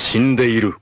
死んでいる。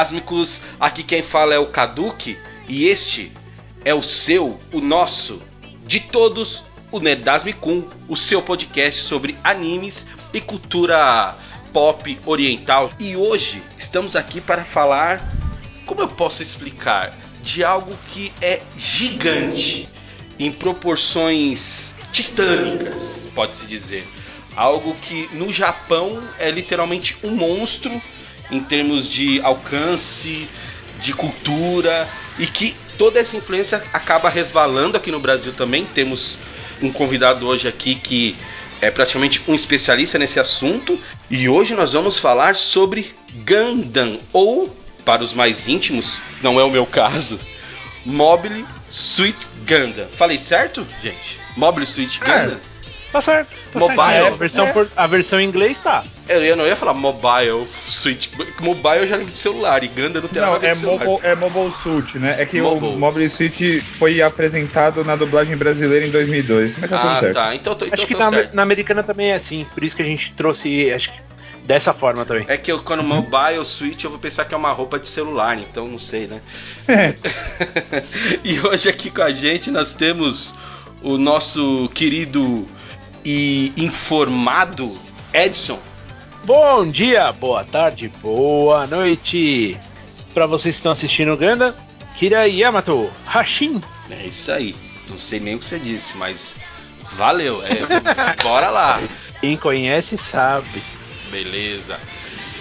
Nerdásmicos, aqui quem fala é o Kaduki e este é o seu, o nosso, de todos, o Nerdasmicum, o seu podcast sobre animes e cultura pop oriental. E hoje estamos aqui para falar, como eu posso explicar, de algo que é gigante, em proporções titânicas, pode-se dizer. Algo que no Japão é literalmente um monstro em termos de alcance, de cultura e que toda essa influência acaba resvalando aqui no Brasil também. Temos um convidado hoje aqui que é praticamente um especialista nesse assunto e hoje nós vamos falar sobre Gundam ou para os mais íntimos, não é o meu caso, Mobile Suit Gundam. Falei certo, gente? Mobile Suit Gundam? Tá certo. Tá Mobile. certo. É, a, versão É. por- a versão em inglês tá. Eu ia- não ia falar Mobile Suit. Mobile eu já lembro de celular e Gundam não tem nada Não, a ver é mobile, é mobile Suit, né? É que Mobile. o Mobile Suit foi apresentado na dublagem brasileira em 2002, mas tá tudo Ah, certo. tá. Então, tô- então acho que tô na, certo. na americana também é assim. Por isso que a gente trouxe, acho que dessa forma também. É que eu, quando mobile switch eu vou pensar que é uma roupa de celular, então não sei, né? É. e hoje aqui com a gente nós temos o nosso querido e informado Edson. Bom dia, boa tarde, boa noite. Pra vocês que estão assistindo o Ganda, Kira Yamato, Hashin. É isso aí. Não sei nem o que você disse, mas valeu. É, bora lá. Quem conhece sabe Beleza.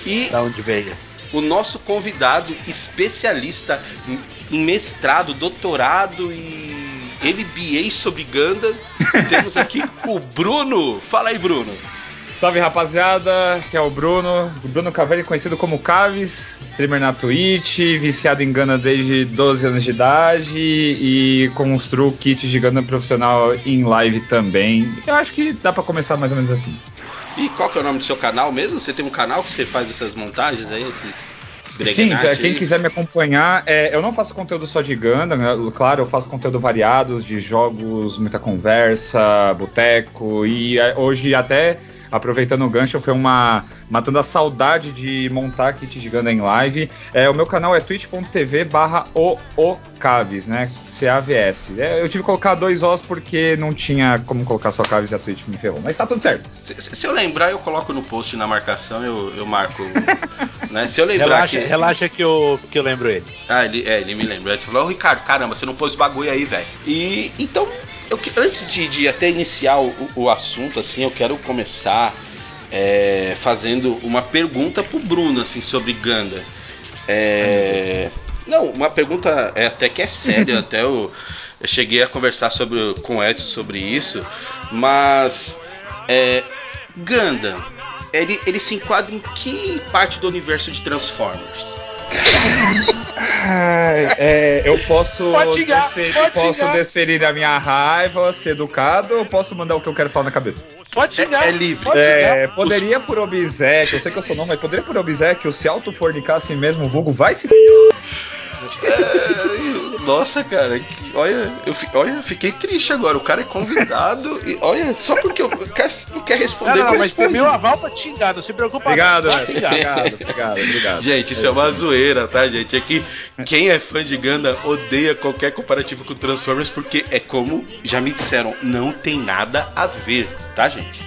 E da onde veio. o nosso convidado especialista em- em mestrado, doutorado e MBA sobre Gundam. Temos aqui o Bruno. Fala aí, Bruno. Salve rapaziada, que é o Bruno, o Bruno Cavelli, conhecido como Caves, streamer na Twitch, viciado em Gundam desde 12 anos de idade e construo kits de Gundam profissional em live também. Eu acho que dá pra começar mais ou menos assim. E qual que é o nome do seu canal mesmo? Você tem um canal que você faz essas montagens aí, esses Sim, quem quiser me acompanhar, é, eu não faço conteúdo só de Gundam, né? claro, eu faço conteúdo variados de jogos, muita conversa, boteco e é, hoje até aproveitando o gancho foi uma matando a saudade de montar kit de Gundam em live. É, o meu canal é twitch.tv barra Caves, né? C-A-V-S. É, eu tive que colocar dois Os porque não tinha como colocar só Caves e a Twitch me ferrou. Mas tá tudo certo. Se, se eu lembrar, eu coloco no post na marcação, eu, eu marco. né? Se eu lembrar Relaxa, que. relaxa que, eu, que eu lembro ele. Ah, ele, é, ele me lembra. Ele falou, ô Ricardo, caramba, você não pôs bagulho aí, velho. E então, eu antes de, de até iniciar o, o assunto, assim, eu quero começar é, fazendo uma pergunta pro Bruno, assim, sobre Ganda. É, não, uma pergunta é, até que é séria, até eu, eu cheguei a conversar sobre, com o Edson sobre isso, mas é, Gundam, ele, ele se enquadra em que parte do universo de Transformers? É, eu posso, Pode xingar, desferir, pode posso desferir a minha raiva, ser educado, ou posso mandar o que eu quero falar na cabeça? Pode chegar. É- é livre. Pode É, chegar. poderia por obséquio, eu sei que eu sou não, mas poderia por obséquio se autofornicar assim mesmo, o vulgo vai se. É, nossa, cara, que- olha, eu, fi- olha, eu fiquei triste agora. O cara é convidado e olha, só porque eu quer, não quer responder. Não, não, não mas tem meu aval pra te xingar, não se preocupa. Obrigado, não. Pode xingar. obrigado, obrigado, obrigado. Gente, isso é uma zoeira, tá, gente? É que quem é fã de Ganda odeia qualquer comparativo com Transformers porque é como já me disseram, não tem nada a ver, tá, gente?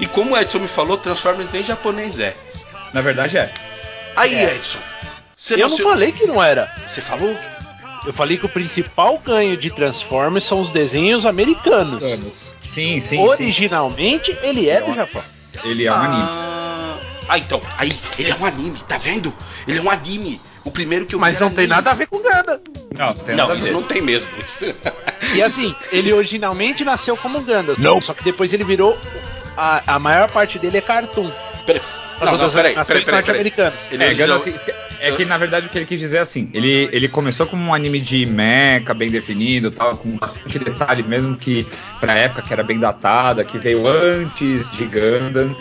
E como o Edson me falou, Transformers nem japonês é. Na verdade é. Aí, Edson, você Eu não se- falei que não era. Você falou? Eu falei que o principal ganho de Transformers são os desenhos americanos. Anos. Sim, sim, sim. Originalmente, ele é do Japão. Ele é um anime. Ah, ah, então, aí, ele é um anime, tá vendo? Ele é um anime. O primeiro que eu Mas não tem anime. nada a ver com Ganda. Não, não tem Não, nada a isso ver. não tem mesmo. E assim, ele originalmente nasceu como Ganda. Não. Só que depois ele virou. A, a maior parte dele é cartoon. Pera- As Não, não, outras peraí, nações peraí, peraí, peraí. norte-americanas. Ele É, original- assim, é que na verdade o que ele quis dizer é assim, ele, ele começou como um anime de mecha, bem definido, tal, com bastante detalhe, mesmo que pra época que era bem datada, que veio antes de Gundam,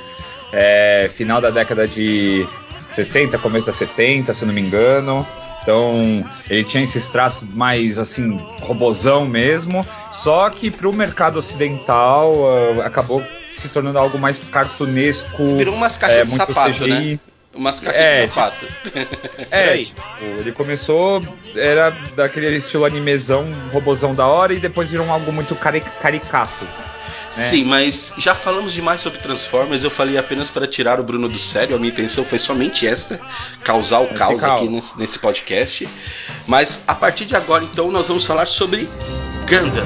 é, final da década de 60, começo da 70, se eu não me engano. Então, ele tinha esses traços mais assim, robozão mesmo, só que pro mercado ocidental ah, acabou se tornando algo mais cartunesco, Virou umas caixas é, de muito sapato, CGI. né? Umas caixas É, de sapato. É, tipo, ele começou, era daquele estilo animezão, robozão da hora, e depois virou algo muito cari- caricato. né? Sim, mas já falamos demais sobre Transformers. Eu falei apenas para tirar o Bruno do sério. A minha intenção foi somente esta: causar o caos. aqui nesse, nesse podcast. Mas a partir de agora, então, nós vamos falar sobre Gundam.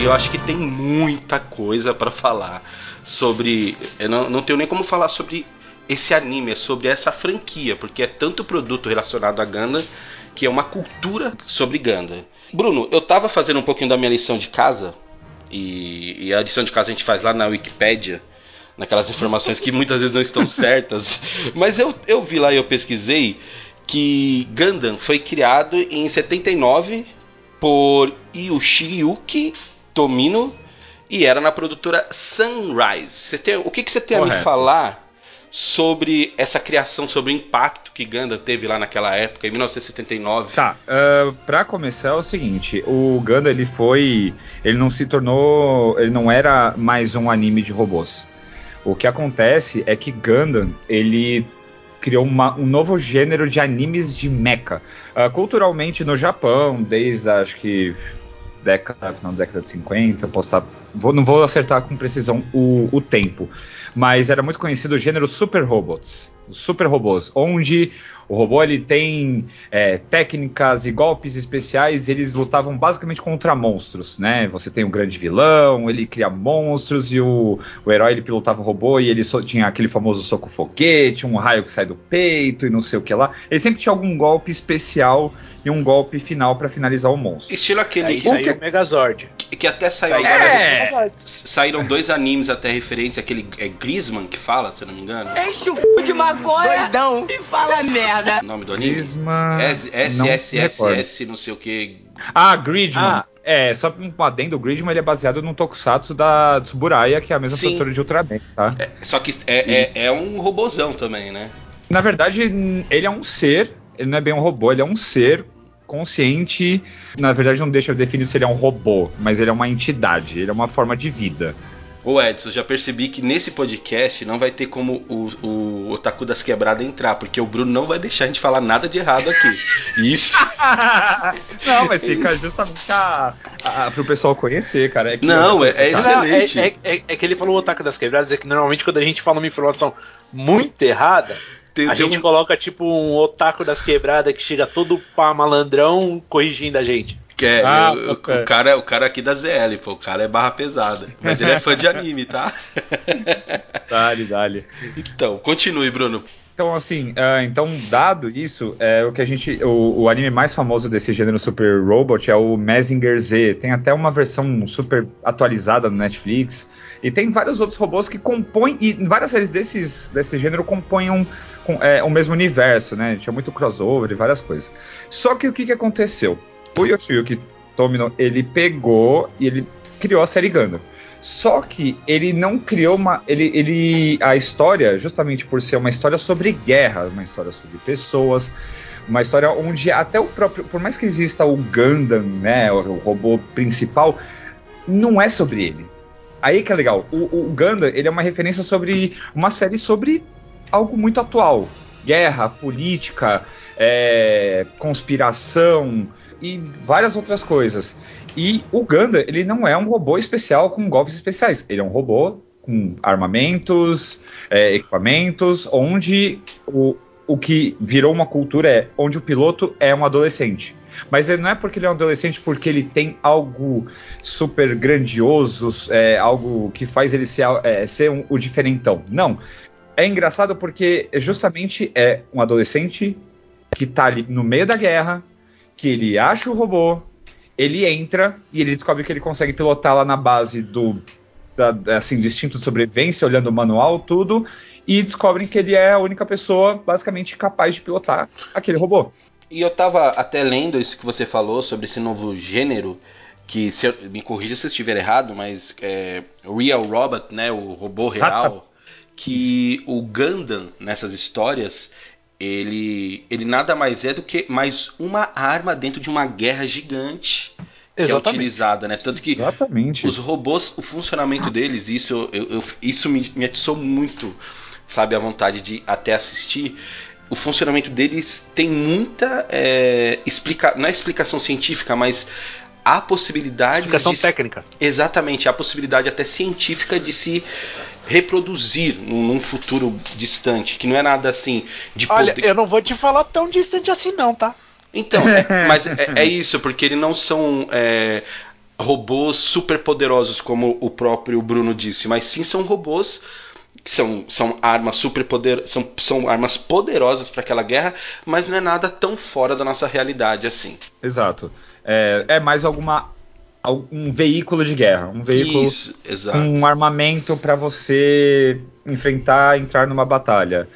E eu acho que tem muita coisa para falar sobre. Eu não, não tenho nem como falar sobre esse anime, é sobre essa franquia, porque é tanto produto relacionado a Gundam que é uma cultura sobre Gundam. Bruno, eu tava fazendo um pouquinho da minha lição de casa, e, e a lição de casa a gente faz lá na Wikipédia, naquelas informações que muitas vezes não estão certas, mas eu, eu vi lá e eu pesquisei que Gundam foi criado em 79 por Yoshiyuki Tomino e era na produtora Sunrise. Você tem, o que, que você tem a me Correto. falar sobre essa criação, sobre o impacto que Gundam teve lá naquela época, em 1979? Tá, uh, pra começar é o seguinte, o Gundam ele foi, ele não se tornou, ele não era mais um anime de robôs. O que acontece é que Gundam, ele criou uma- um novo gênero de animes de mecha. Uh, culturalmente no Japão, desde acho que década, final da década de 50, eu posso estar, vou, não vou acertar com precisão o, o tempo, mas era muito conhecido o gênero super robots, super robôs, onde o robô ele tem é, técnicas e golpes especiais, eles lutavam basicamente contra monstros, né? Você tem o grande vilão, ele cria monstros e o, o herói ele pilotava o robô e ele tinha aquele famoso soco foguete, um raio que sai do peito e não sei o que lá. Ele sempre tinha algum golpe especial e um golpe final pra finalizar o monstro. Estilo aquele Aí o saiu que, o Megazord. que até saiu Aí agora. É. Saíram dois animes até referência, aquele é Griezmann que fala, se eu não me engano. Enche o c... de maconha e fala merda. O nome do anime? Prisma. S- não sei o que. Ah, Gridman. Ah. É, só um adendo, o Gridman ele é baseado no Tokusatsu da Tsuburaya, que é a mesma Sim. produtora de Ultraman, tá? Só que é, é, é um robozão também, né? Na verdade, ele é um ser, ele não é bem um robô, ele é um ser consciente. Na verdade, não deixa eu definir se ele é um robô, mas ele é uma entidade, ele é uma forma de vida. Ô Edson, já percebi que nesse podcast não vai ter como o, o Otaku das Quebradas entrar, porque o Bruno não vai deixar a gente falar nada de errado aqui. Isso. não, mas fica justamente a, a, pro pessoal conhecer, cara. que Não, é- é Não, Excelente. É, é- é- é que ele falou o Otaku das Quebradas, é que normalmente quando a gente fala uma informação muito errada, Tem, a tem gente um- coloca tipo um Otaku das Quebradas que chega todo pá malandrão corrigindo a gente. que é, Ah, o, o- cara, o cara aqui da ZL, pô, o cara é barra pesada. Mas ele é fã de anime, tá? Dale, dale. então, continue, Bruno. Então, assim, ah, então, dado isso, é o que a gente. O, o anime mais famoso desse gênero Super Robot é o Mazinger Z. Tem até uma versão super atualizada no Netflix. E tem vários outros robôs que compõem. E várias séries desses, desse gênero compõem um, com- é, o mesmo universo, né? Tinha muito crossover e várias coisas. Só que o que, que aconteceu? O Yoshiyuki Tomino, ele pegou e ele criou a série Gundam. Só que ele não criou uma. Ele, ele, a história, justamente por ser uma história sobre guerra, uma história sobre pessoas, uma história onde até o próprio. Por mais que exista o Gundam, né? O, o robô principal, não é sobre ele. Aí que é legal. O, o Gundam, ele é uma referência sobre. Uma série sobre algo muito atual. Guerra, política, é, conspiração e várias outras coisas. E o Gundam, ele não é um robô especial com golpes especiais. Ele é um robô com armamentos, é, equipamentos, onde o, o que virou uma cultura é onde o piloto é um adolescente. Mas não é porque ele é um adolescente porque ele tem algo super grandioso, é, algo que faz ele ser, é, ser um, o diferentão. Não. É engraçado porque justamente é um adolescente que tá ali no meio da guerra, que ele acha o robô, ele entra e ele descobre que ele consegue pilotar lá na base do da, assim, do instinto de sobrevivência, olhando o manual, tudo, e descobrem que ele é a única pessoa basicamente capaz de pilotar aquele robô. E eu tava até lendo isso que você falou sobre esse novo gênero, que eu, me corrija se eu estiver errado, mas é Real Robot, né, o robô real, que o Gundam nessas histórias ele, ele nada mais é do que mais uma arma dentro de uma guerra gigante que é utilizada, né? Tanto que Exatamente. os robôs, o funcionamento deles, isso, eu, eu, isso me, me atiçou muito, sabe, a vontade de até assistir. O funcionamento deles tem muita é, explica, não é explicação científica, mas há possibilidade Explicação de, técnica. Exatamente, há possibilidade até científica de se reproduzir num, num futuro distante, que não é nada assim de Olha, poder- eu não vou te falar tão distante assim, não, tá? Então, é- mas é, é isso, porque eles não são é, robôs super poderosos, como o próprio Bruno disse, mas sim são robôs que são, são armas super poder, são, são armas poderosas para aquela guerra, mas não é nada tão fora da nossa realidade assim. Exato. É, é mais alguma um veículo de guerra, um veículo Isso, um armamento para você enfrentar, entrar numa batalha.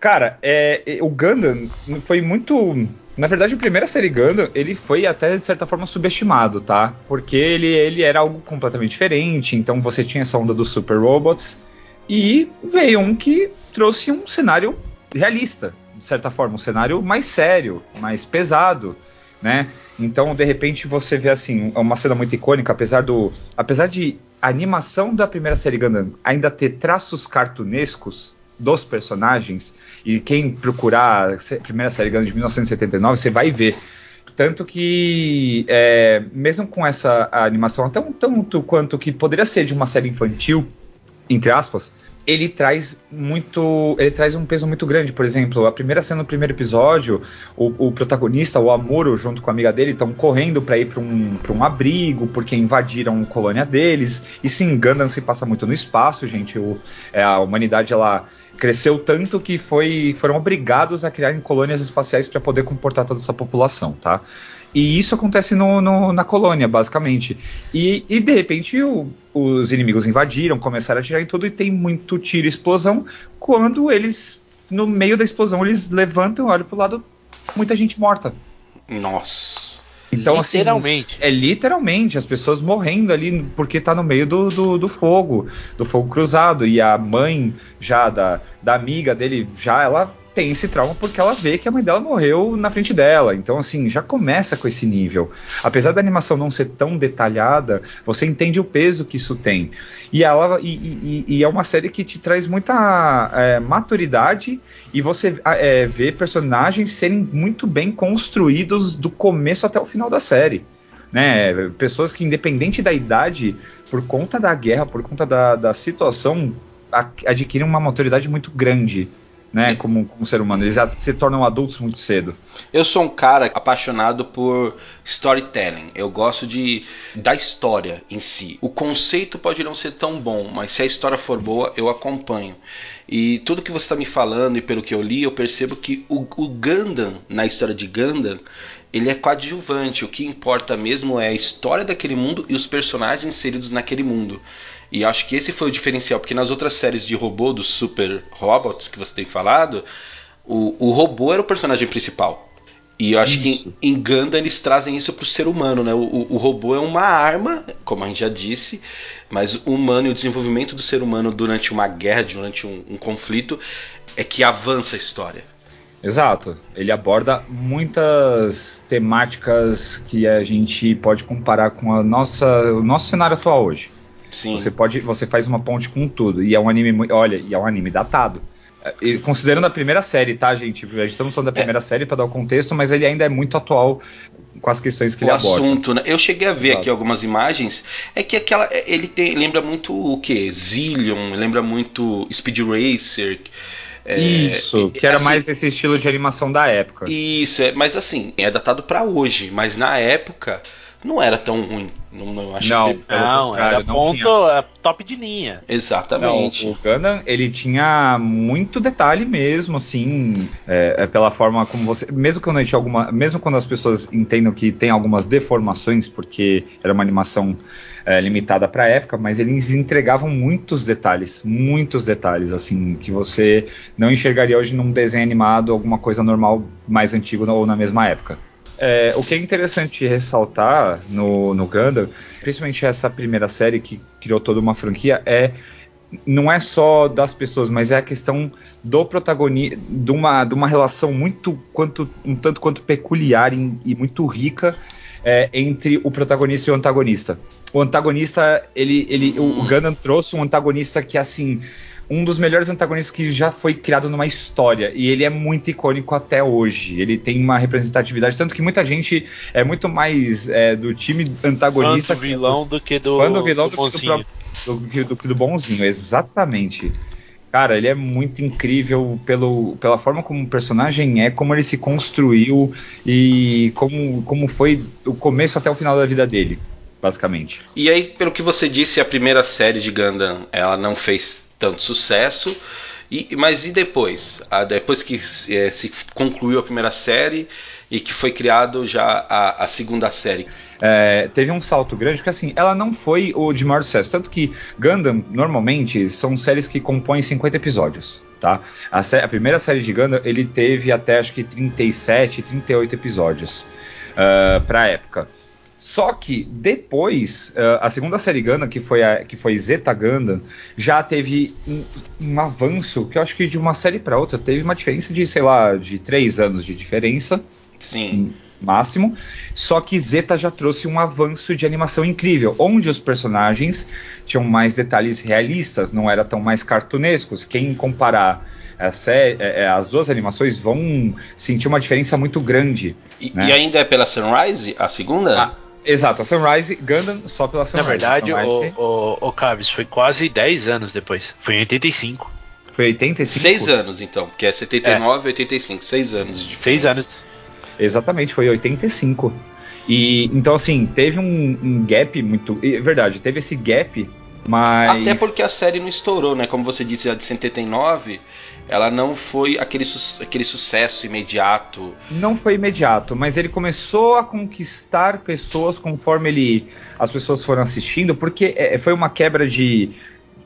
Cara, é, é, o Gundam foi muito. Na verdade, a primeira série Gundam, ele foi até de certa forma subestimado, tá? Porque ele, ele era algo completamente diferente. Então você tinha essa onda dos super robots. E veio um que trouxe um cenário realista, de certa forma, um cenário mais sério, mais pesado, né? Então, de repente, você vê assim, uma cena muito icônica, apesar do. Apesar de a animação da primeira série Gundam ainda ter traços cartunescos dos personagens, e quem procurar a primeira série Gundam de 1979, você vai ver. Tanto que, é, mesmo com essa animação, tão tanto quanto que poderia ser de uma série infantil, entre aspas, ele traz muito. Ele traz um peso muito grande. Por exemplo, a primeira cena do primeiro episódio, o, o protagonista, o Amuro, junto com a amiga dele, estão correndo para ir para um, um abrigo, porque invadiram a colônia deles. E se enganam, se passa muito no espaço, gente. O, é, a humanidade ela cresceu tanto que foi, foram obrigados a criar colônias espaciais para poder comportar toda essa população, tá? E isso acontece no, no- na colônia, basicamente. E, e, de repente o- os inimigos invadiram, começaram a atirar em tudo e tem muito tiro e explosão. Quando eles, no meio da explosão, eles levantam, olham pro lado, muita gente morta. Nossa. Então, assim, Literalmente. é literalmente as pessoas morrendo ali porque tá no meio do, do, do fogo, do fogo cruzado. E a mãe já da, da amiga dele, já ela tem esse trauma porque ela vê que a mãe dela morreu na frente dela. Então, assim, já começa com esse nível. Apesar da animação não ser tão detalhada, você entende o peso que isso tem. E, ela, e, e- e é uma série que te traz muita é, maturidade e você é, vê personagens serem muito bem construídos do começo até o final da série. Né? Pessoas que, independente da idade, por conta da guerra, por conta da, da situação, adquirem uma maturidade muito grande. Né, como, como ser humano, eles se tornam adultos muito cedo. Eu sou um cara apaixonado por storytelling. Eu gosto de da história em si. O conceito pode não ser tão bom, mas se a história for boa, eu acompanho. E tudo que você está me falando e pelo que eu li, eu percebo que o, o na história de Gundam, ele é coadjuvante. O que importa mesmo é a história daquele mundo e os personagens inseridos naquele mundo. E acho que esse foi o diferencial, porque nas outras séries de robô, dos super robots que você tem falado, o, o robô era o personagem principal. E eu acho Isso. que em, Gundam eles trazem isso pro ser humano, né? O, o- o robô é uma arma, como a gente já disse, mas o humano e o desenvolvimento do ser humano durante uma guerra, durante um, um conflito, é que avança a história. Exato. Ele aborda muitas temáticas que a gente pode comparar com a nossa, o nosso cenário atual hoje. Sim. Você pode, você faz uma ponte com tudo. E é um anime, olha, e é um anime datado. É, e considerando a primeira série, tá, gente? A gente estamos falando da primeira série para dar o contexto, mas ele ainda é muito atual com as questões que o ele aborda. assunto, né? Eu cheguei a ver aqui algumas imagens. É que aquela. Ele tem, lembra muito o que? Zillion, lembra muito Speed Racer. é, Isso, é, que era assim, mais esse estilo de animação da época. Isso, é, mas assim, é datado pra hoje, mas na época não era tão ruim. Não, não acho Não. que. Não, era não ponto é top de linha. Não, Exatamente. o Gundam, ele tinha muito detalhe mesmo, assim, é, é pela forma como você, mesmo quando a alguma, mesmo quando as pessoas entendam que tem algumas deformações, porque era uma animação é, limitada para a época, mas eles entregavam muitos detalhes, muitos detalhes, assim, que você não enxergaria hoje num desenho animado, alguma coisa normal mais antigo ou na mesma época. É, o que é interessante ressaltar no, no Gundam, principalmente essa primeira série que criou toda uma franquia, é não é só das pessoas, mas é a questão do protagonista, de uma, de uma relação muito quanto um tanto quanto peculiar e, e muito rica é, entre o protagonista e o antagonista. O antagonista, ele, ele, o, Gundam trouxe um antagonista que assim um dos melhores antagonistas que já foi criado numa história e ele é muito icônico até hoje. Ele tem uma representatividade tanto que muita gente é muito mais é, do time antagonista Fã do vilão do que do, fã do vilão do, que do, bonzinho. próprio- do, que- do que do bonzinho, exatamente. Cara, ele é muito incrível pelo, pela forma como o personagem é, como ele se construiu e como, como foi o começo até o final da vida dele, basicamente. E aí, pelo que você disse, a primeira série de Gundam ela não fez tanto sucesso. E, mas e depois? Ah, depois que eh, se concluiu a primeira série e que foi criado já a, a segunda série. É, teve um salto grande, porque assim, ela não foi o de maior sucesso. Tanto que Gundam, normalmente, são séries que compõem 50 episódios. Tá? A, a primeira série de Gundam, ele teve até acho que 37, 38 episódios ah, pra época. Só que depois, ah, a segunda série Gundam, que foi, a, que foi Zeta Gundam, já teve um, um avanço que eu acho que de uma série pra outra teve uma diferença de, sei lá, de 3 anos de diferença Sim. máximo. Só que Zeta já trouxe um avanço de animação incrível, onde os personagens tinham mais detalhes realistas, não era tão mais cartunescos. Quem comparar a sé- é, é, as duas animações vão sentir uma diferença muito grande. E, Né? e ainda é pela Sunrise, a segunda? Ah, exato, a Sunrise Gundam só pela Na Sunrise. verdade, a Sunrise o, o, o Caves foi quase 10 anos depois. Foi em 85. foi 85. Seis anos, então, porque é 79 e 85, seis anos de diferença. 6 anos. Exatamente, foi 85. E então assim, teve um, um gap muito, é verdade, teve esse gap, mas Até porque a série não estourou, né? Como você disse, a de 79, ela não foi aquele, su- aquele sucesso imediato. não foi imediato, mas ele começou a conquistar pessoas conforme ele as pessoas foram assistindo, porque é, foi uma quebra de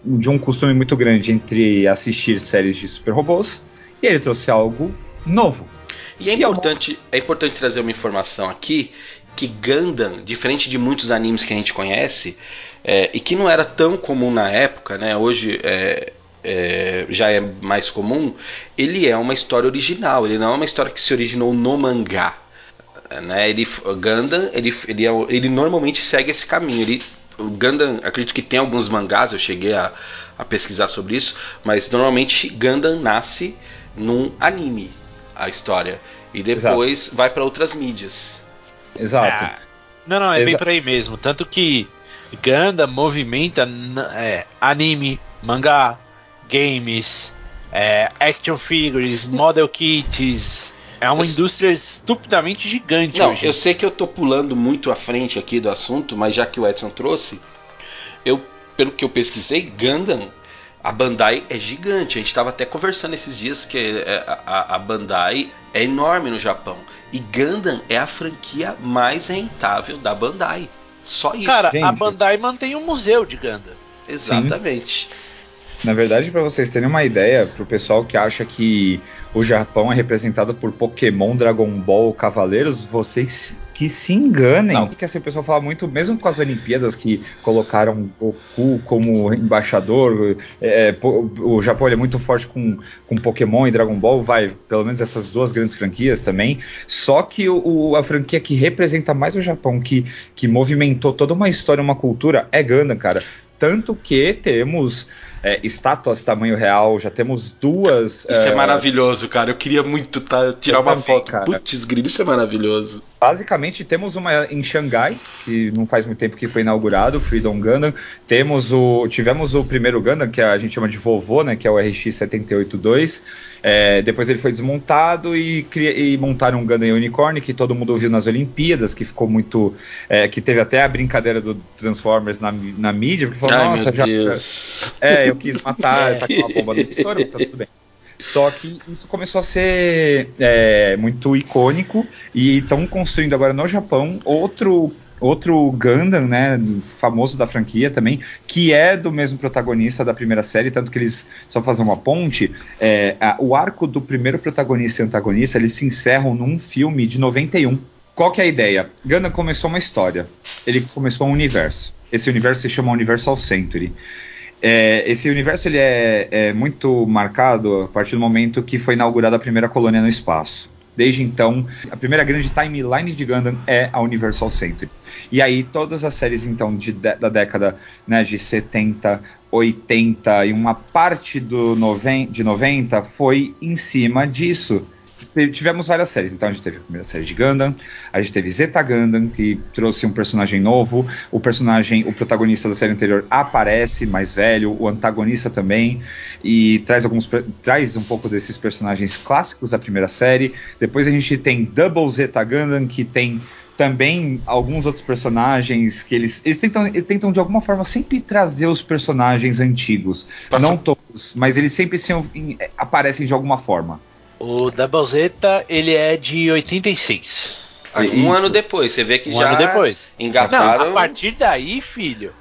de um costume muito grande entre assistir séries de super robôs e ele trouxe algo novo. E é é importante, é importante trazer uma informação aqui que Gundam, diferente de muitos animes que a gente conhece, é, e que não era tão comum na época, né? Hoje é, é, já é mais comum. Ele é uma história original. Ele não é uma história que se originou no mangá. Né? Ele, o Gundam, ele, ele, é ele normalmente segue esse caminho. Ele, o Gundam, acredito que tem alguns mangás. Eu cheguei a, a pesquisar sobre isso, mas normalmente Gundam nasce num anime a história e depois vai para outras mídias. Exato. Ah, não, não, é bem por aí mesmo. Tanto que Gundam movimenta é, anime, mangá, games, é, action figures, model kits. É uma Eu- indústria estupidamente gigante Não, hoje. eu sei que eu tô pulando muito à frente aqui do assunto, mas já que o Edson trouxe, eu, pelo que eu pesquisei, Gundam, a Bandai é gigante. A gente estava até conversando esses dias que é, a, a- a Bandai é enorme no Japão. E Gundam é a franquia mais rentável da Bandai. Só isso. Cara, a gente. Bandai mantém um museu de Gundam. Exatamente. Na verdade, para vocês terem uma ideia, pro pessoal que acha que o Japão é representado por Pokémon, Dragon Ball, Cavaleiros, vocês que se enganem. Não. Porque assim, o pessoal fala muito, mesmo com as Olimpíadas que colocaram Goku como embaixador, é, po- o Japão é muito forte com, com Pokémon e Dragon Ball, vai, pelo menos essas duas grandes franquias também. Só que o- a franquia que representa mais o Japão, que, que movimentou toda uma história, uma cultura, é Gundam, cara. Tanto que temos é, estátuas tamanho real, já temos duas. Isso é, maravilhoso, cara. Eu queria muito tá, tirar uma também, foto. Putz, grilo, isso é maravilhoso. Basicamente, temos uma em Xangai, que não faz muito tempo que foi inaugurado, o Freedom Gundam. Temos o, tivemos o primeiro Gundam, que a gente chama de vovô, né, que é o RX-782. É, depois ele foi desmontado e, e montaram um Gundam Unicorn, que todo mundo ouviu nas Olimpíadas, que ficou muito... é, que teve até a brincadeira do Transformers na, na mídia, porque falou, Ai, nossa, já... Deus. É, eu quis matar, tá com uma bomba no emissora, mas tá tudo bem. Só que isso começou a ser é, muito icônico e estão construindo agora no Japão outro outro Gundam, né, famoso da franquia também, que é do mesmo protagonista da primeira série, tanto que eles só fazem uma ponte. é, a- o arco do primeiro protagonista e antagonista eles se encerram num filme de 91. Qual que é a ideia? Gundam começou uma história. Ele começou um universo. Esse universo se chama Universal Century. É, esse universo ele é, é muito marcado a partir do momento que foi inaugurada a primeira colônia no espaço. Desde então, a primeira grande timeline de Gundam é a Universal Century. E aí todas as séries então de, da década né, de 70, 80 e uma parte do noven, de 90 foi em cima disso. Tivemos várias séries, então a gente teve a primeira série de Gundam, a gente teve Zeta Gundam, que trouxe um personagem novo, o personagem, o protagonista da série anterior aparece, mais velho, o antagonista também, e traz alguns traz um pouco desses personagens clássicos da primeira série. Depois a gente tem Double Zeta Gundam, que tem também alguns outros personagens que eles, eles tentam, eles tentam de alguma forma sempre trazer os personagens antigos. Pra Não todos, mas eles sempre se, em- aparecem de alguma forma. O Double Zeta, ele é de 86. Um Isso. ano depois, você vê que Um já ano depois. engataram. Não, a partir daí, filho,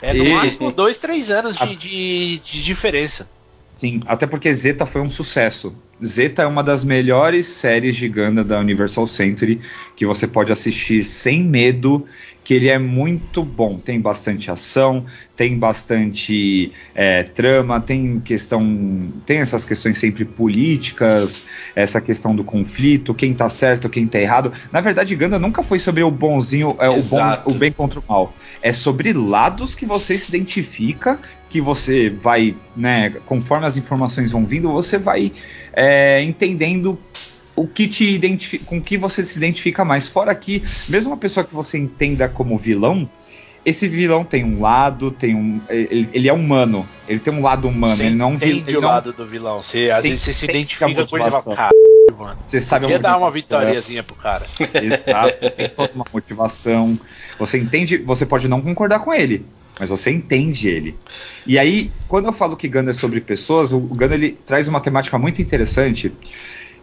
é no E- máximo dois, três anos A- de, de- de diferença. Sim, até porque Zeta foi um sucesso. Zeta é uma das melhores séries de Gundam da Universal Century que você pode assistir sem medo, que ele é muito bom. Tem bastante ação, tem bastante é, trama, tem questão, tem essas questões sempre políticas, essa questão do conflito, quem tá certo, quem tá errado. Na verdade, Gundam nunca foi sobre o bonzinho, é, o bom, o bem contra o mal. É sobre lados que você se identifica que você vai, né, conforme as informações vão vindo, você vai é, entendendo o que te identifica, com que você se identifica mais. Fora que, mesmo uma pessoa que você entenda como vilão, esse vilão tem um lado, tem um, ele, ele é humano, ele tem um lado humano, Você ele não é um entende ele o não- lado do vilão. Você, às Sim, vezes você se identifica com ele e fala. Mano. Você sabe a Quer dar uma motivação. vitoriazinha pro cara. Exato, tem toda uma motivação. Você entende, você pode não concordar com ele, mas você entende ele. E aí, quando eu falo que Gundam é sobre pessoas, o Gundam ele traz uma temática muito interessante,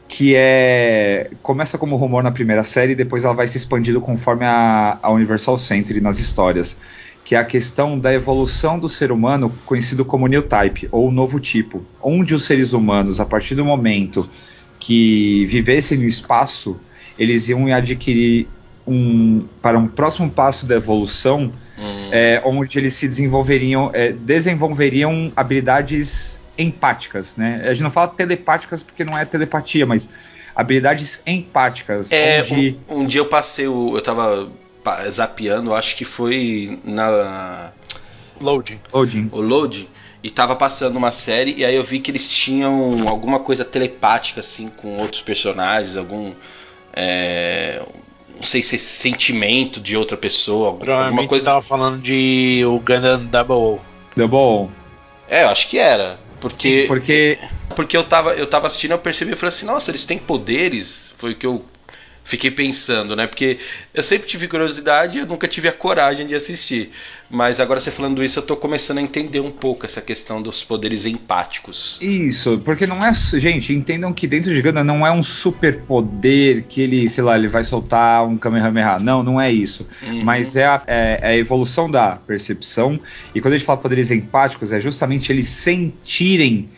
que é começa como rumor na primeira série, e depois ela vai se expandindo conforme a, a Universal Century nas histórias, que é a questão da evolução do ser humano, conhecido como New Type ou novo tipo, onde os seres humanos, a partir do momento que vivessem no espaço, eles iam adquirir um para um próximo passo da evolução, Hum, é, onde eles se desenvolveriam, é, desenvolveriam habilidades empáticas, né? A gente não fala telepáticas porque não é telepatia, mas habilidades empáticas, É, onde um, um dia eu passei o. Eu tava zapeando, acho que foi na. Loading. Odin, O Load. E tava passando uma série, e aí eu vi que eles tinham alguma coisa telepática, assim, com outros personagens, algum. é, não sei se é sentimento de outra pessoa, alguma Provavelmente coisa. tava falando de o Gundam Double O. Double, É, eu acho que era. Porque, Sim, porque porque eu tava, eu tava assistindo, eu percebi, eu falei assim, nossa, eles têm poderes. Foi o que eu Fiquei pensando, né? Porque eu sempre tive curiosidade, eu nunca tive a coragem de assistir. Mas agora você falando isso, eu tô começando a entender um pouco essa questão dos poderes empáticos. Isso, porque não é. Gente, entendam que dentro de Ganda não é um superpoder que ele, sei lá, ele vai soltar um Kamehameha. Não, não é isso. Uhum. Mas é a, é- é a evolução da percepção. E quando a gente fala poderes empáticos, é justamente eles sentirem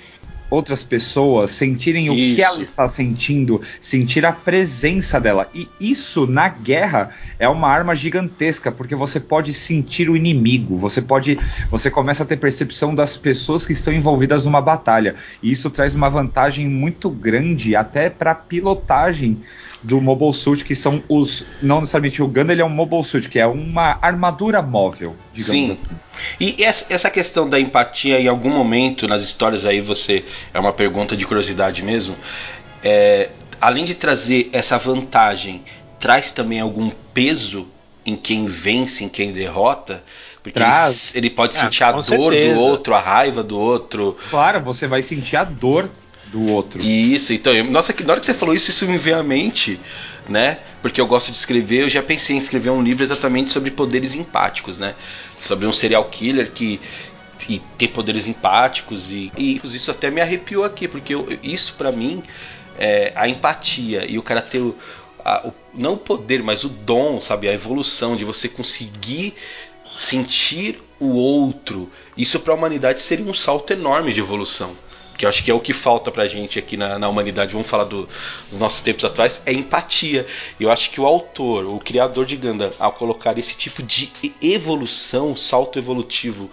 outras pessoas, sentirem o Isso. que ela está sentindo, sentir a presença dela. E isso na guerra é uma arma gigantesca, porque você pode sentir o inimigo, você pode, você começa a ter percepção das pessoas que estão envolvidas numa batalha. E isso traz uma vantagem muito grande até para pilotagem do Mobile Suit, que são os não necessariamente o Gundam, ele é um Mobile Suit, que é uma armadura móvel, digamos Sim. assim. E essa essa questão da empatia, em algum momento nas histórias aí você. É uma pergunta de curiosidade mesmo. é, além de trazer essa vantagem, traz também algum peso em quem vence, em quem derrota? Porque ele, ele pode Ah, sentir a dor certeza. do outro, a raiva do outro. Claro, você vai sentir a dor do outro. Isso, então, eu- nossa, que na hora que você falou isso, isso me veio à mente, né? Porque eu gosto de escrever, eu já pensei em escrever um livro exatamente sobre poderes empáticos, né? Sobre um serial killer que, que tem poderes empáticos e, e isso até me arrepiou aqui, porque eu- isso pra mim é a empatia e o cara ter o, a- o- não o poder, mas o dom, sabe, a evolução de você conseguir sentir o outro. Isso pra humanidade seria um salto enorme de evolução. Que eu acho que é o que falta pra gente aqui na, na humanidade. Vamos falar do- dos nossos tempos atuais. É empatia. Eu acho que o autor, o criador de Gundam, ao colocar esse tipo de e- evolução, salto evolutivo,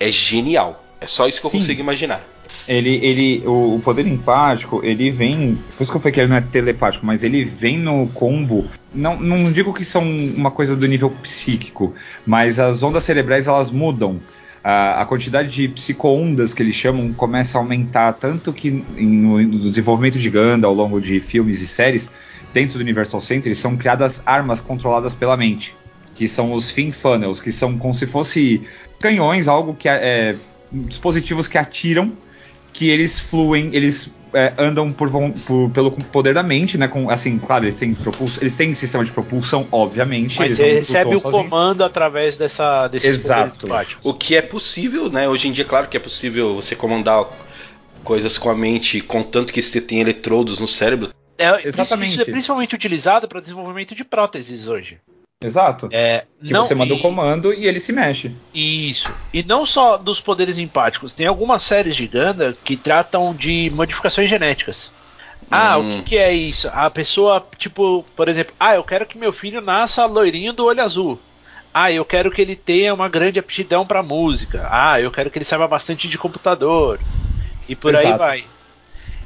é genial. É só isso que eu Sim. consigo imaginar. Ele, ele, o, o poder empático, ele vem. Por isso que eu falei que ele não é telepático, mas ele vem no combo. Não, não digo que são uma coisa do nível psíquico, mas as ondas cerebrais elas mudam. A, a quantidade de psicoondas que eles chamam começa a aumentar, tanto que em- no, no desenvolvimento de Ganda ao longo de filmes e séries, dentro do Universal Center, são criadas armas controladas pela mente, que são os fin funnels, que são como se fosse canhões, algo que é, é dispositivos que atiram que eles fluem, eles é, andam por, por- pelo poder da mente, né? Com, assim, claro, eles têm propulsão, eles têm sistema de propulsão, obviamente. Mas eles você recebe o sozinhos. comando através dessa, desses Exato. O que é possível, né? Hoje em dia, claro que é possível você comandar coisas com a mente, contanto que você tem eletrodos no cérebro. É, Exatamente. Isso é principalmente utilizado para desenvolvimento de próteses hoje. Exato. É, que não, você manda o comando e ele se mexe. Isso. E não só dos poderes empáticos. Tem algumas séries de Ganda que tratam de modificações genéticas. Ah, Hum. o que, que é isso? A pessoa, tipo, por exemplo, ah, eu quero que meu filho nasça loirinho do olho azul. Ah, eu quero que ele tenha uma grande aptidão para música. Ah, eu quero que ele saiba bastante de computador. E por aí Exato. vai.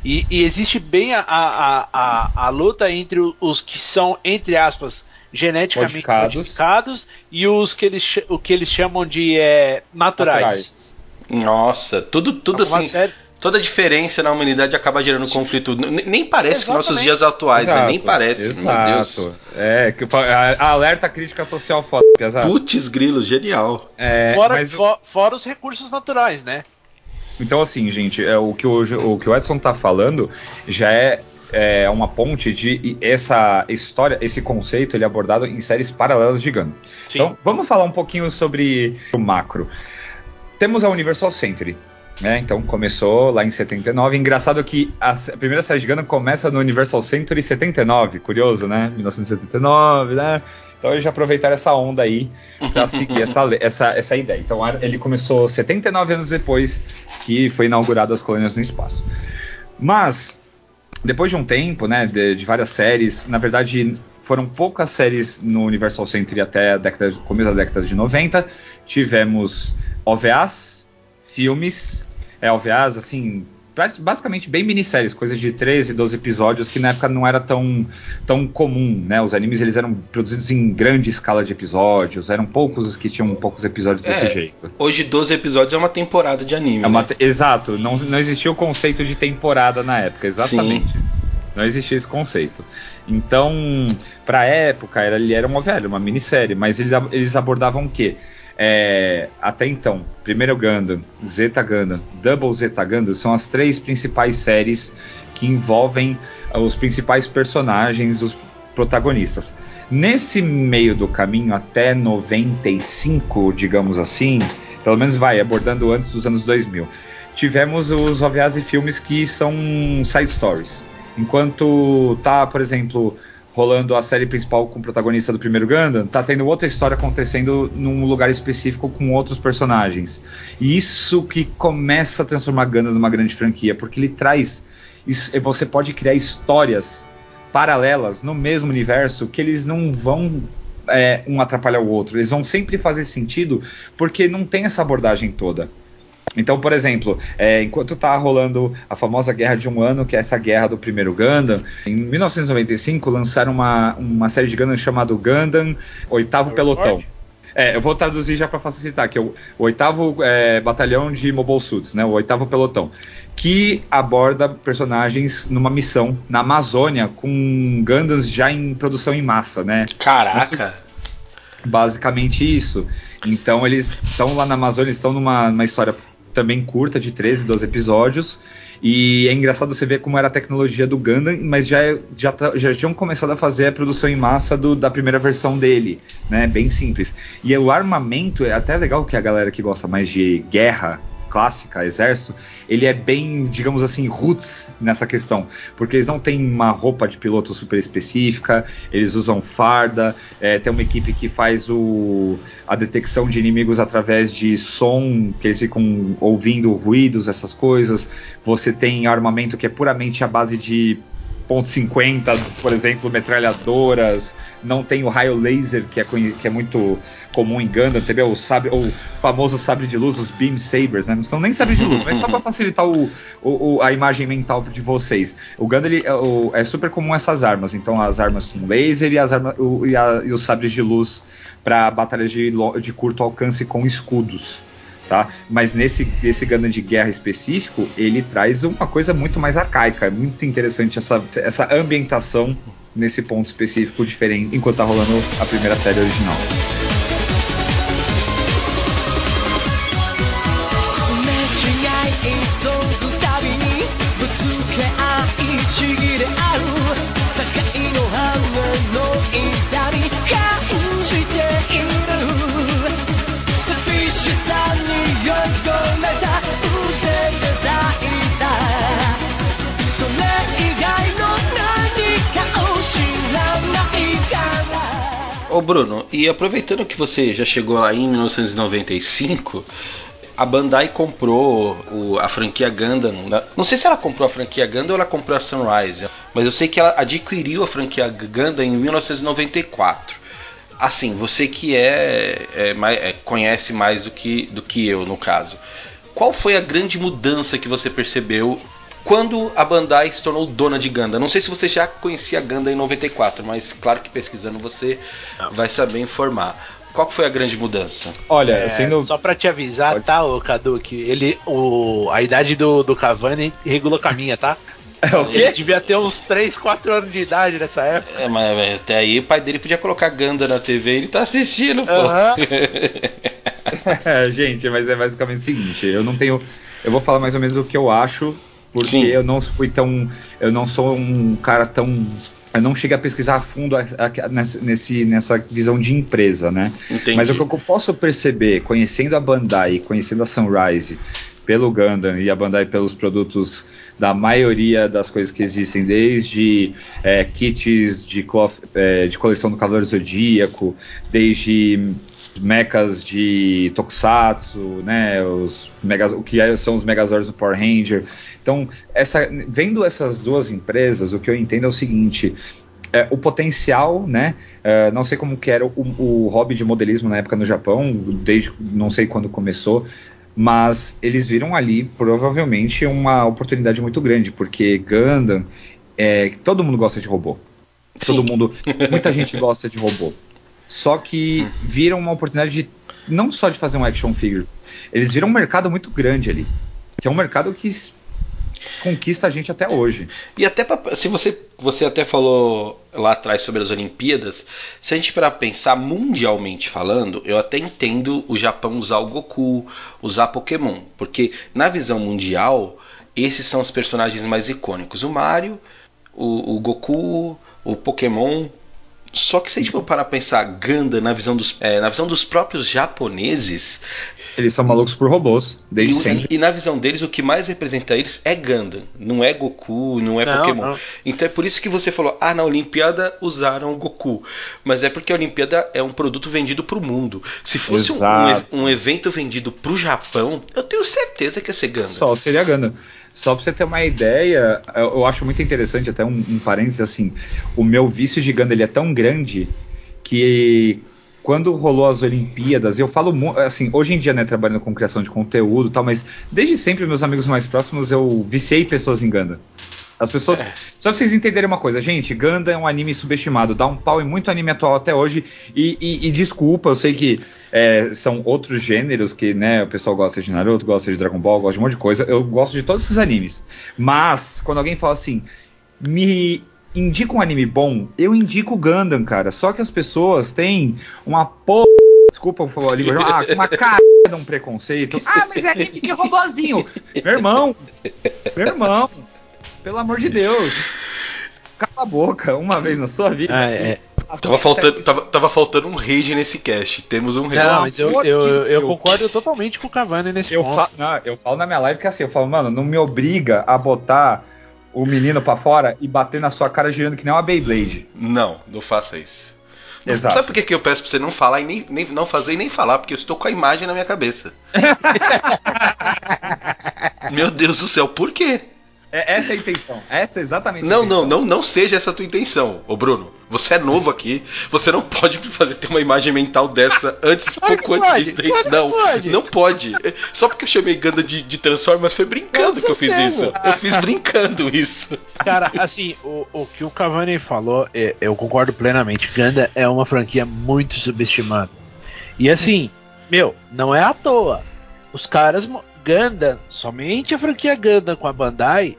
E, e existe bem a, a, a, a luta entre os que são, entre aspas, geneticamente Modificados. modificados, e os que eles, o que eles chamam de é, naturais. Nossa, tudo, tudo Alguma assim. série- Toda diferença na humanidade acaba gerando conflito. N- Nem parece com nossos dias atuais, né? Exato, Nem parece, Exato. meu Deus. É, que, a, a alerta crítica social foda, pesado. Putz, grilo, genial. É, fora, mas- fo- fora os recursos naturais, né? Então, assim, gente, é, o, que o, o que o Edson tá falando já é, é uma ponte de essa história, esse conceito, ele é abordado em séries paralelas de Gundam. Sim. Então, vamos falar um pouquinho sobre o macro. Temos a Universal Century. Né? Então começou lá em 79. Engraçado que a, primeira série de Gundam começa no Universal Century 79. Curioso, né? 1979, né? Então eles já aproveitaram essa onda aí para seguir essa, essa, essa ideia. Então ele começou 79 anos depois que foi inaugurado as colônias no espaço. Mas depois de um tempo, né, de, de várias séries, na verdade foram poucas séries no Universal Century até a década, começo da década de 90. Tivemos OVAs, filmes, é, OVAs, assim, basicamente bem minisséries, coisas de 13, 12 episódios, que na época não era tão, tão comum, né? Os animes eles eram produzidos em grande escala de episódios, eram poucos os que tinham poucos episódios desse É. jeito. Hoje 12 episódios é uma temporada de anime. É né? te- Exato, não, não existia o conceito de temporada na época, exatamente. Não existia esse conceito. Então, pra época, era, ele era uma velha, uma minissérie, mas eles, eles abordavam o quê? É, até então, primeiro Gundam, Zeta Gundam, Double Zeta Gundam são as três principais séries que envolvem ah, os principais personagens, os protagonistas. Nesse meio do caminho, até 95, digamos assim, pelo menos vai, abordando antes dos anos 2000, tivemos os OVAs e filmes que são side stories. Enquanto tá, por exemplo, rolando a série principal com o protagonista do primeiro Gundam, tá tendo outra história acontecendo num lugar específico com outros personagens. E isso que começa a transformar Gundam numa grande franquia, porque ele traz. Você pode criar histórias paralelas no mesmo universo que eles não vão é, um atrapalhar o outro. Eles vão sempre fazer sentido porque não tem essa abordagem toda. Então, por exemplo, é, enquanto tá rolando a famosa Guerra de um Ano, que é essa guerra do primeiro Gundam, em 1995 lançaram uma, uma série de Gundam chamado Gundam Oitavo Pelotão. É, eu vou traduzir já para facilitar, que é o, o oitavo é, batalhão de Mobile Suits, né, o oitavo pelotão, que aborda personagens numa missão na Amazônia com Gundams já em produção em massa, né? Caraca! Basicamente isso. Então eles estão lá na Amazônia, estão numa, numa história também curta, de 13, 12 episódios. E é engraçado você ver como era a tecnologia do Gundam, mas já, já, tá, já tinham começado a fazer a produção em massa do, da primeira versão dele, né? Bem simples. E o armamento é até legal que a galera que gosta mais de guerra clássica, exército, ele é bem, digamos assim, roots nessa questão, porque eles não têm uma roupa de piloto super específica, eles usam farda, é, tem uma equipe que faz o, a detecção de inimigos através de som, que eles ficam ouvindo ruídos, essas coisas. Você tem armamento que é puramente a base de .50, por exemplo, metralhadoras, não tem o raio laser que é, que é muito comum em Gundam, entendeu? O, sabre, o famoso sabre de luz, os Beam Sabers, né? Não são nem sabre de luz, mas só para facilitar o, o, a imagem mental de vocês. O Gundam ele, é, super comum essas armas, então as armas com laser e, as armas, o, e, a, e os sabres de luz para batalhas de, de curto alcance com escudos tá? Mas nesse, nesse Gundam de guerra específico, ele traz uma coisa muito mais arcaica. É muito interessante essa, essa ambientação nesse ponto específico diferente, enquanto tá rolando a primeira série original. Ô Bruno, e aproveitando que você já chegou lá em 1995, a Bandai comprou o, a franquia Gundam. Não sei se ela comprou a franquia Gundam ou ela comprou a Sunrise, mas eu sei que ela adquiriu a franquia Gundam em 1994. Assim, você que é, é, é conhece mais do que, do que eu no caso. Qual foi a grande mudança que você percebeu quando a Bandai se tornou dona de Ganda. Não sei se você já conhecia a Ganda em 94, mas claro que pesquisando você Não. vai saber informar. Qual foi a grande mudança? Olha, é, sendo... só para te avisar, Pode. tá, o Kaduki, ele, o, a idade do, do Cavani regula com a minha, tá? É, o quê? Ele devia ter uns 3, 4 anos de idade nessa época. É, mas até aí o pai dele podia colocar Ganda na TV e ele tá assistindo, pô. é, gente, mas é basicamente o seguinte, eu não tenho. Eu vou falar mais ou menos o que eu acho porque Sim. eu não fui tão, eu não sou um cara tão eu não cheguei a pesquisar a fundo a, a, nesse, nessa visão de empresa, né? Entendi. Mas o que eu posso perceber, conhecendo a Bandai, conhecendo a Sunrise, pelo Gundam e a Bandai pelos produtos da maioria das coisas que existem, desde é, kits de, cloth, é, de coleção do Cavaleiro Zodíaco, desde mechas de Tokusatsu, né, os megas, o que são os Megazords do Power Ranger. Então, essa, vendo essas duas empresas, o que eu entendo é o seguinte: é, o potencial, né? É, não sei como que era o, o, hobby de modelismo na época no Japão, desde não sei quando começou, mas eles viram ali provavelmente uma oportunidade muito grande, porque Gundam, é, todo mundo gosta de robô. Sim. Todo mundo, muita gente gosta de robô. Só que viram uma oportunidade de não só de fazer um action figure, eles viram um mercado muito grande ali. Que é um mercado que conquista a gente até hoje. E até pra, se você você até falou lá atrás sobre as Olimpíadas, se a gente para pensar mundialmente falando, eu até entendo o Japão usar o Goku, usar Pokémon, porque na visão mundial esses são os personagens mais icônicos: o Mario, o, o Goku, o Pokémon Só que se a gente for parar pra pensar Ganda na visão dos, é, na visão dos próprios japoneses, Eles são malucos por robôs, desde e, sempre. e na visão deles o que mais representa eles é Gundam, não é Goku, não é Não, Pokémon. não. Então é por isso que você falou, ah, na Olimpíada usaram o Goku. Mas é porque a Olimpíada é um produto vendido pro mundo. Se fosse um, um, evento vendido pro Japão, eu tenho certeza que ia ser Gundam. Só seria Gundam. Só pra você ter uma ideia, eu, eu acho muito interessante, até um, um parênteses assim, o meu vício de Gundam ele é tão grande que quando rolou as Olimpíadas, eu falo assim, hoje em dia, né, trabalhando com criação de conteúdo e tal, mas desde sempre meus amigos mais próximos eu viciei pessoas em Gundam. As pessoas. Só pra vocês entenderem uma coisa, gente, Gundam é um anime subestimado, dá um pau em muito anime atual até hoje. E, e- e desculpa, eu sei que é, são outros gêneros que, né, o pessoal gosta de Naruto, gosta de Dragon Ball, gosta de um monte de coisa. Eu gosto de todos esses animes. Mas, quando alguém fala assim, me indica um anime bom, eu indico Gundam, cara. Só que as pessoas têm uma porra. Desculpa por falar a língua, ah, uma cara de um preconceito. Ah, mas é anime de robozinho. Meu irmão, meu irmão, pelo amor de Deus. Cala a boca uma vez na sua vida. Ah, é. Tava faltando, tava, tava faltando um rage nesse cast. Temos um rage. Não, mas eu, eu, eu concordo totalmente com o Cavani nesse Eu, ponto. fa não, eu falo na minha live que assim, eu falo, mano, não me obriga a botar o menino pra fora e bater na sua cara girando que nem uma Beyblade. Não, não faça isso. Exato. Sabe por que, que eu peço pra você não falar e nem, nem não fazer e nem falar? Porque eu estou com a imagem na minha cabeça. Meu Deus do céu, por quê? É, essa é a intenção. Essa é exatamente a Não, não, intenção. não, não seja essa a tua intenção, ô Bruno. Você é novo aqui, você não pode fazer ter uma imagem mental dessa antes, Claro pouco antes pode, de claro não, pode. não pode. Só porque eu chamei Ganda de, de Transformers foi brincando que eu fiz isso. Eu fiz brincando isso. Cara, assim, o, o que o Cavani falou, é- eu concordo plenamente. Ganda é uma franquia muito subestimada. E assim, meu, não é à toa. Os caras. Ganda, somente a franquia Ganda com a Bandai,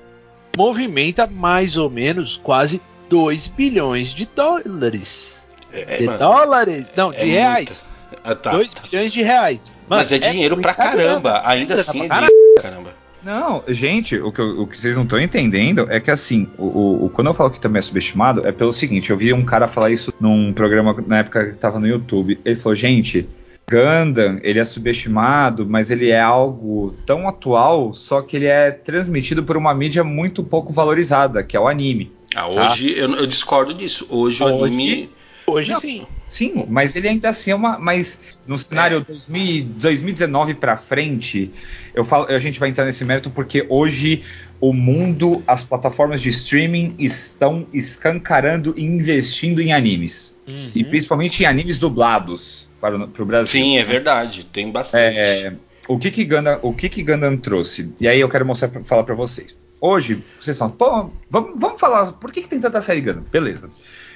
movimenta mais ou menos quase 2 bilhões de dólares. É, de mano, dólares? Não, de é reais. muita. Ah, tá. 2 bilhões de reais. Mano, Mas é dinheiro pra caramba. grana. Ainda É assim é dinheiro pra caramba. Não, gente, o que, o que vocês não estão entendendo é que assim, o, o- o- quando eu falo que também é subestimado, é pelo seguinte, eu vi um cara falar isso num programa na época que tava no YouTube. Ele falou, gente, Gundam, ele é subestimado, mas ele é algo tão atual, só que ele é transmitido por uma mídia muito pouco valorizada, que é o anime. Ah, hoje eu, eu discordo disso. Hoje o Hoje- anime. Hoje Não. sim. Sim, mas ele ainda assim é uma. Mas no cenário 2000 2019 pra frente, eu falo, a gente vai entrar nesse mérito porque hoje o mundo, as plataformas de streaming estão escancarando e investindo em animes. E Uhum. principalmente em animes dublados para o pro Brasil. Sim, é verdade. Tem bastante. É, o que que Gundam, o que que Gundam trouxe? E aí eu quero mostrar, falar pra vocês. Hoje, vocês falam, pô, vamos, vamos falar, por que, que tem tanta série Gundam? Beleza.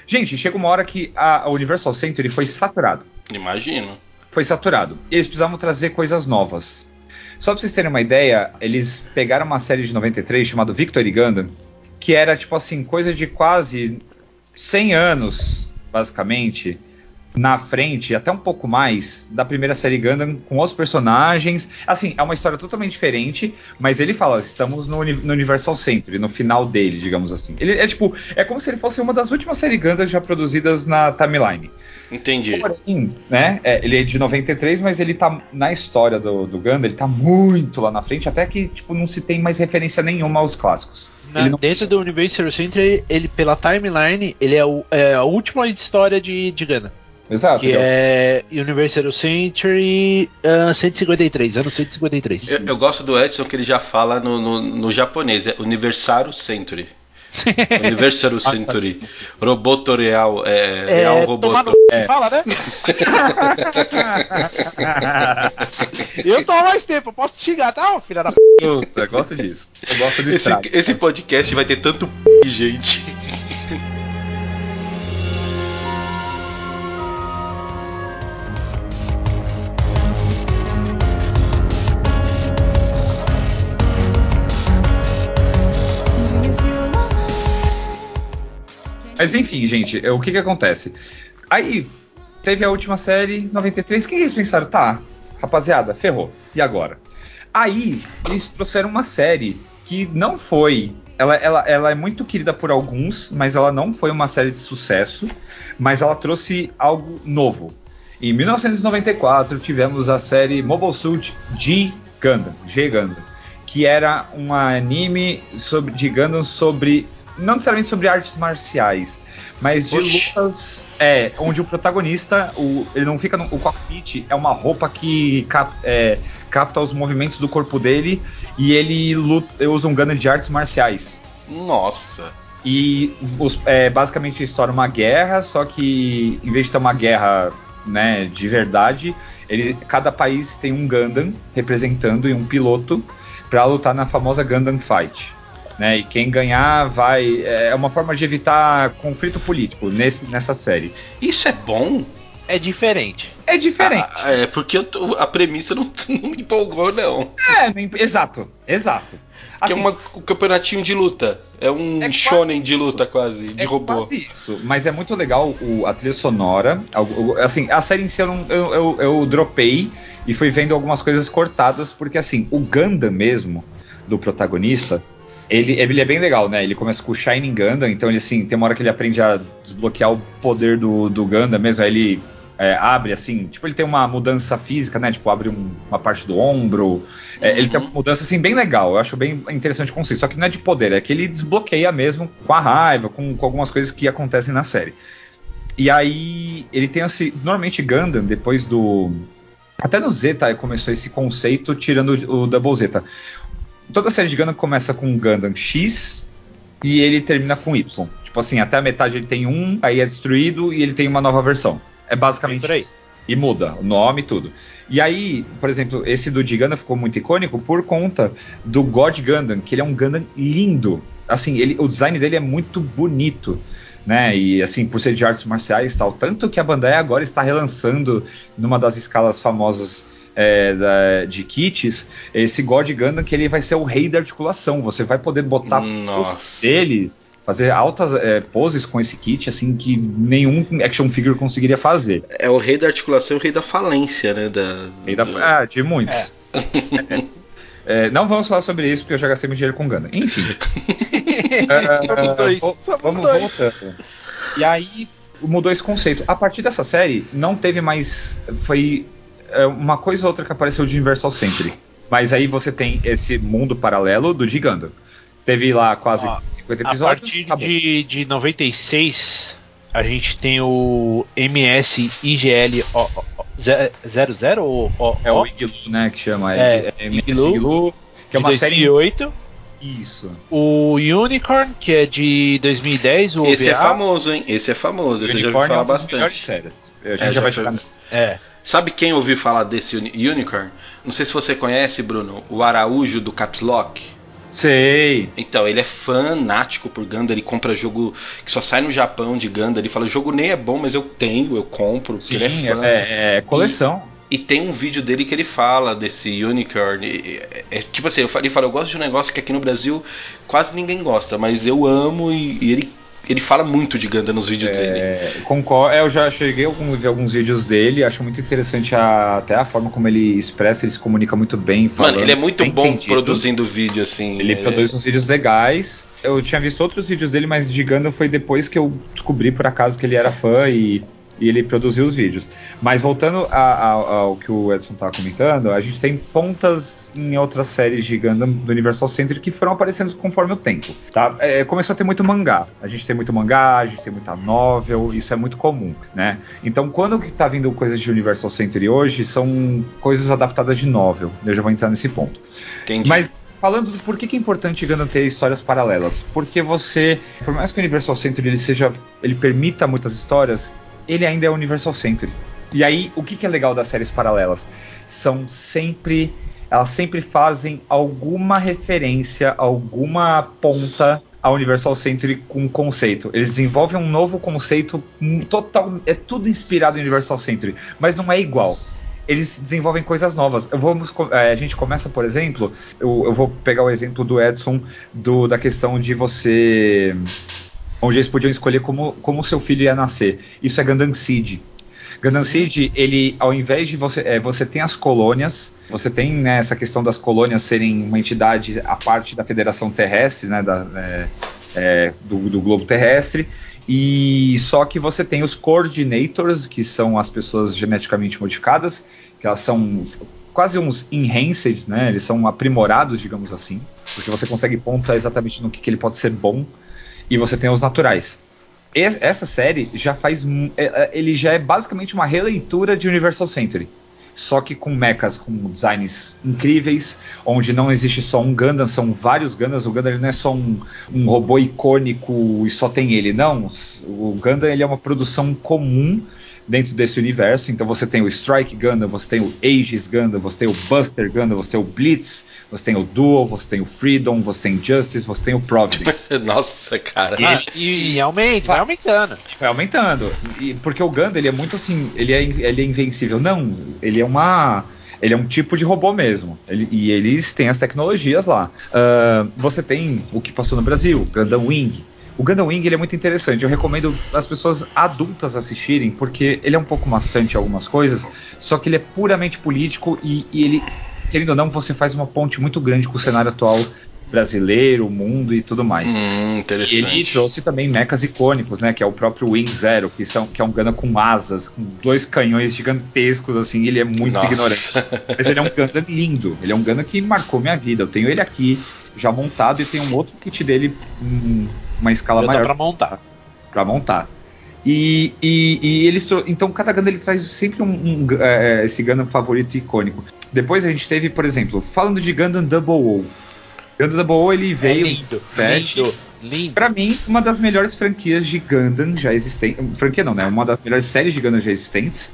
Gente, chega uma hora que a, a Universal Century foi saturado. Imagino. Foi saturado. E eles precisavam trazer coisas novas. Só pra vocês terem uma ideia, eles pegaram uma série de 93 chamada Victory Gundam, que era tipo assim, coisa de quase 100 anos, basicamente, na frente, até um pouco mais, da primeira série Gundam, com os personagens. Assim, é uma história totalmente diferente, mas ele fala, estamos no, no Universal Century, no final dele, digamos assim. Ele é tipo, é como se ele fosse uma das últimas séries Gundam já produzidas na timeline. Entendi. Porém, né, é, ele é de 93, mas ele tá na história do, do Gundam, ele tá muito lá na frente, até que tipo, não se tem mais referência nenhuma aos clássicos. Na- Ele não- dentro do Universal Center, ele, pela timeline, ele é, o- é a última história de, de Gana. Exato. Que ele é Universal Century ah, 153, ano 153. Eu, eu gosto do Edson que ele já fala no, no, no japonês, é Universaru Century. Universaru Century. Robotorial, é, real tomar no roboto. c... fala, né? eu tô há mais tempo, eu posso te xingar, tá, filha da p. Nossa, eu gosto disso. Eu gosto do Esse, esse podcast vai ter tanto p, gente. Mas enfim, gente, é, o que que acontece? Aí, teve a última série, 93, o que eles pensaram? Tá, rapaziada, ferrou. E agora? Aí eles trouxeram uma série que não foi. Ela, ela, ela é muito querida por alguns, mas ela não foi uma série de sucesso. Mas ela trouxe algo novo. Em 1994 tivemos a série Mobile Suit G Gundam, G Gundam, que era um anime sobre, de Gundam sobre não necessariamente sobre artes marciais, mas de Oxi. lutas, é, onde o protagonista, o, ele não fica no o cockpit, é uma roupa que cap- é, capta os movimentos do corpo dele e ele luta, usa um Gundam de artes marciais. Nossa. E os- é, basicamente a história é uma guerra, só que em vez de ter uma guerra né, de verdade, ele, cada país tem um Gundam representando e um piloto para lutar na famosa Gundam Fight. Né, e quem ganhar vai. É uma forma de evitar conflito político nesse, nessa série. Isso é bom? É diferente. É diferente. Ah, é, porque eu tô- a premissa não, não me empolgou, não. É, nem- exato, exato. que é Assim, uma, um campeonatinho de luta. É um É quase shonen de isso. luta, quase, de é robô. quase isso, mas é muito legal o- a trilha sonora. Assim, a série em si eu, não- eu, eu, eu dropei e fui vendo algumas coisas cortadas, porque assim, o Gundam mesmo, do protagonista, ele, ele é bem legal, né? Ele começa com o Shining Gundam, então ele assim, tem uma hora que ele aprende a desbloquear o poder do, do Gundam mesmo, aí ele é, abre assim, tipo, ele tem uma mudança física, né? Tipo, abre um- uma parte do ombro. É, Ele tem uma mudança assim bem legal, eu acho bem interessante o conceito. Só que não é de poder, é que ele desbloqueia mesmo com a raiva, com, com algumas coisas que acontecem na série. E aí ele tem esse. Normalmente Gundam, depois do. Até no Zeta começou esse conceito, tirando o, o Double Zeta. Toda série de Gundam começa com Gundam X e ele termina com Y. Tipo assim, até a metade ele tem um, aí é destruído e ele tem uma nova versão. É basicamente aí. isso. E muda o nome e tudo. E aí, por exemplo, esse do de Gundam ficou muito icônico por conta do God Gundam, que ele é um Gundam lindo. Assim, ele, o design dele é muito bonito. Né? E assim, por ser de artes marciais e tal. Tanto que a Bandai agora está relançando numa das escalas famosas é, da- de kits, esse God Gundam que ele vai ser o rei da articulação. Você vai poder botar Nossa. poses dele, fazer altas é, poses com esse kit, assim, que nenhum action figure conseguiria fazer. É o rei da articulação e o rei da falência, né? Da, Rei da- do- Ah, de muitos. É, não vamos falar sobre isso porque eu já gastei meu dinheiro com Gundam. Enfim. É, Somos dois, somos vamos dois. voltando. E aí mudou esse conceito. A partir dessa série, não teve mais. Foi é, uma coisa ou outra que apareceu de Universal Century. Mas aí você tem esse mundo paralelo do Gundam. Teve lá quase Ó, 50 A episódios. partir acabou. de, de 96, a gente tem o MS IGL 00 ou o, É o Iglu, né? Que chama. É, é, MS Iglu, Iglu, que é uma série. 2008. Isso. O Unicorn, que é de 2010, o Esse é OVA. famoso, hein? Esse é famoso, esse eu já ouvi é falar melhores bastante. séries. A gente É, já, já vai foi- chegar. É. Sabe quem ouviu falar desse uni- Unicorn? Não sei se você conhece, Bruno, o Araújo do Caps Lock. Sei. Então, ele é fanático por Gundam, ele compra jogo que só sai no Japão de Gundam. Ele fala, o jogo nem é bom, mas eu tenho, eu compro, porque Sim, ele é fã. é, é coleção. E tem um vídeo dele que ele fala desse Unicorn. e- e- É, tipo assim, ele fala, eu gosto de um negócio que aqui no Brasil quase ninguém gosta, mas eu amo e, e ele, ele fala muito de Gundam nos vídeos dele. É, concordo, é, eu já cheguei a ver alguns vídeos dele, acho muito interessante a- até a forma como ele expressa, ele se comunica muito bem. Falando, Mano, ele é muito bom entendido. produzindo vídeo, assim. Ele é- produz uns vídeos legais. Eu tinha visto outros vídeos dele, mas de Gundam foi depois que eu descobri por acaso que ele era fã e, e ele produziu os vídeos. Mas voltando a- a- ao que o Edson estava comentando, a gente tem pontas em outras séries de Gundam do Universal Century que foram aparecendo conforme o tempo. Tá? É, começou a ter muito mangá. A gente tem muito mangá, a gente tem muita novel, isso é muito comum, né? Então, quando que tá vindo coisas de Universal Century hoje, são coisas adaptadas de novel. Eu já vou entrar nesse ponto. Entendi. Mas falando do por que, que é importante Gundam ter histórias paralelas? Porque você, por mais que o Universal Century ele seja, ele permita muitas histórias, ele ainda é Universal Century. E aí, o que, que é legal das séries paralelas? São sempre, elas sempre fazem alguma referência, alguma ponta a Universal Century com um conceito. Eles desenvolvem um novo conceito total, é tudo inspirado em Universal Century, mas não é igual eles desenvolvem coisas novas. Eu vou, é, a gente começa, por exemplo, eu, eu vou pegar o exemplo do Edson do, da questão de você. Onde eles podiam escolher como, como seu filho ia nascer. Isso é Gundam Seed. Gundam Seed, ele, ao invés de você. É, você tem as colônias, você tem né, essa questão das colônias serem uma entidade à parte da Federação Terrestre, né? Da, é, é, do, do globo terrestre. E só que você tem os coordinators, que são as pessoas geneticamente modificadas, que elas são quase uns enhanced, né? Eles são aprimorados, digamos assim, porque você consegue pontuar exatamente no que, que ele pode ser bom. E você tem os naturais. E essa série já faz. é- é- Ele já é basicamente uma releitura de Universal Century. Só que com mechas com designs incríveis, onde não existe só um Gundam, são vários Gundams. O Gundam não é só um, um robô icônico e só tem ele, não. O Gundam ele é uma produção comum dentro desse universo. Então você tem o Strike Gundam, você tem o Aegis Gundam, você tem o Buster Gundam, você tem o Blitz, você tem o Duel, você tem o Freedom, você tem o Justice, você tem o Providence. Nossa, cara. Ah, e, e aumenta, vai aumentando. Vai aumentando. E, porque o Gundam, ele é muito assim, ele é, ele é invencível. Não, ele é uma. Ele é um tipo de robô mesmo. Ele- e eles têm as tecnologias lá. Ah, você tem o que passou no Brasil, Gundam Wing. O Gundam Wing ele é muito interessante. Eu recomendo as pessoas adultas assistirem, porque ele é um pouco maçante em algumas coisas, só que ele é puramente político e, e ele, querendo ou não, você faz uma ponte muito grande com o cenário atual brasileiro, o mundo e tudo mais. Hum, E interessante. ele trouxe também mechas icônicos, né? Que é o próprio Wing Zero, que, são, que é um Gundam com asas, com dois canhões gigantescos, assim, ele é muito Nossa. ignorante. Mas ele é um Gundam lindo, ele é um Gundam que marcou minha vida. Eu tenho ele aqui, já montado, e tem um outro kit dele, hum, uma escala Já dá maior pra montar. para montar. E, e, e eles então cada Gundam ele traz sempre um, um, é, esse Gundam favorito icônico. Depois a gente teve, por exemplo, falando de Gundam Double O. Gundam Double O ele veio é lindo, sete. lindo, lindo. Pra mim, uma das melhores franquias de Gundam já existentes. Franquia não, né? Uma das melhores séries de Gundam já existentes.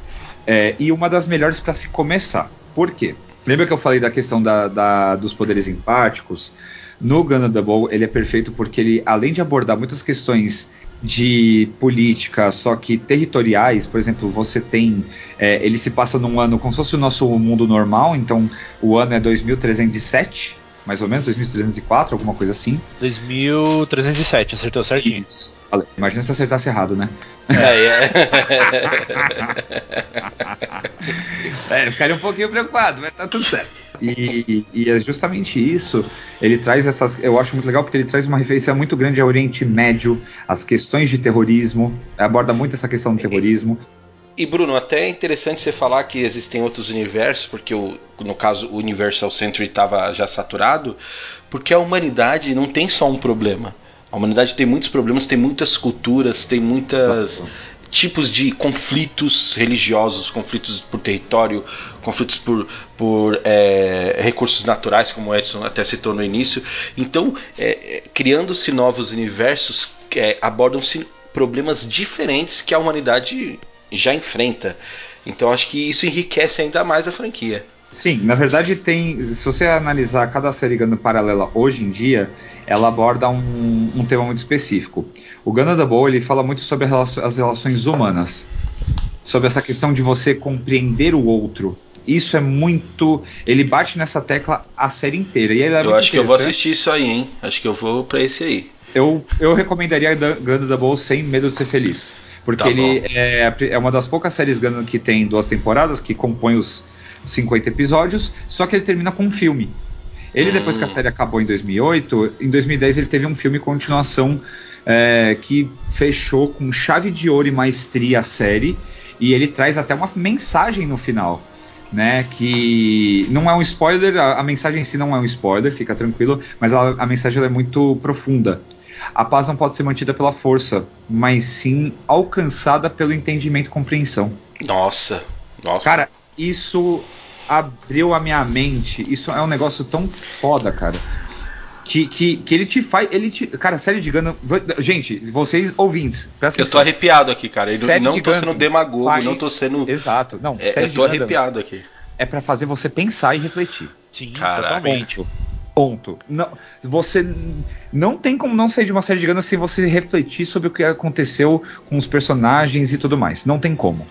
é, e uma das melhores pra se começar. Por quê? Lembra que eu falei da questão da, da- dos poderes empáticos? No Gundam Double, ele é perfeito porque ele, além de abordar muitas questões de política, só que territoriais, por exemplo, você tem. é, ele se passa num ano como se fosse o nosso mundo normal, então o ano é 2307, mais ou menos, 2304, alguma coisa assim. 2307, acertou certinho. Isso. Imagina se acertasse errado, né? É, é. É, ficaria um pouquinho preocupado, mas tá tudo certo. E, e é justamente isso. Ele traz essas. Eu acho muito legal porque ele traz uma referência muito grande ao Oriente Médio, as questões de terrorismo, aborda muito essa questão do terrorismo. E Bruno, até é interessante você falar que existem outros universos, porque o, no caso o Universal Century estava já saturado, porque a humanidade não tem só um problema. A humanidade tem muitos problemas, tem muitas culturas, tem muitos tipos de conflitos religiosos, conflitos por território, conflitos por, por é, recursos naturais, como o Edson até citou no início. Então, é, é, criando-se novos universos, é, abordam-se problemas diferentes que a humanidade já enfrenta. Então acho que isso enriquece ainda mais a franquia. Sim, na verdade tem. Se você analisar cada série Gundam paralela hoje em dia, ela aborda um, um tema muito específico. O Gundam Double ele fala muito sobre as relações humanas, sobre essa questão de você compreender o outro. Isso é muito. Ele bate nessa tecla a série inteira. E é eu acho que eu vou assistir isso aí, hein? Acho que eu vou pra esse aí. Eu, eu recomendaria Gundam Double sem medo de ser feliz. Porque Tá ele é, é uma das poucas séries Gundam que tem duas temporadas, que compõem os 50 episódios, só que ele termina com um filme. Ele, depois que a Hum. série acabou em 2008, em 2010 ele teve um filme continuação é, que fechou com chave de ouro e maestria a série, e ele traz até uma mensagem no final. Né, que não é um spoiler, a, a mensagem em si não é um spoiler, fica tranquilo, mas a, a mensagem é muito profunda. A paz não pode ser mantida pela força, mas sim alcançada pelo entendimento e compreensão. Nossa, nossa. Cara, isso abriu a minha mente. Isso é um negócio tão foda, cara. Que, que, que ele te faz. Ele te, cara, série de Gundam. Gente, vocês ouvintes, presta eu tô arrepiado aqui, cara. Eu Série não tô Gundam sendo demagogo, faz- não tô sendo. Exato. Não, É, série eu tô Gundam arrepiado aqui. É pra fazer você pensar e refletir. Sim, Caraca. totalmente. Ponto. Não, você não tem como não sair de uma série de Gundam se você refletir sobre o que aconteceu com os personagens e tudo mais. Não tem como.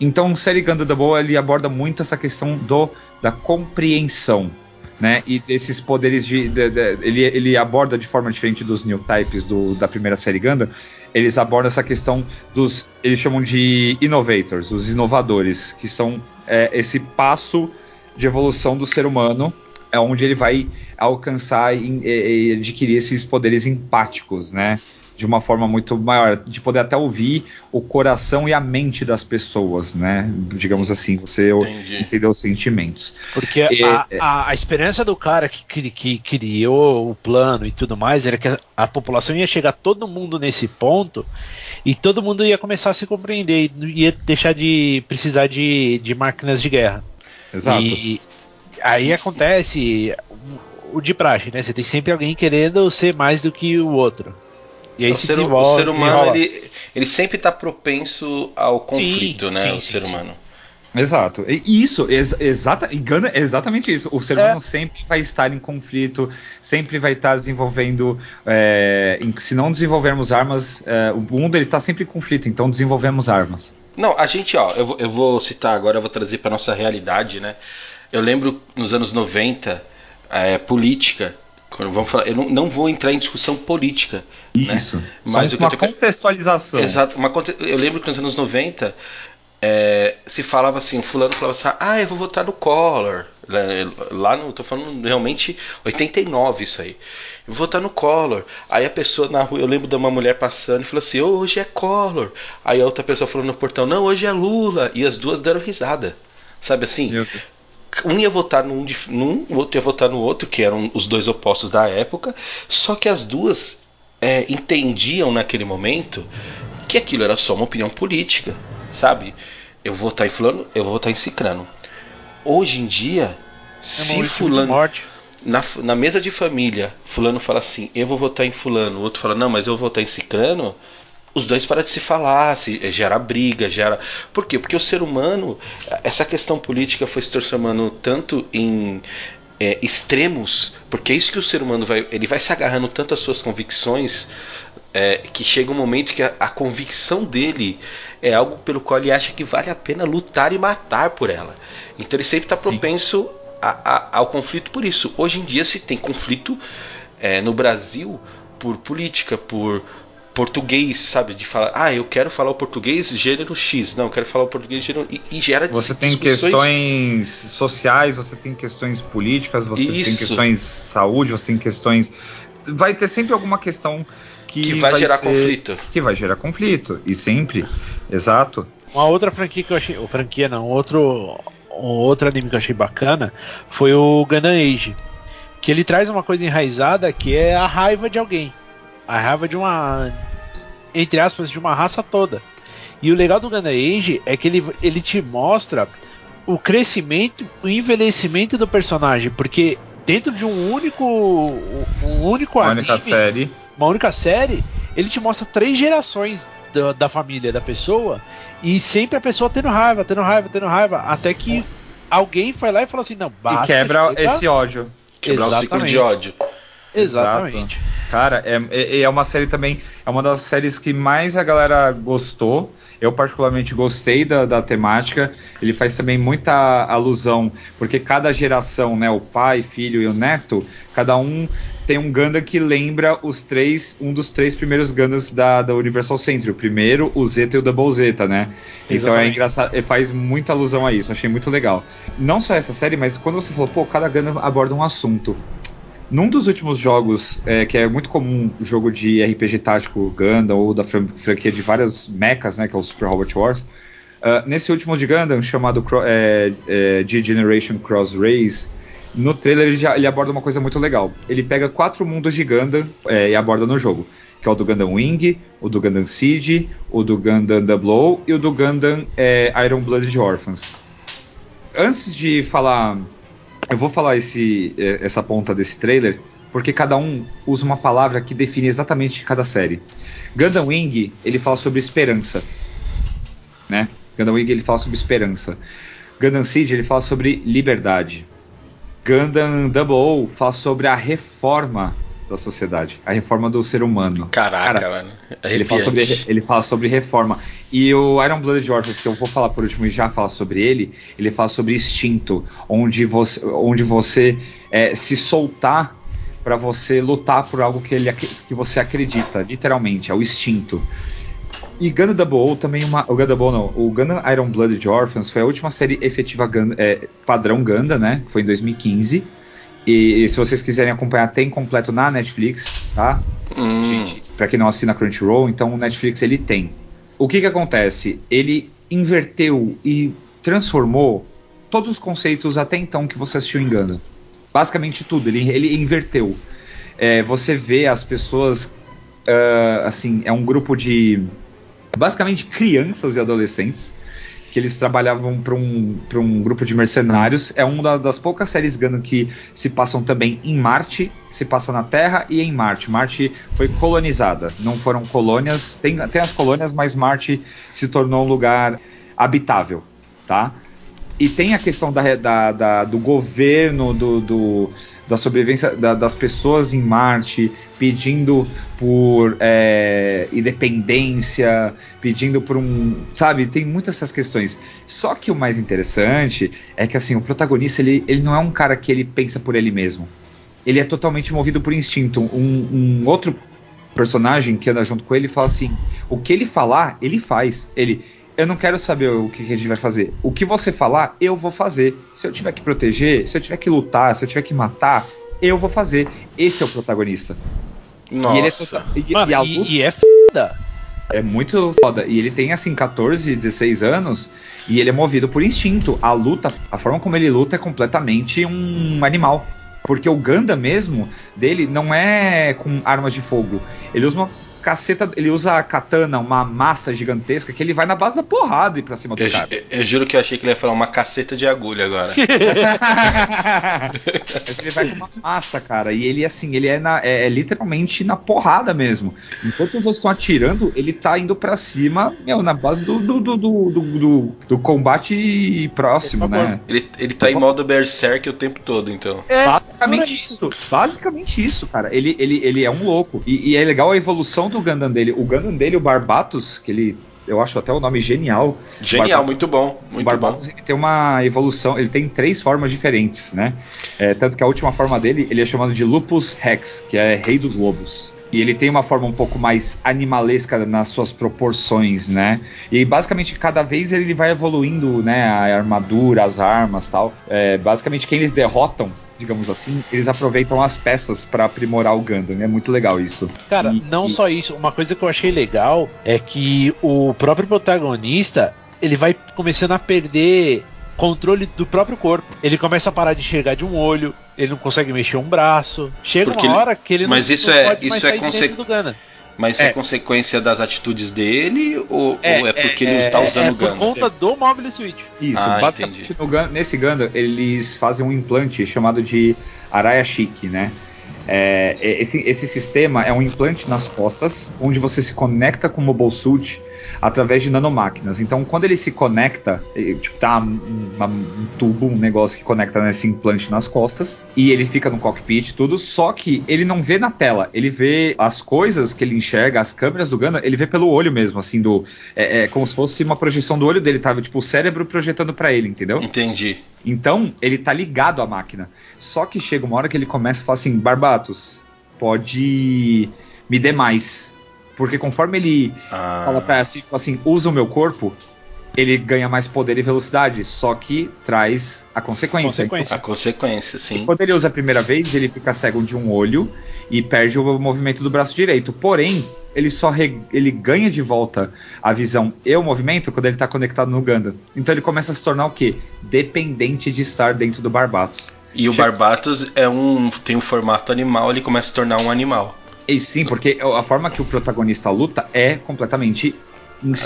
Então, série Gundam Double ele aborda muito essa questão do da compreensão. né? E desses poderes de, de- de- ele, ele aborda de forma diferente dos new types do, da primeira série Gundam. Eles abordam essa questão dos, eles chamam de innovators, os inovadores, que são é, esse passo de evolução do ser humano, é onde ele vai alcançar e, e- adquirir esses poderes empáticos, né? De uma forma muito maior, de poder até ouvir o coração e a mente das pessoas, né? Digamos assim, você Entendi. entender os sentimentos. Porque É, a, é. a, a esperança do cara que, cri- que criou o plano e tudo mais era que a, a população ia chegar todo mundo nesse ponto e todo mundo ia começar a se compreender e ia deixar de precisar de, de máquinas de guerra. Exato. E aí acontece o, de praxe, né? Você tem sempre alguém querendo ser mais do que o outro. E aí o, se ser, o ser humano ele, ele sempre está propenso ao conflito, né? sim, o sim, ser sim. humano. Exato. E isso, ex exata, e é exatamente isso. O ser É. humano sempre vai estar em conflito, sempre vai estar desenvolvendo. é, em- se não desenvolvermos armas, é, o mundo ele está sempre em conflito, então desenvolvemos armas. Não, a gente, ó, eu, vou- eu vou citar agora, eu vou trazer para nossa realidade, né? Eu lembro nos anos 90, é, política. Quando vamos falar, eu não, não vou entrar em discussão política. né? Isso. Mas que eu uma tô- contextualização. Exato. Uma eu lembro que nos anos 90 é, se falava assim, o fulano falava assim, ah, eu vou votar no Collor. Lá- Lá no, tô falando realmente 89 isso aí. Eu vou votar no Collor. Aí a pessoa na rua, eu lembro de uma mulher passando e falou assim, "Ô, hoje é Collor. Aí a outra pessoa falou no portão, não, hoje é Lula. E as duas deram risada. Sabe assim? Um ia votar num, num, o outro ia votar no outro, que eram os dois opostos da época, só que as duas é, entendiam naquele momento que aquilo era só uma opinião política, sabe? Eu vou votar em fulano, eu vou votar em cicrano. Hoje em dia, É se fulano na, na mesa de família, fulano fala assim, eu vou votar em fulano, o outro fala, não, mas eu vou votar em cicrano, os dois param de se falar, se, eh, gera briga, gera. Por quê? Porque o ser humano, essa questão política foi se transformando tanto em eh, extremos, porque é isso que o ser humano vai. Ele vai se agarrando tanto às suas convicções. eh, que chega um momento que a, a convicção dele é algo pelo qual ele acha que vale a pena lutar e matar por ela. Então ele sempre está propenso a- a- ao conflito por isso. Hoje em dia se tem conflito é, no Brasil por política, por português, sabe? De falar, ah, eu quero falar o português gênero X, não, eu quero falar o português gênero. E, e gera Você tem questões sociais, você tem questões políticas, você tem Isso. questões de saúde, você tem questões. Vai ter sempre alguma questão que, que vai, gerar ser- conflito. Que vai gerar conflito. E sempre. Exato. Uma outra franquia que eu achei. Ou franquia não, outro. Um outro anime que eu achei bacana foi o Gundam Age. Que ele traz uma coisa enraizada que é a raiva de alguém. A raiva de uma. Entre aspas, de uma raça toda. E o legal do Gundam Age é que ele, ele te mostra o crescimento, o envelhecimento do personagem. Porque dentro de um único. Um único A anime única série. uma única série, ele te mostra três gerações da, da família da pessoa e sempre a pessoa tendo raiva, tendo raiva, tendo raiva, até que alguém foi lá e falou assim: não, basta. e quebra chega. esse ódio. Quebrar o ciclo Exatamente. de ódio. Exatamente. Cara, é, é, é uma série também. É uma das séries que mais a galera gostou. Eu, particularmente, gostei da, da temática. Ele faz também muita alusão, porque cada geração, né, o pai, filho e o neto, cada um tem um Gundam que lembra os três, um dos três primeiros Gundams da, da Universal Century. O primeiro, o Zeta e o Double Zeta, né? Então é Exatamente. engraçado, faz muita alusão a isso, achei muito legal. Não só essa série, mas quando você falou, pô, cada Gundam aborda um assunto. Num dos últimos jogos, é, que é muito comum, jogo de RPG tático Gundam ou da fran- franquia de várias mechas, né, que é o Super Robot Wars, ah, nesse último de Gundam, chamado é, é, G-Generation Cross Race, no trailer ele, já- ele aborda uma coisa muito legal. Ele pega quatro mundos de Gundam é, e aborda no jogo, que é o do Gundam Wing, o do Gundam Seed, o do Gundam Double e o do Gundam é, Iron Blooded Orphans. Antes de falar eu vou falar esse, eh, essa ponta desse trailer, porque cada um usa uma palavra que define exatamente cada série. Gundam Wing, ele fala sobre esperança. Né? Gundam Wing, ele fala sobre esperança. Gundam Seed, ele fala sobre liberdade. Gundam Double O fala sobre a reforma da sociedade, a reforma do ser humano. Caraca, Cara, mano. Ele fala, sobre, ele fala sobre reforma. E o Iron Blooded Orphans, que eu vou falar por último e já falar sobre ele, ele fala sobre instinto, onde você, onde você é, se soltar para você lutar por algo que, ele, que você acredita, literalmente, é o instinto. E Gundam Double O também uma. O Gundam Double não. O Gundam Iron Blooded Orphans foi a última série efetiva Gundam, é, padrão Gundam, né? Que foi em 2015. E, se vocês quiserem acompanhar, tem completo na Netflix, tá? Hum, Gente, pra quem não assina Crunchyroll, então o Netflix ele tem. O que que acontece? Ele inverteu e transformou todos os conceitos até então que você assistiu em Gundam. Basicamente tudo, ele, ele inverteu. É, você vê as pessoas, ah, assim, é um grupo de basicamente crianças e adolescentes que eles trabalhavam para um, pra um grupo de mercenários. É uma das poucas séries Gundam que se passam também em Marte, se passa na Terra e em Marte. Marte foi colonizada, não foram colônias. Tem, tem as colônias, mas Marte se tornou um lugar habitável, tá? E tem a questão da, da- da- do governo, do, do- da sobrevivência da- das pessoas em Marte, pedindo por é, independência, pedindo por um. Sabe, tem muitas essas questões. Só que o mais interessante é que assim, o protagonista ele, ele não é um cara que ele pensa por ele mesmo. Ele é totalmente movido por instinto. Um, um outro personagem que anda junto com ele fala assim: o que ele falar, ele faz. Ele. Eu não quero saber o que a gente vai fazer. O que você falar, eu vou fazer. Se eu tiver que proteger, se eu tiver que lutar, se eu tiver que matar, eu vou fazer. Esse é o protagonista. Nossa. E ele é, total- e- Mano, e a e, luta e é foda. é muito foda. E ele tem assim 14, 16 anos e ele é movido por instinto. A luta, a forma como ele luta é completamente um animal. Porque o Ganda mesmo dele não é com armas de fogo. Ele usa uma caceta, ele usa a katana, uma massa gigantesca que ele vai na base da porrada e pra cima dos Eu, caras. eu- eu juro que eu achei que ele ia falar uma caceta de agulha agora. ele vai com uma massa, cara. E ele, assim, ele é, na- é- é literalmente na porrada mesmo. Enquanto vocês estão atirando, ele tá indo pra cima, meu, na base do, do, do, do, do, do- do combate próximo, né? Ele, ele tá em modo Berserk o tempo todo, então. É, Basicamente pura isso. Basicamente isso, cara. Ele, ele, ele é um louco. E, e é legal a evolução do Gundam dele. O Gundam dele, o Barbatos, que ele. Eu acho até o nome genial. Genial, Barbatos- muito bom. o Muito Barbatos bom. ele tem uma evolução, ele tem três formas diferentes, né? É, tanto que a última forma dele, ele é chamado de Lupus Rex, que é rei dos lobos. E ele tem uma forma um pouco mais animalesca nas suas proporções, né? E basicamente cada vez ele vai evoluindo, né? A armadura, as armas, tal. É, basicamente quem eles derrotam, digamos assim, eles aproveitam as peças para aprimorar o Gundam. É muito legal isso. Cara, E- não e- só isso, uma coisa que eu achei legal é que o próprio protagonista ele vai começando a perder controle do próprio corpo. Ele começa a parar de enxergar de um olho, ele não consegue mexer um braço. Chega Porque uma ele- hora que ele mas não, isso não é- pode mais isso é sair conse- do Gana. Mas é, É. consequência das atitudes dele ou É, ou é, porque ele é, está é, usando É o por Gundam? conta do Mobile Switch. Isso, Ah, basicamente Gun- nesse Gundam eles fazem um implante chamado de Araya Chic, né? É, é, esse, esse sistema é um implante nas costas, onde você se conecta com o Mobile Suit através de nanomáquinas. Então, quando ele se conecta, tipo, tá um, uma- um tubo, um negócio que conecta nesse implante nas costas, e ele fica no cockpit tudo, só que ele não vê na tela, ele vê as coisas que ele enxerga, as câmeras do Gundam, ele vê pelo olho mesmo, assim, do é, é como se fosse uma projeção do olho dele, tava tipo o cérebro projetando pra ele, entendeu? Entendi. Então, ele tá ligado à máquina. Só que chega uma hora que ele começa a falar assim: Barbatos, pode me dê mais. Porque conforme ele Ah, fala pra assim, tipo assim, usa o meu corpo, ele ganha mais poder e velocidade. Só que traz a consequência. Consequência. a consequência, sim. Quando ele usa a primeira vez, ele fica cego de um olho e perde o movimento do braço direito. Porém, ele só re- ele ganha de volta a visão e o movimento quando ele está conectado no Gundam. Então ele começa a se tornar o quê? Dependente de estar dentro do Barbatos. E o Barbatos é um tem um formato animal, ele começa a se tornar um animal. E sim, porque a forma que o protagonista luta é completamente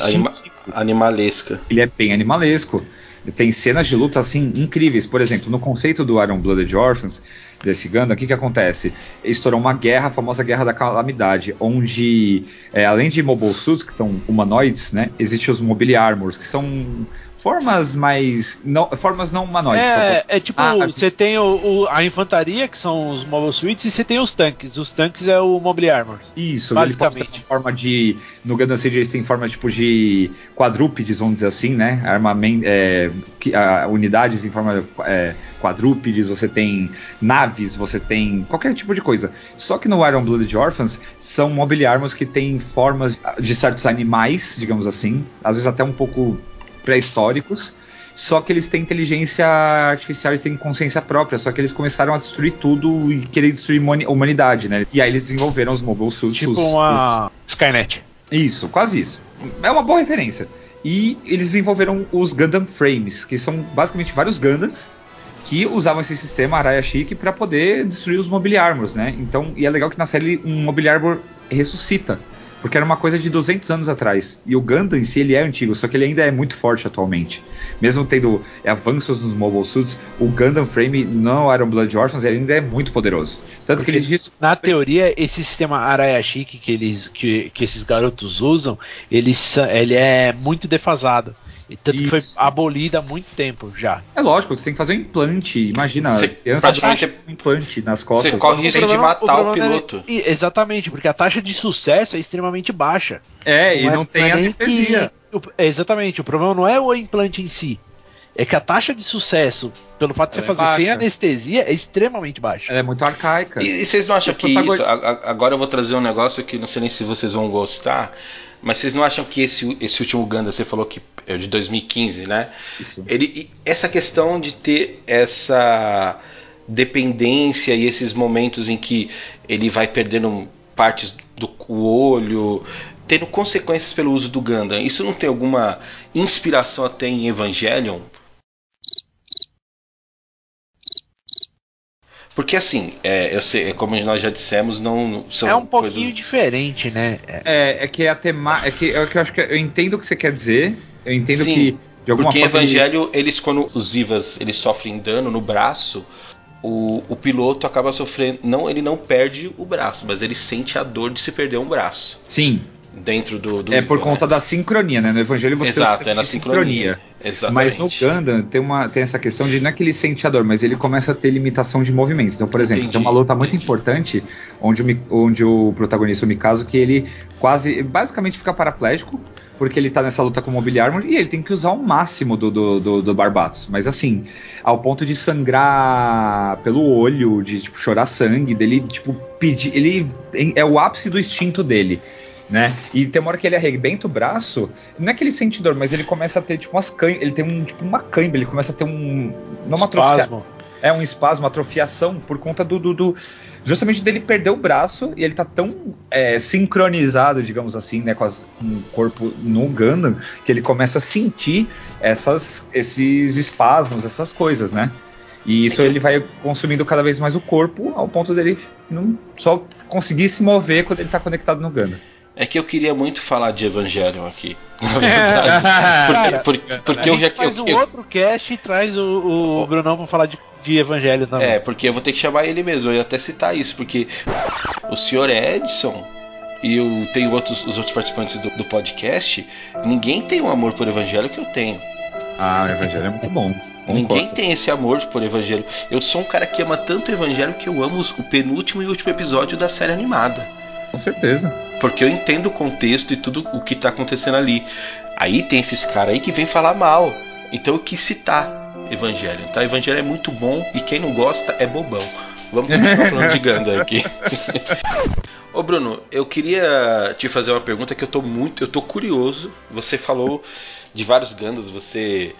Anima- animalesca. ele é bem animalesco. Tem cenas de luta assim incríveis. Por exemplo, no conceito do Iron Blooded Orphans, desse Gundam, o que, que acontece? Estourou uma guerra, a famosa Guerra da Calamidade, onde, é, além de Mobile Suits, que são humanoides, né, existem os Mobile Armors, que são formas mais. Não, formas não humanoides. É, tá é tipo, Ah, você tem o, o- a infantaria, que são os mobile suits, e você tem os tanques. Os tanques é o mobile armor. Isso, Basicamente. forma de. No Gundam Seed eles têm forma tipo de quadrúpedes, vamos dizer assim, né? Armamento, é, que- ah, unidades em forma é, quadrúpedes, você tem naves, você tem qualquer tipo de coisa. Só que no Iron Blooded Orphans são mobile armors que têm formas de certos animais, digamos assim, às vezes até um pouco pré-históricos. Só que eles têm inteligência artificial, eles têm consciência própria, só que eles começaram a destruir tudo e querer destruir a humanidade, né? E aí eles desenvolveram os mobile suits. Tipo os- uma Skynet. isso, quase isso. É uma boa referência. E eles desenvolveram os Gundam Frames, que são basicamente vários Gundams que usavam esse sistema Araya Chic para poder destruir os Mobile Armors, né? Então, e é legal que na série um Mobile Armor ressuscita, porque era uma coisa de 200 anos atrás. E o Gundam em si ele é antigo, só que ele ainda é muito forte atualmente. Mesmo tendo avanços nos Mobile Suits, o Gundam Frame no Iron Blood Orphans ele ainda é muito poderoso. Tanto que Porque eles dizem Na teoria, esse sistema Araya Chic que, eles, que, que esses garotos usam, ele, ele é muito defasado. E tanto que foi Isso. abolido há muito tempo já. É lógico, você tem que fazer um implante. Imagina, Você criança praticamente- um implante nas costas. Você corre o risco de matar o, problema piloto. não é- exatamente, porque a taxa de sucesso é extremamente baixa. É, e é- não tem é nem anestesia. que- o- é, exatamente, o problema não é o implante em si. É que a taxa de sucesso, pelo fato de você é fazer sem anestesia, é extremamente baixa. Ela é muito arcaica. E, e vocês não acham O que protagon- isso. a- a- agora eu vou trazer um negócio que não sei nem se vocês vão gostar. Mas vocês não acham que esse, esse último Gundam, você falou que é de 2015, né? Isso. Ele, essa questão de ter essa dependência e esses momentos em que ele vai perdendo partes do olho, tendo consequências pelo uso do Gundam, isso não tem alguma inspiração até em Evangelion? Porque assim, é, eu sei, como nós já dissemos, não são É um pouquinho coisas- diferente, né? É, É, é que a tema, é que, é que eu acho que eu entendo o que você quer dizer. Eu entendo Sim, que de alguma Porque em forma ele- Evangelho, eles quando os Ivas eles sofrem dano no braço, o, o piloto acaba sofrendo, não, ele não perde o braço, mas ele sente a dor de se perder um braço Sim, dentro do, do é por Iva, conta né? da sincronia, né? No Evangelho você Exato, é na sincronia. Exatamente. Mas no Gundam tem, uma, tem essa questão de não é que ele sente a dor, mas ele começa a ter limitação de movimentos. Então, por exemplo, Entendi, tem uma luta muito entendi. importante onde o, onde o protagonista, o Mikazo, que ele quase, basicamente fica paraplégico, porque ele tá nessa luta com o Mobile Armor e ele tem que usar o máximo do, do, do, do Barbatos. Mas assim, ao ponto de sangrar pelo olho, de tipo, chorar sangue, dele, tipo, pedir. Ele é o ápice do instinto dele né? E tem uma hora que ele arrebenta o braço, não é que ele sente dor, mas ele começa a ter tipo umas cãibras, ele tem um tipo uma cãibra, ele começa a ter um não uma atrofia, espasmo. é um espasmo, uma atrofiação por conta do, do, do- justamente dele perder o braço e ele tá tão é, sincronizado, digamos assim, né, com, as- com o corpo no Gundam, que ele começa a sentir essas, esses espasmos, essas coisas, né? E isso É ele vai consumindo cada vez mais o corpo, ao ponto dele não só conseguir se mover quando ele tá conectado no Gundam. É que eu queria muito falar de Evangelion aqui. Na verdade. Cara, porque porque, porque a eu já faz eu- um eu- outro cast e traz o, o Brunão pra falar de, de Evangelho também. É, porque eu vou ter que chamar ele mesmo. Eu ia até citar isso, porque o senhor Edson e eu tenho outros, os outros participantes do, do podcast. Ninguém tem o amor por evangelho que eu tenho. Ah, o Evangelho é muito bom. Ninguém tem esse amor por evangelho. Eu sou um cara que ama tanto o evangelho que eu amo o penúltimo e último episódio da série animada. Com certeza. Porque eu entendo o contexto e tudo o que tá acontecendo ali. Aí tem esses caras aí que vem falar mal. Então eu quis citar Evangelho. Tá? Evangelho é muito bom e quem não gosta é bobão. Vamos continuar falando de Ganda aqui. Ô Bruno, eu queria te fazer uma pergunta que eu tô muito, eu tô curioso. Você falou de vários Gandas, você,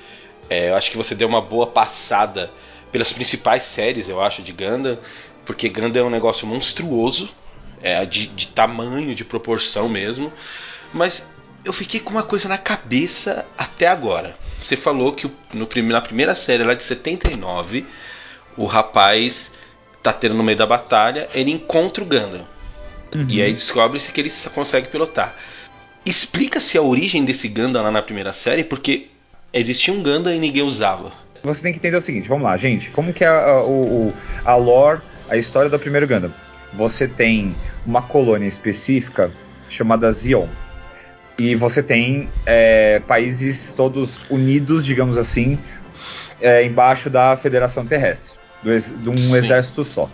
é, eu acho que você deu uma boa passada pelas principais séries, eu acho, de Ganda, porque Ganda é um negócio monstruoso, é, de, de tamanho, de proporção mesmo. Mas eu fiquei com uma coisa na cabeça até agora. Você falou que no, na primeira série lá de 79, o rapaz tá tendo no meio da batalha, ele encontra o Gundam. E aí descobre-se que ele consegue pilotar. Explica-se a origem desse Gundam lá na primeira série, porque existia um Gundam e ninguém usava. Você tem que entender o seguinte, vamos lá, gente. Como que é a, o- a lore, a história do primeiro Gundam? Você tem uma colônia específica chamada Zion. e você tem é, países todos unidos, digamos assim, é, embaixo da Federação Terrestre, do ex- de um Sim. exército só.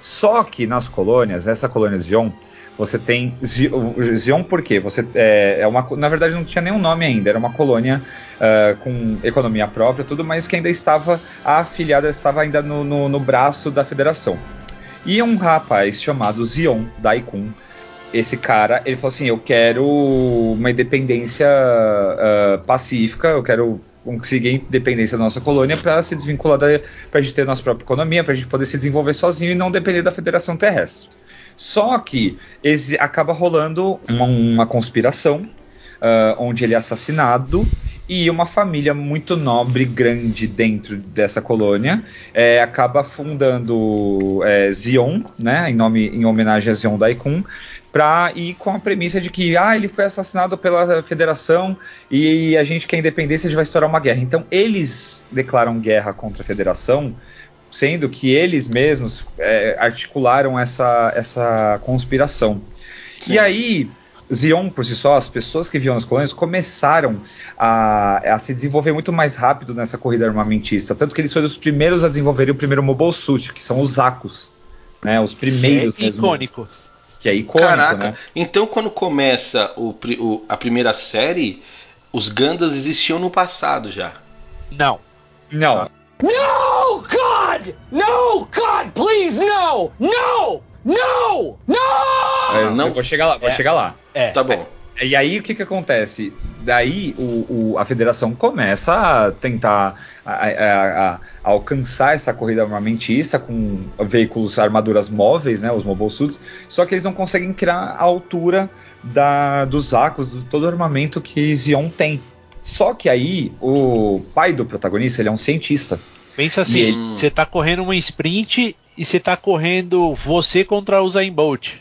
Só que nas colônias, essa colônia Zion, você tem Zion por quê? Você é, é uma, na verdade não tinha nenhum nome ainda, era uma colônia ah, com economia própria, tudo, mas que ainda estava afiliada, estava ainda no, no, no braço da Federação. E um rapaz chamado Zion Daikun, esse cara, ele falou assim: Eu quero uma independência ah, pacífica, eu quero conseguir a independência da nossa colônia para se desvincular para a gente ter nossa própria economia, para a gente poder se desenvolver sozinho e não depender da Federação Terrestre. Só que acaba rolando uma, uma conspiração ah, onde ele é assassinado e uma família muito nobre, grande dentro dessa colônia, é, acaba fundando é, Zion, né, em, nome, em homenagem a Zion Daikun, para ir com a premissa de que ah, ele foi assassinado pela federação e a gente quer independência, a gente vai estourar uma guerra. Então eles declaram guerra contra a federação, sendo que eles mesmos é, articularam essa, essa conspiração. Sim. E aí, Zion, por si só, as pessoas que viviam nas colônias começaram a, a se desenvolver muito mais rápido nessa corrida armamentista. Tanto que eles foram os primeiros a desenvolverem o primeiro Mobile Suit, que são os Akos. Né, os primeiros é mesmo, icônico. que é icônico, Caraca, né? então quando começa o pri- o- a primeira série, os Gandas existiam no passado já. Não. Não, No, God! No, God, please, no! No! É, não. eu vou chegar lá, vou É. chegar lá. É. Tá bom. E aí o que, que acontece? Daí o, o- a federação começa a tentar a- a- a- a alcançar essa corrida armamentista com veículos, armaduras móveis, né, os mobile suits, só que eles não conseguem criar a altura da, dos Akos, de todo o armamento que Zion tem. Só que aí o pai do protagonista ele é um cientista. Pensa assim, ele- você tá correndo uma sprint e você tá correndo você contra o Zayn Bolt.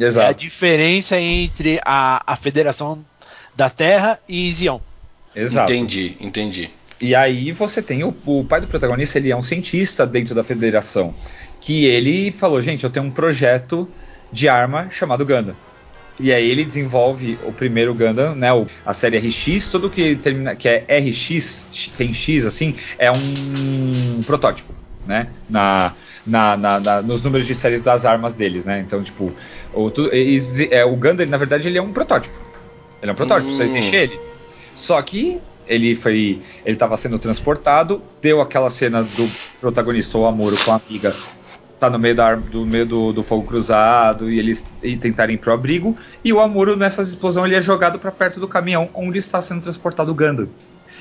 É a diferença entre a, a Federação da Terra e Zion. Exato. Entendi, entendi. E aí você tem o, o pai do protagonista, ele é um cientista dentro da federação, que ele falou, gente, eu tenho um projeto de arma chamado Gundam. E aí ele desenvolve o primeiro Gundam, né, o- a série RX, tudo que termina que é RX, tem X assim, é um protótipo, né, na, na, na- na- nos números de séries das armas deles, né? Então, tipo, o, é, o Gundam, na verdade, ele é um protótipo. Ele é um protótipo, só Hum. existe ele. Só que ele foi. Ele estava sendo transportado, deu aquela cena do protagonista, o Amuro, com a amiga, tá no meio, da, do, meio do, do fogo cruzado e eles e tentarem ir pro abrigo. E o Amuro, nessa explosão, ele é jogado para perto do caminhão onde está sendo transportado o Gundam.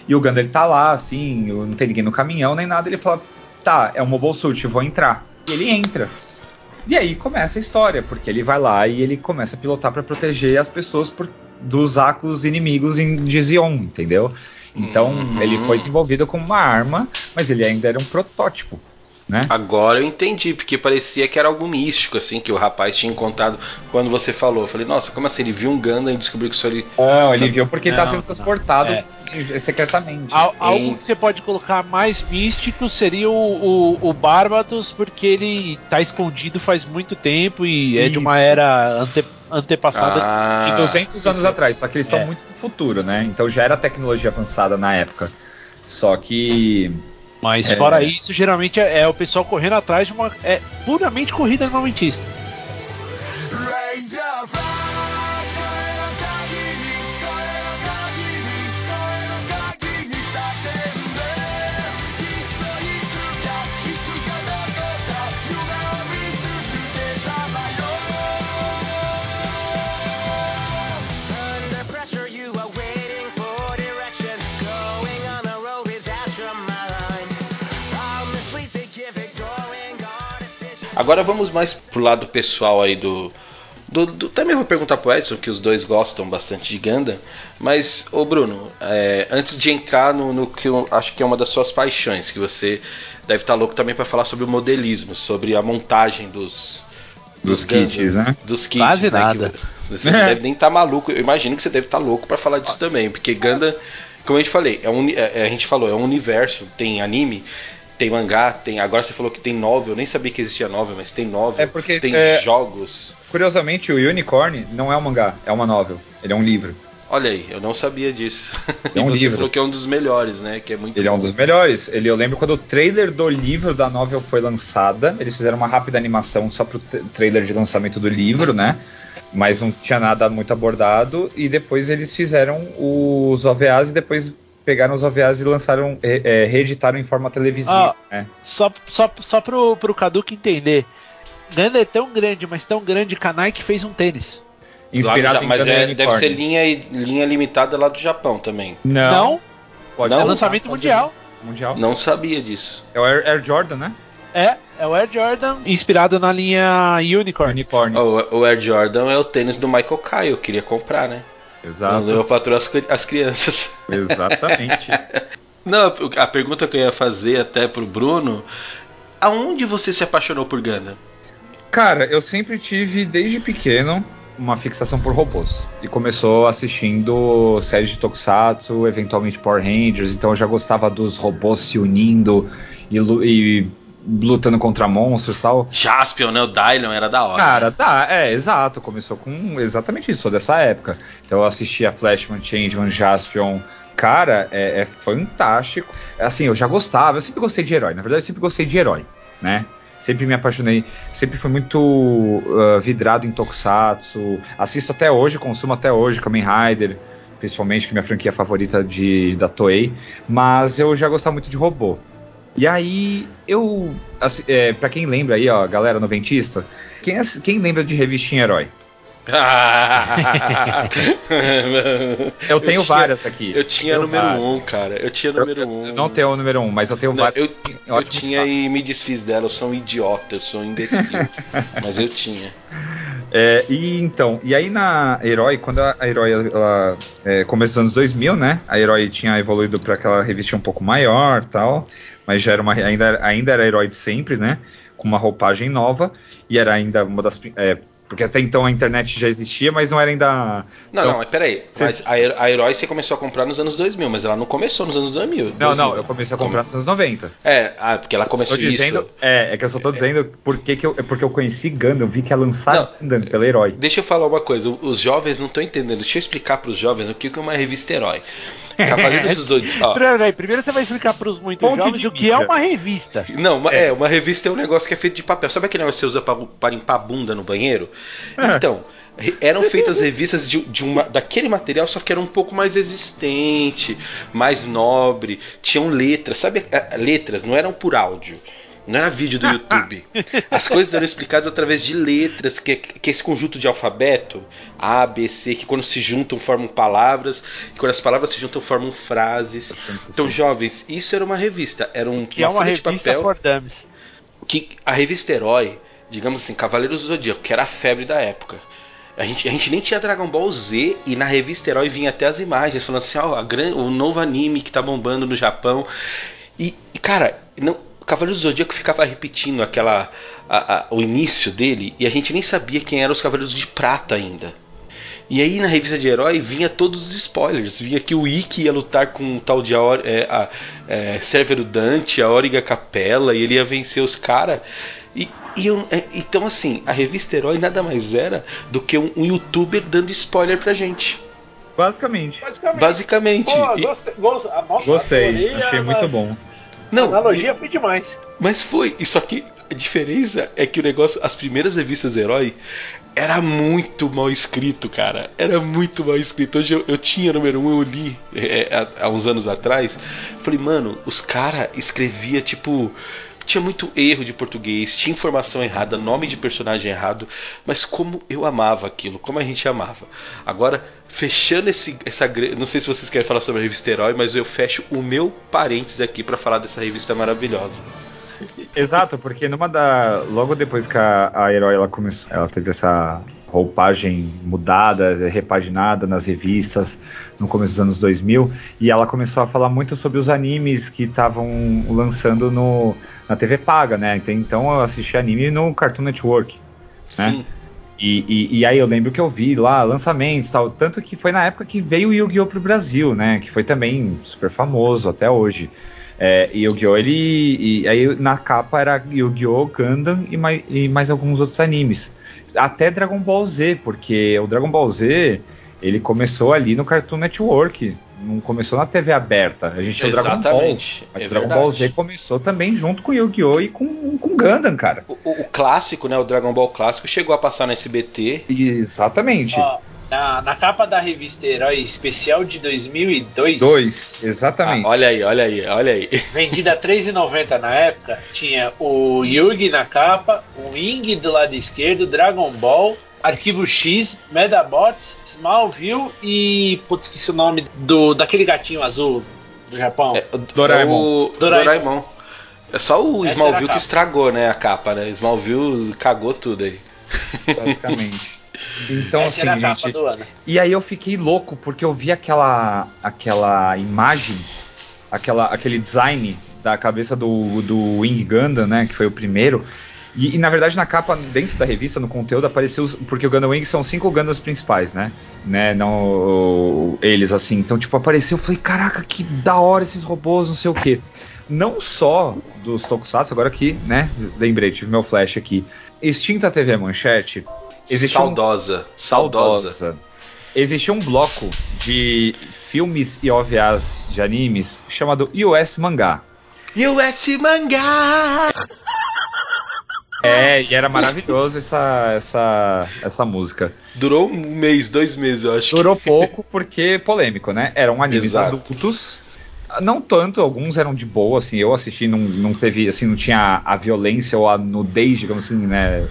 E o Gundam ele tá lá, assim, não tem ninguém no caminhão nem nada. Ele fala: tá, é um mobile suit, vou entrar. E ele entra. E aí começa a história, porque ele vai lá e ele começa a pilotar para proteger as pessoas por- dos acos inimigos em de Zion, entendeu? Então Uhum. ele foi desenvolvido como uma arma, mas ele ainda era um protótipo, né? Agora eu entendi, porque parecia que era algo místico, assim, que o rapaz tinha encontrado quando você falou. Eu falei, nossa, como assim? Ele viu um Gundam e descobriu que isso ali. Não, ele viu porque está Não, sendo não. transportado É. secretamente. Al- algo que você pode colocar mais místico seria o, o, o Barbatos, porque ele tá escondido faz muito tempo e é de uma Isso. era ante- antepassada. Ah, de 200 anos atrás, só que eles estão É. muito no futuro, né? Então já era tecnologia avançada na época. Só que Mas É. fora isso, geralmente é, é o pessoal correndo atrás de uma. É puramente corrida armamentista. Raise Agora vamos mais pro lado pessoal aí do. do, do- também vou perguntar pro Edson, que os dois gostam bastante de Gundam. Mas, ô Bruno, é, antes de entrar no, no que eu acho que é uma das suas paixões, que você deve estar louco também para falar sobre o modelismo, sobre a montagem dos. Dos Gundams, kits, né? Dos kits, Quase né, nada. que você não deve nem estar maluco. Eu imagino que você deve estar louco para falar disso também, porque Gundam, como a gente falei, é um, uni- é- a gente falou, é um universo, tem anime, tem mangá, tem. Agora você falou que tem novel, eu nem sabia que existia novel, mas tem novel, É porque, tem é, jogos. Curiosamente, o Unicorn não é um mangá, é uma novel. Ele é um livro. Olha aí, eu não sabia disso. É um e você livro. falou que é um dos melhores, né? Que é muito Ele é um bom. dos melhores. Ele, eu lembro quando o trailer do livro da novel foi lançada, eles fizeram uma rápida animação só pro tra- trailer de lançamento do livro, né? Mas não tinha nada muito abordado. E depois eles fizeram os OVAs e depois pegaram os OVAs e lançaram, re- é, reeditaram em forma televisiva, Ah. né? Só, só, só pro, pro Caduco entender. Ganda é tão grande, mas tão grande que a Nike fez um tênis. Inspirado Ja- em Mas é- deve ser linha, linha limitada lá do Japão também. Não, Não? pode Não? lançar Lançamento mundial. Mundial. Não sabia disso. É o Air, Air Jordan, né? É, é o Air Jordan inspirado na linha Unicorn. Unicorn. O, o Air Jordan é o tênis do Michael Kyle, eu queria comprar, né? Exato. Eu patroa as, as crianças. Exatamente. Não, a pergunta que eu ia fazer até pro Bruno, aonde você se apaixonou por Gundam? Cara, eu sempre tive, desde pequeno, uma fixação por robôs. E começou assistindo séries de Tokusatsu, eventualmente Power Rangers, então eu já gostava dos robôs se unindo e, e lutando contra monstros e tal. Jaspion, né? O Dylon era da hora. Cara, tá, é, exato. Começou com exatamente isso, sou dessa época. Então eu assistia Flashman, Changeman, Jaspion. Cara, é, é fantástico. Assim, eu já gostava, eu sempre gostei de herói. Na verdade, eu sempre gostei de herói, né? Sempre me apaixonei, sempre fui muito ah, vidrado em Tokusatsu. Assisto até hoje, consumo até hoje Kamen Rider, principalmente que é minha franquia favorita de, da Toei. Mas eu já gostava muito de robô. E aí, eu. Assim, é, pra quem lembra aí, ó, galera noventista, quem, quem lembra de revistinha herói? Eu tenho tinha- várias aqui. Eu tinha Tenho número várias. 1, um, cara. Eu tinha Eu, número eu 1. Um. não tenho o número 1, um, mas eu tenho Não, várias. eu, eu tinha estado. e me desfiz dela, eu sou um idiota, eu sou um imbecil. mas eu tinha. É, e então, e aí na Herói, quando a, a Herói, ela, é, começo dos anos 2000, né? A Herói tinha evoluído para aquela revista um pouco maior tal, mas já era uma, ainda, era- ainda era Herói de sempre, né? Com uma roupagem nova, e era ainda uma das. É, porque até então a internet já existia, mas não era ainda. Não, Então, não, mas peraí. cê- Mas a, a Herói você começou a comprar nos anos 2000, mas ela não começou nos anos 2000. Não, 2000. não, eu comecei a comprar nos anos 90. É, ah, porque ela começou Tô dizendo, isso. é, é que eu só tô dizendo porque, que eu, é porque eu conheci Gundam, eu vi que ia lançar Gundam pela Herói. Deixa eu falar uma coisa, os jovens não estão entendendo. Deixa eu explicar para os jovens o que que é uma revista herói. Cavaleiros do Zodíaco. Peraí, primeiro você vai explicar pros muito Fonte jovens o que é uma revista. Não, uma, é. uma revista é um negócio que é feito de papel. Sabe aquele negócio que você usa pra, pra limpar a bunda no banheiro? É. Então, eram feitas revistas de, de uma, daquele material, só que era um pouco mais resistente, mais nobre. Tinham letras, sabe? Letras, não eram por áudio. Não era vídeo do YouTube. As coisas eram explicadas através de letras, que, é- que é esse conjunto de alfabeto, A, B, C, que quando se juntam formam palavras, e quando as palavras se juntam formam frases. Então, jovens, isso era uma revista. Era um, Que é uma folha de revista papel for dummies. que a revista Herói, digamos assim, Cavaleiros do Zodíaco, que era a febre da época. A gente, a gente nem tinha Dragon Ball Z e na revista Herói vinha até as imagens falando assim, ó, a gran- o novo anime que tá bombando no Japão. E, e, cara, não, o Cavaleiro do Zodíaco ficava repetindo aquela a- a- o início dele e a gente nem sabia quem eram os Cavaleiros de Prata ainda. E aí na revista de herói vinha todos os spoilers. Vinha que o Ikki ia lutar com o tal de Aor, é, a, é, Cervero Dante, a Origa Capella, e ele ia vencer os caras. E, e eu- é, então assim, a revista Herói nada mais era do que um, um youtuber dando spoiler pra gente. Basicamente. Basicamente. Basicamente. Pô, gostei, gost- nossa, Gostei, adorei achei a- muito bom. A não, analogia foi demais. Mas foi, e só que a diferença é que o negócio, as primeiras revistas herói era muito mal escrito, cara. Era muito mal escrito. Hoje eu, eu tinha número um, eu li é, há, há uns anos atrás. Falei, mano, os cara escrevia tipo. Tinha muito erro de português, tinha informação errada, nome de personagem errado, mas como eu amava aquilo, como a gente amava. Agora, fechando esse, essa. Não sei se vocês querem falar sobre a revista Herói, mas eu fecho o meu parênteses aqui pra falar dessa revista maravilhosa. Exato, porque numa da. Logo depois que a, a Herói ela começou. Ela teve essa roupagem mudada, repaginada nas revistas no começo dos anos 2000 e ela começou a falar muito sobre os animes que estavam lançando no, na TV paga, né? Então, eu assisti anime no Cartoon Network. Né? Sim. E, e- e aí eu lembro que eu vi lá lançamentos e tal, tanto que foi na época que veio o Yu-Gi-Oh! pro Brasil, né? Que foi também super famoso até hoje. É, e Yu-Gi-Oh! ele. E aí na capa era Yu-Gi-Oh! Gundam e mais, e mais alguns outros animes. Até Dragon Ball Z, porque o Dragon Ball Z ele começou ali no Cartoon Network, não começou na TV aberta. A gente tinha o Dragon Ball. Mas é o Dragon. Ball Z começou também junto com Yu-Gi-Oh! e com, com Gundam, cara. O, o- o clássico, né? O Dragon Ball clássico chegou a passar no SBT. Exatamente. Ó, na, na capa da revista Herói Especial de 2002, Dois, Ah, exatamente. olha aí, olha aí, olha aí. vendida a R$ 3,90 na época, tinha o Yugi na capa, o Wing do lado esquerdo, Dragon Ball, Arquivo X, Medabots, Smallville e. Putz, esqueci o nome do, daquele gatinho azul do Japão. É, o- Doraemon. é o Doraemon. Doraemon. É só o Essa Smallville que capa. estragou, né, a capa, né? Smallville cagou tudo aí. basicamente. Então, Essa assim, gente. do ano. E aí eu fiquei louco porque eu vi aquela, aquela imagem, aquela, aquele design da cabeça do, do Wing Gundam, né? Que foi o primeiro. E, e, na verdade na capa, dentro da revista, no conteúdo, apareceu. os- Porque o Gundam Wing são cinco Gundams principais, né? né não eles assim. Então, tipo, apareceu. Eu falei, caraca, que da hora esses robôs, não sei o quê. Não só dos Tokusatsu, agora aqui, né? Lembrei, tive meu flash aqui. Extinta TV Manchete. Existe um- saudosa, saudosa. saudosa. Existia um bloco de filmes e OVAs de animes chamado US Mangá. US Mangá! É, e era maravilhoso essa, essa, essa música. Durou um mês, dois meses, eu acho. Durou pouco porque polêmico, né? Eram animes Exato. adultos. Não tanto, alguns eram de boa, assim, eu assisti, não, não teve, assim, não tinha a violência ou a nudez, digamos assim, né?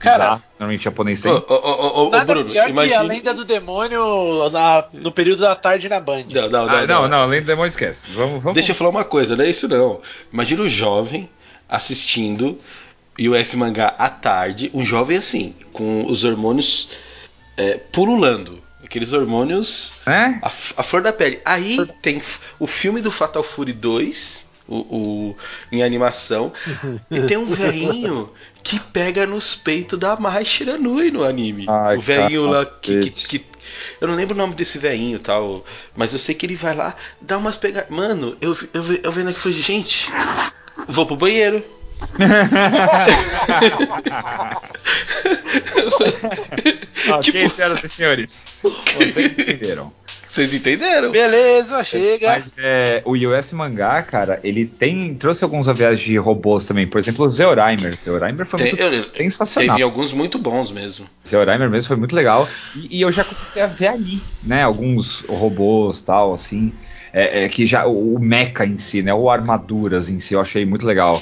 Cara, normalmente japonês tem. ô, ô, ô, ô, Nada Bruno, pior que a imagine... lenda do demônio na- no período da tarde na Band. Não, não, não, Ah, não, não, além do demônio esquece. Vamos, vamos. Deixa eu falar uma coisa, não é isso não. Imagina um jovem assistindo US Mangá à tarde, um jovem assim, com os hormônios é, pululando. Aqueles hormônios É? a, a flor da pele. Aí tem o filme do Fatal Fury 2, o, o- em animação, e tem um velhinho que pega nos peitos da Mai Shiranui no anime. Ai, o velhinho lá que, que- que- Eu não lembro o nome desse velhinho e tal, mas eu sei que ele vai lá, dá umas pegadas. Mano, eu, eu, eu vendo aqui e falei, gente, vou pro banheiro. ok, Tipo- senhoras e senhores. Vocês entenderam. Vocês entenderam? Beleza, chega. Mas é, o US Mangá, cara, ele tem trouxe alguns OVAs de robôs também. Por exemplo, o Zeoraimer. Zeoraimer foi Tem- muito eu- sensacional. Teve alguns muito bons mesmo. Zeoraimer mesmo foi muito legal. E, e eu já comecei a ver ali, né? Alguns robôs tal, assim. É, é, que já o, o mecha em si, né? Ou armaduras em si, eu achei muito legal.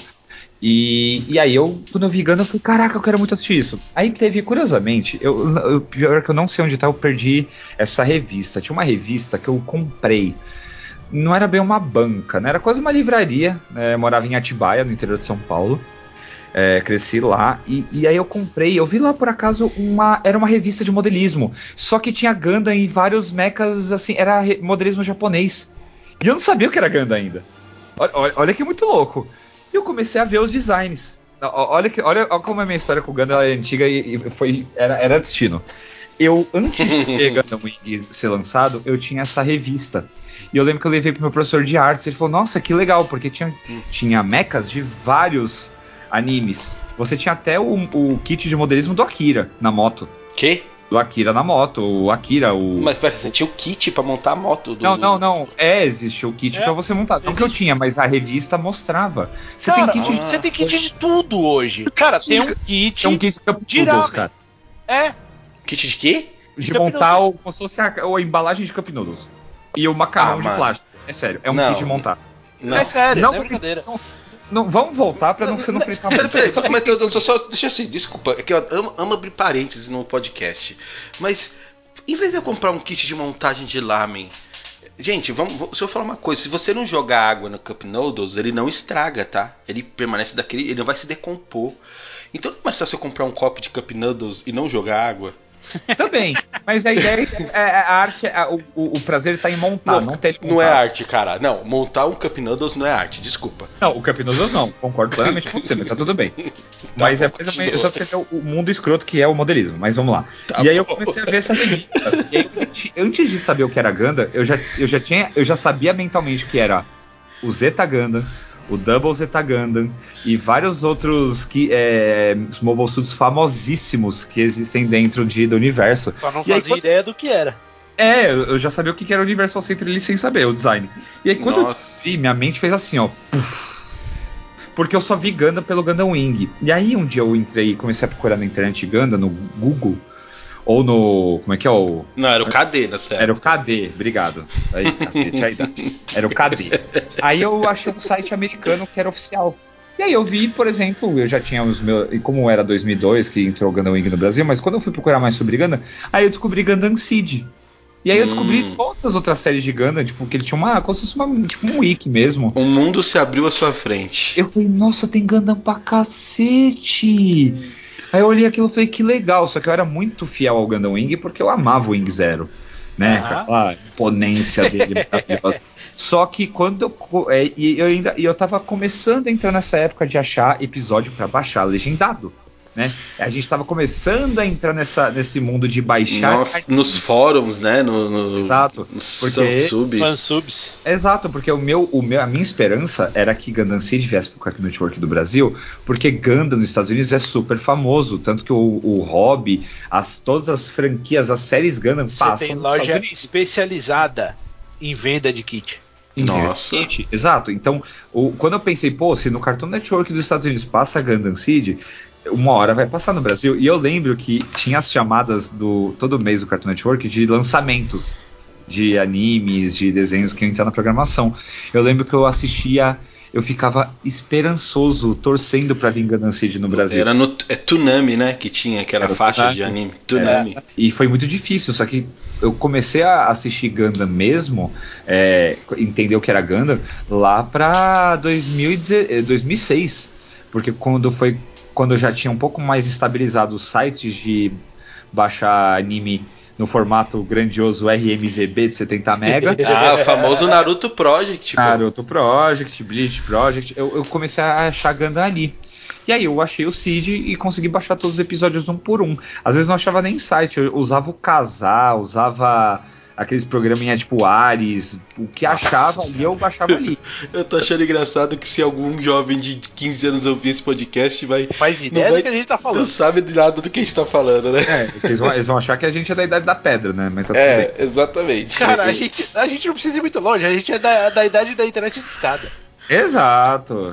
E, e aí eu, quando eu vi Gundam, eu falei, caraca, eu quero muito assistir isso. Aí teve, curiosamente, eu, eu, pior que eu não sei onde tá, eu perdi essa revista. Tinha uma revista que eu comprei. Não era bem uma banca, né? Era quase uma livraria. né? Eu morava em Atibaia, no interior de São Paulo. É, cresci lá e, e aí eu comprei. Eu vi lá por acaso uma. Era uma revista de modelismo. Só que tinha Gundam e vários mechas, assim, era modelismo japonês. E eu não sabia o que era Gundam ainda. Olha, olha, olha que muito louco. E eu comecei a ver os designs. Olha, que, olha, olha como a minha história com o Gundam é antiga e, e foi, era, era destino. Eu, antes de ter Gundam Wing ser lançado, eu tinha essa revista. E eu lembro que eu levei pro meu professor de artes. Ele falou: Nossa, que legal, porque tinha, tinha mechas de vários animes. Você tinha até o, o kit de modelismo do Akira na moto. Que? Do Akira na moto, o Akira, o. Mas pera, você tinha o kit pra montar a moto do. Não, não, não. É, existe o kit É, pra você montar. Não que eu tinha, mas a revista mostrava. Você Cara, tem kit de. você tem kit de tudo hoje. Cara, tem um kit. Tem um kit de Cup de Noodles, cara. É, Kit de quê? De Cup montar o, como se fosse a, a embalagem de Cup Noodles. E o macarrão Ah, de mano. plástico. É sério, é um Não. kit de montar. Não. é sério, Não, não é brincadeira. Não, vamos voltar pra não ser no fritar Pera, muito. pera, Só mas eu- só, só, deixa assim, desculpa, é que eu amo, amo abrir parênteses no podcast. Mas, em vez de eu comprar um kit de montagem de lamen, gente, vamos, se eu falar uma coisa, se você não jogar água no Cup Noodles, ele não estraga, tá? Ele permanece daquele, ele não vai se decompor. Então não é mais fácil eu comprar um copo de Cup Noodles e não jogar água? Também. Mas a ideia é, é a arte, é- o, o- prazer tá em montar, não, ter ele não é arte, cara. Não, montar um Cup Noodles não é arte, desculpa. Não, o Cup Noodles não. Concordo plenamente com você, mas tá tudo bem. mas é bom, mais ou menos só pra você ver o, mundo escroto que é o modelismo. Mas vamos lá. Tá e aí eu bom. comecei a ver essa revista. e aí, antes- de saber o que era Gundam, eu já, eu já tinha, eu já sabia mentalmente que era o Zeta Gundam, o Double Zeta Gundam e vários outros que é, mobile suits famosíssimos que existem dentro de, do universo. Só não E aí, fazia quando- ideia do que era. É, eu já sabia o que era o Universal Center ali sem saber, o design. E aí quando Nossa. eu vi, minha mente fez assim, ó. puf. porque eu só vi Gundam pelo Gundam Wing. E aí um dia eu entrei e comecei a procurar na internet Gundam, no Google, ou no. Como é que é o. Não, era o KD na série. Era o KD, obrigado. Aí, cacete, a idade. Era o KD. Aí eu achei um site americano que era oficial. E aí eu vi, por exemplo, eu já tinha os meus. E como era 2002 que entrou o Gundam Wing no Brasil, mas quando eu fui procurar mais sobre Gundam, aí eu descobri Gundam Seed. E aí eu descobri Hum. todas as outras séries de Gundam, tipo, que ele tinha uma. como se fosse uma, tipo um wiki mesmo. O mundo se abriu à sua frente. Eu falei, nossa, tem Gundam pra cacete! Aí eu olhei aquilo e falei, que legal. Só que eu era muito fiel ao Gundam Wing porque eu amava o Wing Zero. Né? Aham. Aquela imponência dele maravilhosa. Só que quando eu. é, e eu ainda. E eu tava começando a entrar nessa época de achar episódio pra baixar legendado. Né? A gente tava começando a entrar nessa, nesse mundo de baixar. Nossa, nos fóruns, né? No, no, Exato, No porque- sub. Fansubs. Exato, porque o meu, o meu, a minha esperança era que Gundam Seed viesse pro Cartoon Network do Brasil, porque Gundam nos Estados Unidos é super famoso, tanto que o, o Hobby, as, todas as franquias, as séries Gundam Você passam tem loja especializada em venda de kit. Nossa. Exato. Então, o- quando eu pensei, pô, se no Cartoon Network dos Estados Unidos passa Gundam Seed, uma hora vai passar no Brasil. E eu lembro que tinha as chamadas do todo mês do Cartoon Network de lançamentos de animes, de desenhos que iam entrar na programação. Eu lembro que eu assistia, eu ficava esperançoso, torcendo pra vir Seed no Brasil. Era no é Tunami, né? Que tinha aquela Era faixa Tunami. de anime. Tunami. É, e foi muito difícil, só que eu comecei a assistir Gundam mesmo, é, entender o que era Gundam, lá pra 2010 eh, 2006. Porque quando foi. Quando eu já tinha um pouco mais estabilizado os sites de baixar anime no formato grandioso RMVB de 70 mega. Ah, o famoso Naruto Project. pô. Naruto Project, Bleach Project, eu, eu comecei a achar Gundam ali. E aí eu achei o Cid e consegui baixar todos os episódios um por um. Às vezes não achava nem site, eu usava o Casar, usava aqueles programinha tipo Ares, o que achava ali eu baixava ali. Eu tô achando engraçado que se algum jovem de 15 anos ouvir esse podcast, vai. Faz ideia Não vai- do que a gente tá Não falando. sabe de nada do que a gente tá falando, né? É, eles vão, eles vão achar que a gente é da idade da pedra, né? Mas tá tudo É, bem. exatamente. Cara, a gente, a gente não precisa ir muito longe, a gente é da, da idade da internet de escada. Exato.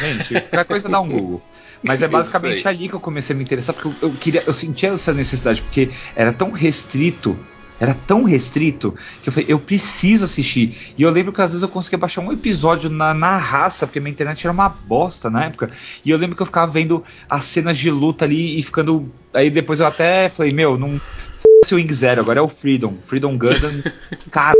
Gente, qualquer coisa dá um Google. Mas é basicamente ali que eu comecei a me interessar, porque eu, eu queria, eu sentia essa necessidade, porque era tão restrito, era tão restrito, que eu falei, eu preciso assistir. E eu lembro que às vezes eu conseguia baixar um episódio na, na raça, porque minha internet era uma bosta na época. E eu lembro que eu ficava vendo as cenas de luta ali e ficando. Aí depois eu até falei, meu, não. F***se o Wing Zero, agora é o Freedom. Freedom Gundam, cara.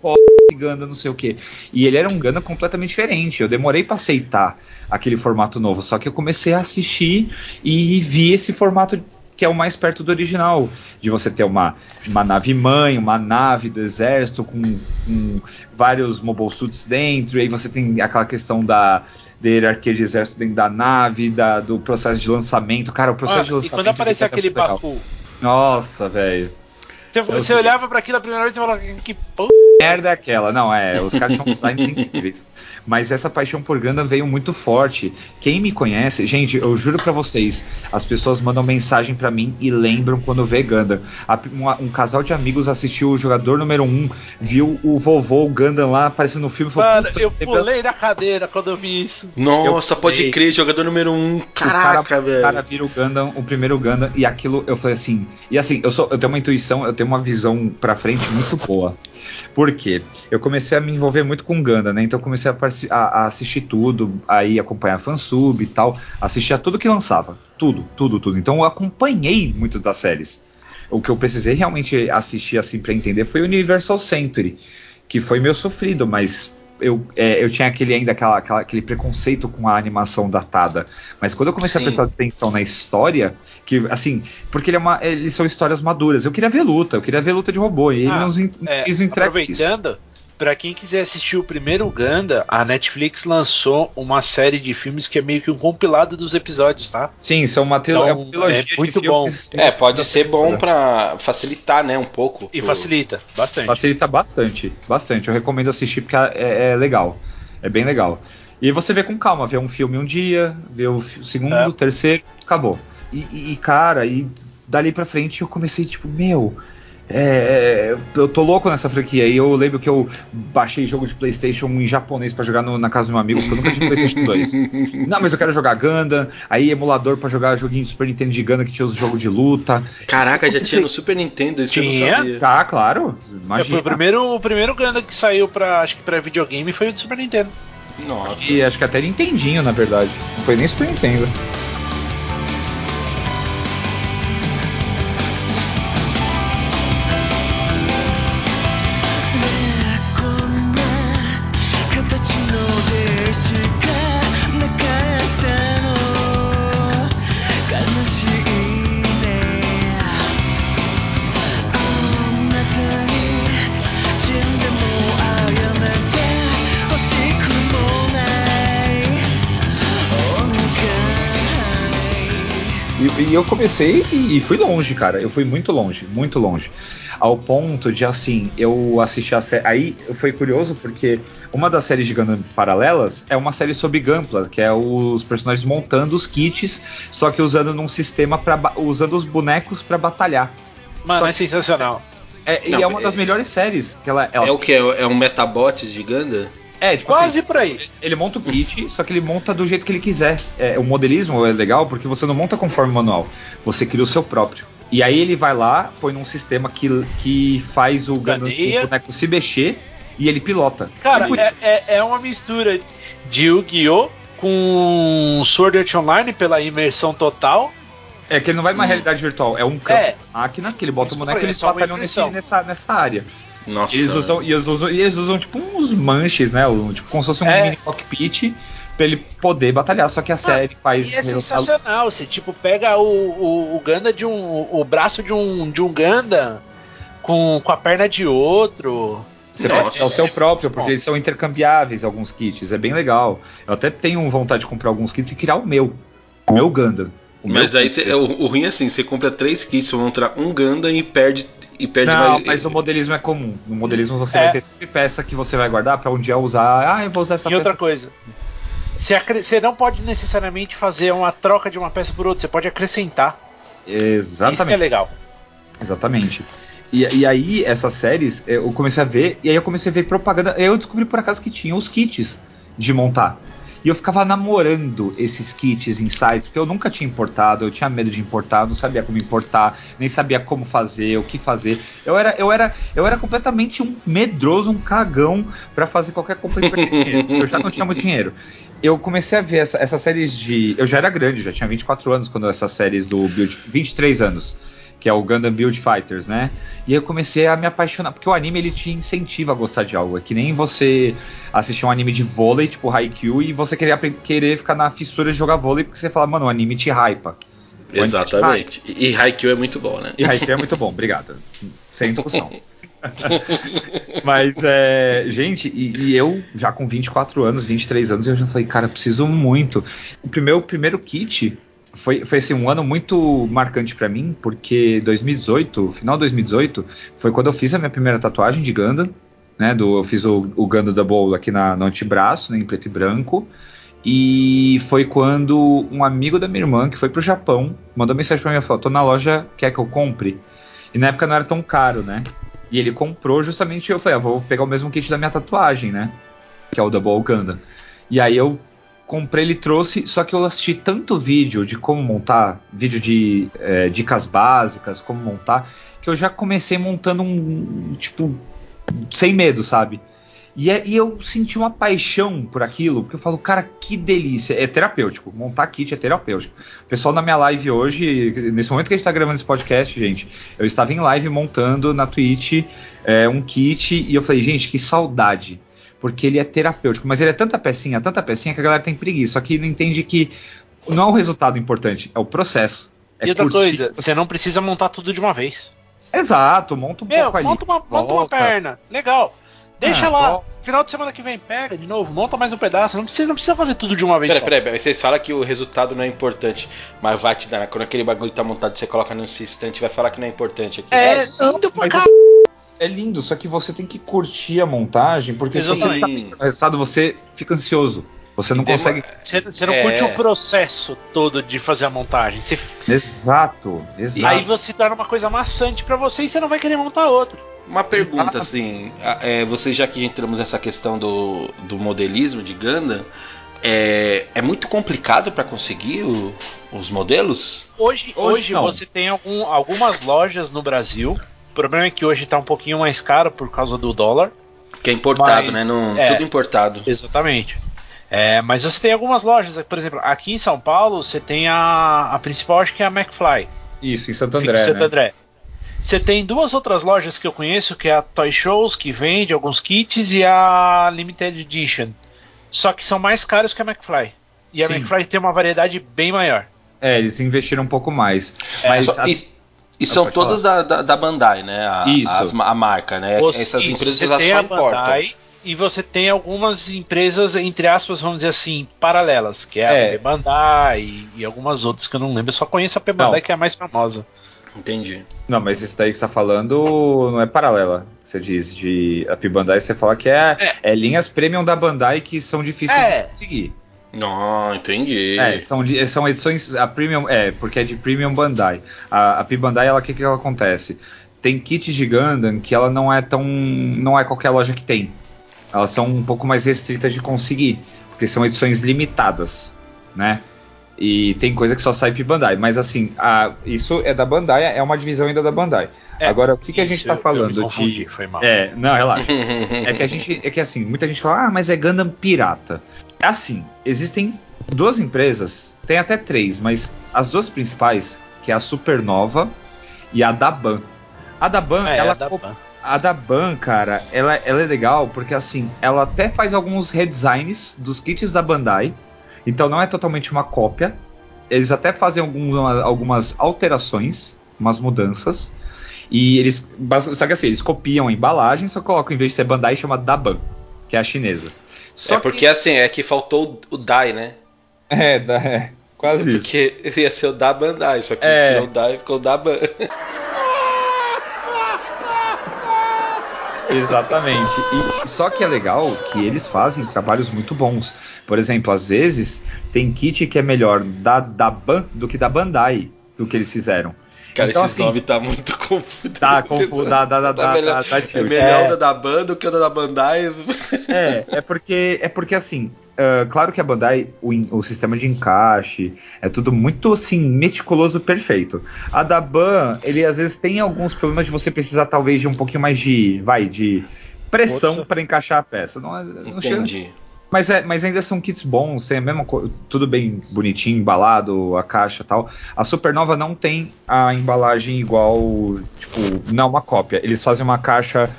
Foda Gundam, não sei o que. E ele era um Gundam completamente diferente. Eu demorei pra aceitar aquele formato novo. Só que eu comecei a assistir e vi esse formato que é o mais perto do original. De você ter uma, uma nave mãe, uma nave do exército com, com vários mobile suits dentro. E aí você tem aquela questão da, da hierarquia de exército dentro da nave, da, do processo de lançamento. Cara, o processo Ah, de e lançamento. quando aparecia é aquele. Baku, Nossa, velho. você, você olhava pra aquilo a primeira vez e falava, que porra. merda é aquela. Não, é, os caras tinham designs incríveis. Mas essa paixão por Gundam veio muito forte. Quem me conhece, gente, eu juro pra vocês, as pessoas mandam mensagem pra mim e lembram quando vê Gundam. A- um, um casal de amigos assistiu o jogador número 1, viu o vovô o Gundam lá aparecendo no filme e falou: Mano, "Puta, eu pulei da cadeira quando eu vi isso. Nossa, Eu pode crer, jogador número 1. Um. Caraca, o cara, velho. O cara vira o Gundam, o primeiro Gundam, e aquilo eu falei assim. E assim, eu, sou, eu tenho uma intuição, eu tenho uma visão pra frente muito boa. Por quê? Eu comecei a me envolver muito com Gundam, né? Então comecei a, a- a assistir tudo, aí acompanhar fansub e tal, assistia tudo que lançava. Tudo, tudo, tudo. Então eu acompanhei muito das séries. O que eu precisei realmente assistir assim pra entender foi o Universal Century, que foi meio sofrido, mas eu, é, eu tinha aquele ainda aquela, aquela- aquele preconceito com a animação datada. Mas quando eu comecei Sim. a prestar atenção na história, que assim, porque ele é uma, eles são histórias maduras. Eu queria ver luta, eu queria ver luta de robô. E ele Ah, nos en- É, eles entregam isso. Pra quem quiser assistir o primeiro Ganda, a Netflix lançou uma série de filmes que é meio que um compilado dos episódios, tá? Sim, são uma, Então, é uma trilogia é de muito filmes- É, pode ser bom pra facilitar, né, um pouco. E pro- facilita bastante. Facilita bastante, bastante. Eu recomendo assistir porque é, é legal. É bem legal. E você vê com calma, vê um filme um dia, vê o segundo, É. o terceiro, acabou. E, e- e, cara, e dali pra frente eu comecei, tipo, meu, É, eu tô louco nessa franquia. E eu lembro que eu baixei jogo de PlayStation em japonês pra jogar no- na casa do meu amigo, porque eu nunca tive PlayStation 2. Não, mas eu quero jogar Gundam. Aí emulador pra jogar joguinho de Super Nintendo de Gundam que tinha os jogos de luta. Caraca, já tinha no Super Nintendo, isso eu Tinha? não sabia. Tá, claro. É, Foi Imagina. o primeiro, o primeiro Gundam que saiu pra, acho que pra videogame foi o do Super Nintendo. Nossa. E acho que até Nintendinho, na verdade. Não foi nem Super Nintendo. E, eu comecei e, e fui longe, cara. Eu fui muito longe, muito longe. Ao ponto de, assim, eu assisti a série. Aí foi curioso porque uma das séries de Gundam paralelas é uma série sobre Gunpla, que é os personagens montando os kits, só que usando num sistema para usando os bonecos pra batalhar. Mano, Só é sensacional. É, Não, e é uma é- das melhores séries. Que ela, ela- É o que? É um Metabots de Gundam? É, tipo Quase assim, por aí. ele monta o kit, só que ele monta do jeito que ele quiser. É, o modelismo é legal porque você não monta conforme o manual, você cria o seu próprio. E aí ele vai lá, põe num sistema que, que faz o, o boneco se mexer e ele pilota. Cara, Tipo, é, é, é uma mistura de Yu-Gi-Oh! com Sword Art Online pela imersão total. é que ele não vai numa realidade virtual, é um campo É. máquina que ele bota o boneco e falei, é eles só batalham nesse, nessa, nessa área. Nossa. Eles usam, e eles usam, e eles usam tipo uns manches, né? um- Tipo, como se fosse um É. mini cockpit pra ele poder batalhar. Só que a série faz. E é sensacional. Você tipo pega o, o, o Ganda de um. o braço de um, de um Ganda com, com a perna de outro. Você Nossa. pode criar o seu próprio, porque Bom. eles são intercambiáveis alguns kits, é bem legal. Eu até tenho vontade de comprar alguns kits e criar o meu. O meu Gundam. O Mas aí cê- o, o ruim é assim, você compra três kits, você vai entrar um Gundam e perde. E perde Não, mais. mas o modelismo é comum. No modelismo você É. vai ter sempre peça que você vai guardar pra um dia usar. Ah, eu vou usar essa E outra peça. coisa. Você, acre- você não pode necessariamente fazer uma troca de uma peça por outra, você pode acrescentar. Isso que é Exatamente. legal. Exatamente. E, e aí, essas séries, eu comecei a ver, e aí eu comecei a ver propaganda. Eu descobri por acaso que tinha os kits de montar. E eu ficava namorando esses kits sites, porque eu nunca tinha importado, eu tinha medo de importar, não sabia como importar, nem sabia como fazer, o que fazer. Eu era, eu era, eu era completamente um medroso, um cagão pra fazer qualquer compra e perder dinheiro. Eu já não tinha muito dinheiro. Eu comecei a ver essa- essas séries de. Eu já era grande, já tinha 24 anos quando essas séries do Build. 23 anos que é o Gundam Build Fighters, né? E eu comecei a me apaixonar, porque o anime ele te incentiva a gostar de algo. É que nem você assistir um anime de vôlei, tipo Haikyuu, e você querer, aprender, querer ficar na fissura de jogar vôlei, porque você fala, mano, o anime te hypa. O anime te hypa. Exatamente. E, e Haikyuu é muito bom, né? E Haikyuu é muito bom, obrigado. Sem discussão. Mas, é, gente, e, e eu já com 24 anos, 23 anos, eu já falei, cara, preciso muito. O primeiro, o primeiro kit foi, foi assim, um ano muito marcante pra mim, porque 2018, final de 2018, foi quando eu fiz a minha primeira tatuagem de Gundam, né? Do, eu fiz o, o Gundam Double aqui na, no antebraço, né, em preto e branco. E foi quando um amigo da minha irmã, que foi pro Japão, mandou mensagem pra mim e falou: tô na loja, quer que eu compre? E na época não era tão caro, né? E ele comprou justamente, eu falei, ah, vou pegar o mesmo kit da minha tatuagem, né? Que é o Double Gundam. E aí eu comprei, ele trouxe, só que eu assisti tanto vídeo de como montar, vídeo de é, dicas básicas, como montar, que eu já comecei montando um, tipo, sem medo, sabe? E, é- e eu senti uma paixão por aquilo, porque eu falo, cara, que delícia. É terapêutico. Montar kit é terapêutico. O pessoal na minha live hoje, nesse momento que a gente tá gravando esse podcast, gente, eu estava em live montando na Twitch é, um kit e eu falei, gente, que saudade. Porque ele é terapêutico, mas ele é tanta pecinha, tanta pecinha que a galera tem preguiça. Só que não entende que não é o resultado importante, é o processo. É e outra curtir. coisa, você não precisa montar tudo de uma vez. Exato, monta um Meu, pouco ali. monta uma, monta uma perna. Legal. Deixa Ah, lá. Final de semana que vem pega de novo, monta mais um pedaço. Não precisa, não precisa fazer tudo de uma vez Peraí, peraí, vocês falam que o resultado não é importante, mas vai te dar. Quando aquele bagulho tá montado, você coloca no instante, vai falar que não é importante aqui. É, lindo pra cá. É lindo, só que você tem que curtir a montagem, porque se você Exatamente. tá pensando no resultado, você fica ansioso. Você não consegue. Você, você não É. curte o processo todo de fazer a montagem. Você- Exato, exato. aí você torna uma coisa maçante pra você e você não vai querer montar outra. Uma pergunta Exato. assim, é, você já que entramos nessa questão do, do modelismo de Gundam, é, é muito complicado para conseguir o- os modelos? Hoje, Hoje hoje, você tem algum- algumas lojas no Brasil. O problema é que hoje tá um pouquinho mais caro por causa do dólar. Que é importado, Mas, né? Não, é. Tudo importado. Exatamente. É, mas você tem algumas lojas, por exemplo, aqui em São Paulo você tem a, a principal, acho que é a McFly. Isso, em Santo André. em Santo né? André. Você tem duas outras lojas que eu conheço, que é a Toy Shows, que vende alguns kits, e a Limited Edition. Só que são mais caros que a McFly. E a Sim. McFly tem uma variedade bem maior. É, eles investiram um pouco mais. É, mas Só- a- e, e são pode todas da, da, da Bandai, né? A, Isso. as a marca, né? Você- Essas empresas você tem só a importam. Bandai e você tem algumas empresas, entre aspas, vamos dizer assim, paralelas, que é a É. Bandai e, e algumas outras que eu não lembro. Eu só conheço a Bandai, Não. que é a mais famosa. Entendi. Não, mas isso daí que você tá falando não é paralela. Você diz de a Bandai, você fala que é, é. linhas premium da Bandai que são difíceis É. de conseguir. Não, entendi. É, são, são edições. A premium. É, porque é de premium Bandai. A, a P Bandai, ela, o que, que ela acontece? Tem kits de Gundam que ela não é tão. não é qualquer loja que tem. Elas são um pouco mais restritas de conseguir. Porque são edições limitadas, né? E tem coisa que só sai P Bandai. Mas assim, a- isso é da Bandai, é uma divisão ainda da Bandai. É, Agora, o que, que a gente Isso, tá eu- eu me falando confundi, de. Foi mal. É, não, relaxa. É que a gente. É que assim, muita gente fala, ah, mas é Gundam pirata. É assim, existem duas empresas, tem até três, mas as duas principais, que é a Supernova e a Daban. A Daban, É, ela a da co- Ban. a Daban, cara, ela, ela é legal porque assim, ela até faz alguns redesigns dos kits da Bandai. Então não é totalmente uma cópia. Eles até fazem algumas, algumas alterações, umas mudanças. E eles. Só que assim, eles copiam a embalagem, só colocam, em vez de ser Bandai, chama Daban, que é a chinesa. Só é porque assim, é que faltou o Dai, né? que- É, da- é, quase isso. Porque ia ser o da Bandai, só que É. tirou o Dai e ficou o da Ban. Exatamente. E só que é legal que eles fazem trabalhos muito bons. Por exemplo, às vezes tem kit que é melhor da, da Ban do que da Bandai do que eles fizeram. Cara, Então, esse assim, nome tá muito confuso. Tá confuso, Tá da, melhor- da, da É melhor É. o da Ban do que o da Bandai. É, é porque, é porque assim, ah, claro que a Bandai, o, o sistema de encaixe, é tudo muito assim, meticuloso, perfeito. A da Ban, ele às vezes tem alguns problemas de você precisar talvez de um pouquinho mais de, vai, de pressão para encaixar a peça. Não, é- não chega- Entendi. Mas, é, mas ainda são kits bons, tem a mesma tudo bem bonitinho, embalado, a caixa e tal. A Supernova não tem a embalagem igual, tipo, não uma cópia. Eles fazem uma caixa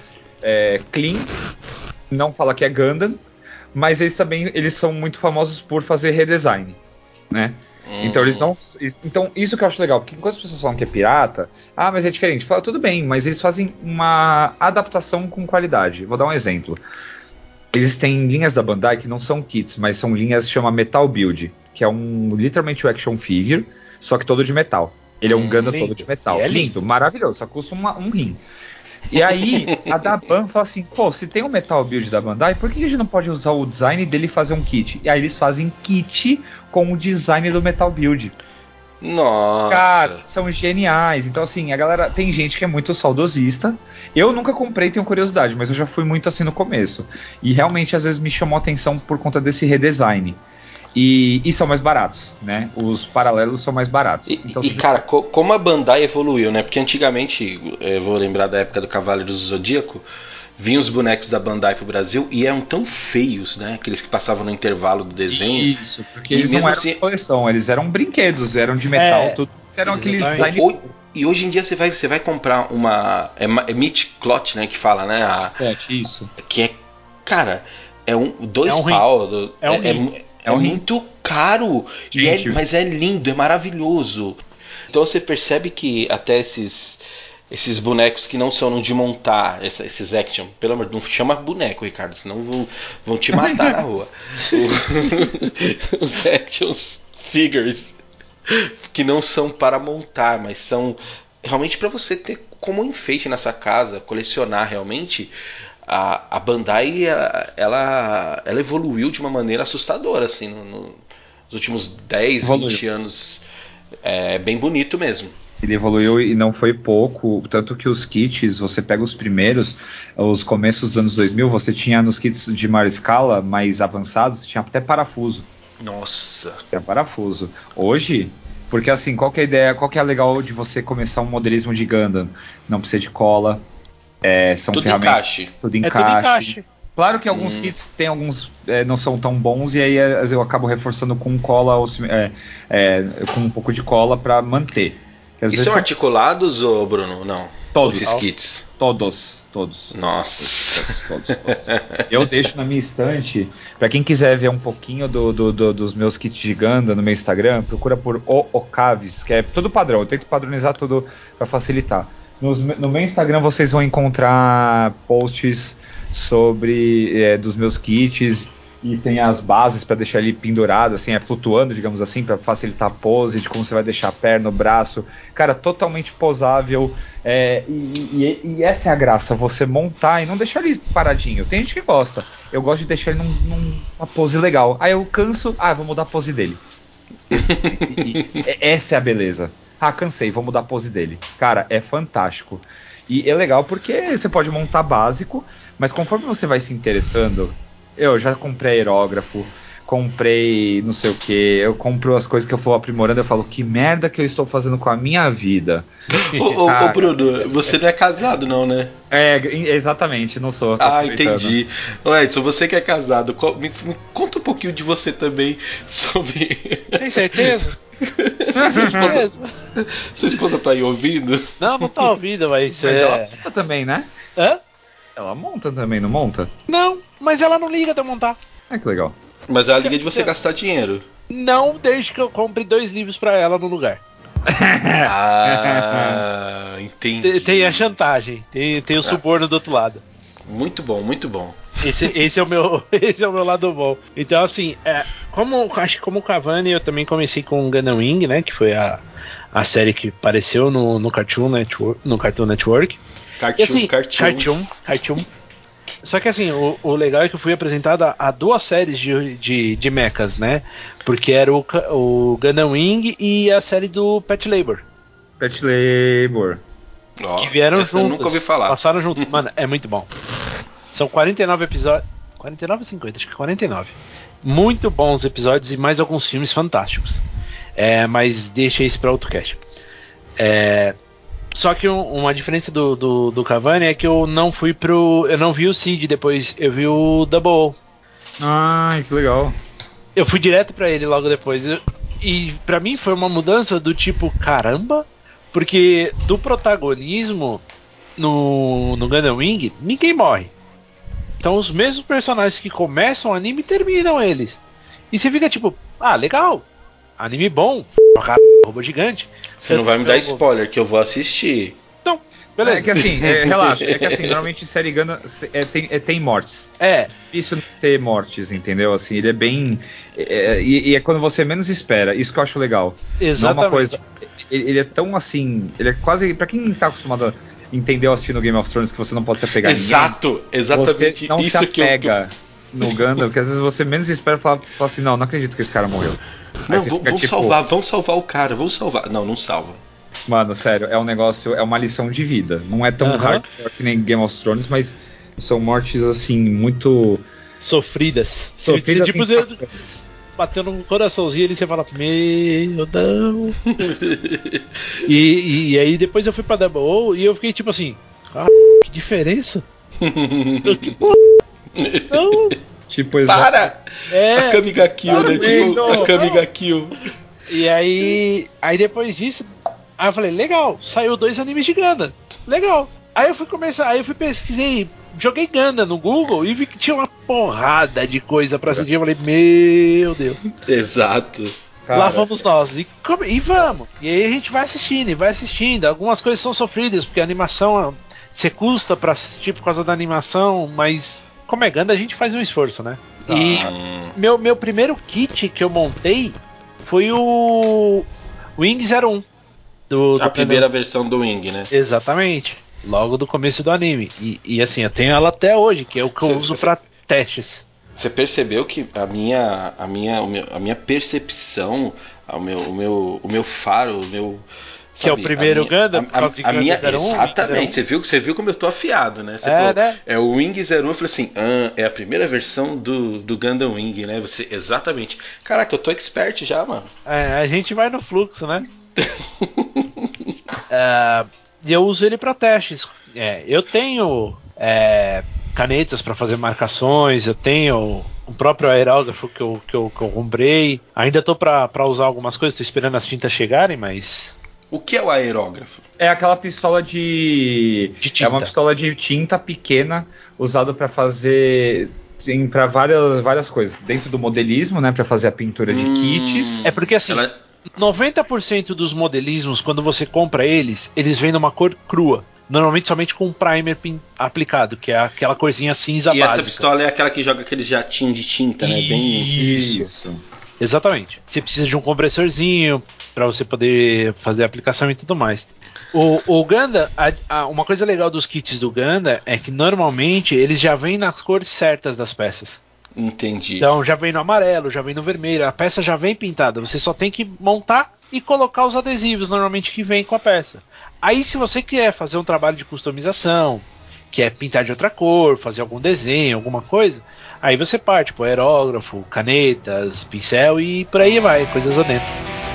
é, clean, não fala que é Gundam, mas eles também eles são muito famosos por fazer redesign, né? Então eles não. Então, isso que eu acho legal, porque enquanto as pessoas falam que é pirata, ah, mas é diferente. Fala, tudo bem, mas eles fazem uma adaptação com qualidade. Vou dar um exemplo. Existem linhas da Bandai que não são kits, mas são linhas que chama Metal Build, que é um literalmente um action figure, só que todo de metal. Ele é um Hum, Gundam lindo. todo de metal. É lindo, maravilhoso, só custa uma- um rim. E aí, a da Ban fala assim: pô, se tem um Metal Build da Bandai, por que a gente não pode usar o design dele e fazer um kit? E aí eles fazem kit com o design do Metal Build. Nossa. Cara, são geniais. Então, assim, a galera. Tem gente que é muito saudosista. Eu nunca comprei, tenho curiosidade, mas eu já fui muito assim no começo. E realmente, às vezes, me chamou a atenção por conta desse redesign. E, e são mais baratos, né? Os paralelos são mais baratos. E, então, e, você- cara, co- como a Bandai evoluiu, né? Porque antigamente, eu vou lembrar da época do Cavaleiros do Zodíaco, vinham os bonecos da Bandai pro Brasil e eram tão feios, né? Aqueles que passavam no intervalo do desenho. Isso, porque E eles não eram assim- coleção, eles eram brinquedos, eram de metal, É, tudo. Eram aqueles design. Ho- E hoje em dia você vai, você vai comprar uma. É, é meat cloth, né? Que fala, né? A- Isso. que é. Cara, é um. Dois É um rim. pau. do- É um é, rim. É um é rim. muito caro. E é- Gente. mas é lindo, é maravilhoso. Então você percebe que até esses. Esses bonecos que não são de montar, esses action, pelo amor de Deus, não chama boneco, Ricardo, senão vão, vão te matar na rua. Os action figures que não são para montar, mas são realmente para você ter como enfeite na sua casa, colecionar realmente. a, a Bandai ela, ela, ela evoluiu de uma maneira assustadora, assim, no- no- nos últimos 10, Evoluiu. 20 anos. É bem bonito mesmo. Ele evoluiu e não foi pouco, tanto que os kits, você pega os primeiros, os começos dos anos 2000, você tinha nos kits de maior escala, mais avançados, tinha até parafuso. Nossa. Tinha parafuso. Hoje, porque assim, qual que é a ideia, qual que é a legal de você começar um modelismo de Gundam? Não precisa de cola, é, são Tudo ferramentas, encaixe. tudo É tudo encaixe. encaixe. Claro que alguns Hum. kits tem alguns é, não são tão bons e aí às vezes eu acabo reforçando com cola ou é, é, com um pouco de cola pra manter. Às E são articulados, ô Bruno? Não. Todos. Esses kits. todos, todos. Nossa. Todos, todos, todos. Eu deixo na minha estante. Pra quem quiser ver um pouquinho do- do- do- dos meus kits de Ganda no meu Instagram, procura por O Okaves, que é tudo padrão. Eu tento padronizar tudo pra facilitar. Nos- no meu Instagram vocês vão encontrar posts sobre é, dos meus kits e tem as bases pra deixar ele pendurado, assim, é flutuando, digamos assim, pra facilitar a pose, de como você vai deixar a perna, o braço. Cara, totalmente posável. é, e, e- e essa é a graça, você montar e não deixar ele paradinho. Tem gente que gosta. Eu gosto de deixar ele num- numa pose legal. Aí eu canso, ah, vou mudar a pose dele. Essa é a beleza. Ah, cansei, vou mudar a pose dele. Cara, é fantástico. E é legal porque você pode montar básico, mas conforme você vai se interessando, eu já comprei aerógrafo, comprei não sei o que, eu compro as coisas que eu vou aprimorando, eu falo, que merda que eu estou fazendo com a minha vida. ô, ô, ô, Ah. Bruno, você não é casado, não, né? É, exatamente, não sou. tô Ah, entendi. Ô, Edson, você que é casado, co- me, me conta um pouquinho de você também sobre. Tem certeza? Tem certeza? Sua esposa tá aí ouvindo? Não, não tá ouvindo, mas. Mas é... ela também, né? Hã? Ela monta também, não monta? Não, mas ela não liga de eu montar. Ah, que legal. Mas é a Se- liga de você gastar dinheiro. Não desde que eu compre dois livros pra ela no lugar. Ah, entendi. Tem, tem a chantagem, tem, tem o suborno do outro lado. Muito bom, muito bom. Esse, esse, é o meu, esse é o meu lado bom. Então, assim, é, como, acho que como o Cavani, eu também comecei com Gundam Wing, né? Que foi a, a série que apareceu no, no, Cartoon Network, no Cartoon Network. Cartoon, assim, cartoon. cartoon, cartoon. Só que assim, o, o legal é que eu fui apresentado a, a duas séries de, de, de mechas, né? Porque era o, o Gundam Wing e a série do Pet Labor. Pet Labor. Ó, que vieram juntos. nunca ouvi falar. Passaram juntos. Mano, é muito bom. São 49 episódios. 49 ou 50? Acho que 49. Muito bons episódios e mais alguns filmes fantásticos. É, mas deixa isso pra outro cast. É, só que um- uma diferença do, do, do Cavani é que eu não fui pro. Eu não vi o Cid depois, eu vi o Double. Ai, que legal. Eu fui direto pra ele logo depois. Eu- e pra mim foi uma mudança do tipo, caramba, porque do protagonismo no, no Gundam Wing, ninguém morre. Então os mesmos personagens que começam o anime terminam eles. E você fica tipo, ah, legal. Anime bom, robô gigante. Você não vai me dar spoiler, que eu vou assistir. Então, beleza. É que assim, é, relaxa. É que assim, normalmente série Gundam é, tem, é, tem mortes. É, Isso não ter mortes, entendeu? Assim, ele é bem. é, e, e é quando você menos espera. Isso que eu acho legal. Não é exatamente. uma coisa. Ele, ele é tão assim. Ele é quase. Pra quem tá acostumado a entender assistindo Game of Thrones que você não pode se apegar a ninguém, Exato, exatamente você não isso se que eu. que eu- apega no Gundam, porque às vezes você menos espera e fala, fala assim, não, não acredito que esse cara morreu. Não, você vamos, fica vamos tipo, salvar, vamos salvar o cara, vamos salvar. Não, não salva. Mano, sério, é um negócio, é uma lição de vida. Não é tão Aham. hardcore que nem Game of Thrones, mas são mortes assim, muito. Sofridas. Você- sofridas, você, tipo, você impactantes. bateu no coraçãozinho ali e você fala, meu não. e, e aí depois eu fui pra Double O e eu fiquei tipo assim, cara, que diferença? Eu, que porra? Não, Tipo, Para! A é. Kamiga Kill, né? Tipo, não, a Kamiga. Kill. E aí, aí depois disso, aí eu falei, legal, saiu dois animes de Gundam. Legal. Aí eu fui começar, aí eu fui pesquisei, joguei Gundam no Google e vi que tinha uma porrada de coisa pra assistir. Eu falei, meu Deus. Exato. cara, Lá vamos nós. E, come- e vamos. E aí a gente vai assistindo e vai assistindo. Algumas coisas são sofridas, porque a animação você custa pra assistir por causa da animação, mas como é Ganda, a gente faz um esforço, né? E meu, meu primeiro kit que eu montei foi o Wing 01. Do, a do primeira versão do Wing, né? Exatamente. logo do começo do anime. E, e, assim, eu tenho ela até hoje, que é o que eu Cê- uso cê- pra testes. Você percebeu que a minha, a minha, a minha percepção, o meu, o meu, o meu faro, o meu Que é o primeiro minha- Gundam, a, a, a minha, Gundam 01, exatamente. 01. Você viu, você viu como eu tô afiado, né? Você É, falou, né? é o Wing 01, eu falei assim, ah, é a primeira versão do, do Gundam Wing, né? Você, exatamente. Caraca, eu tô expert já, mano. É, a gente vai no fluxo, né? É, E eu uso ele para testes. É, eu tenho é, canetas para fazer marcações, eu tenho o próprio aerógrafo que eu, que eu, que eu comprei. Ainda tô para usar algumas coisas, tô esperando as tintas chegarem, mas. O que é o aerógrafo? É aquela pistola de. De tinta. É uma pistola de tinta pequena usada para fazer. para várias, várias coisas. Dentro do modelismo, né? Para fazer a pintura de Hum. kits. É porque assim, Ela- 90% dos modelismos, quando você compra eles, eles vêm numa cor crua. Normalmente somente com um primer aplicado, que é aquela corzinha cinza e básica. essa pistola é aquela que joga aquele jatinho de tinta, né? Bem. Isso. Exatamente. Você precisa de um compressorzinho para você poder fazer a aplicação e tudo mais. O, o Ganda, a- a- uma coisa legal dos kits do Ganda é que normalmente eles já vêm nas cores certas das peças. Entendi. Então já vem no amarelo, já vem no vermelho, a peça já vem pintada. Você só tem que montar e colocar os adesivos normalmente que vem com a peça. Aí se você quer fazer um trabalho de customização, quer pintar de outra cor, fazer algum desenho, alguma coisa, aí você parte pro aerógrafo, canetas, pincel e por aí vai, coisas adentro.「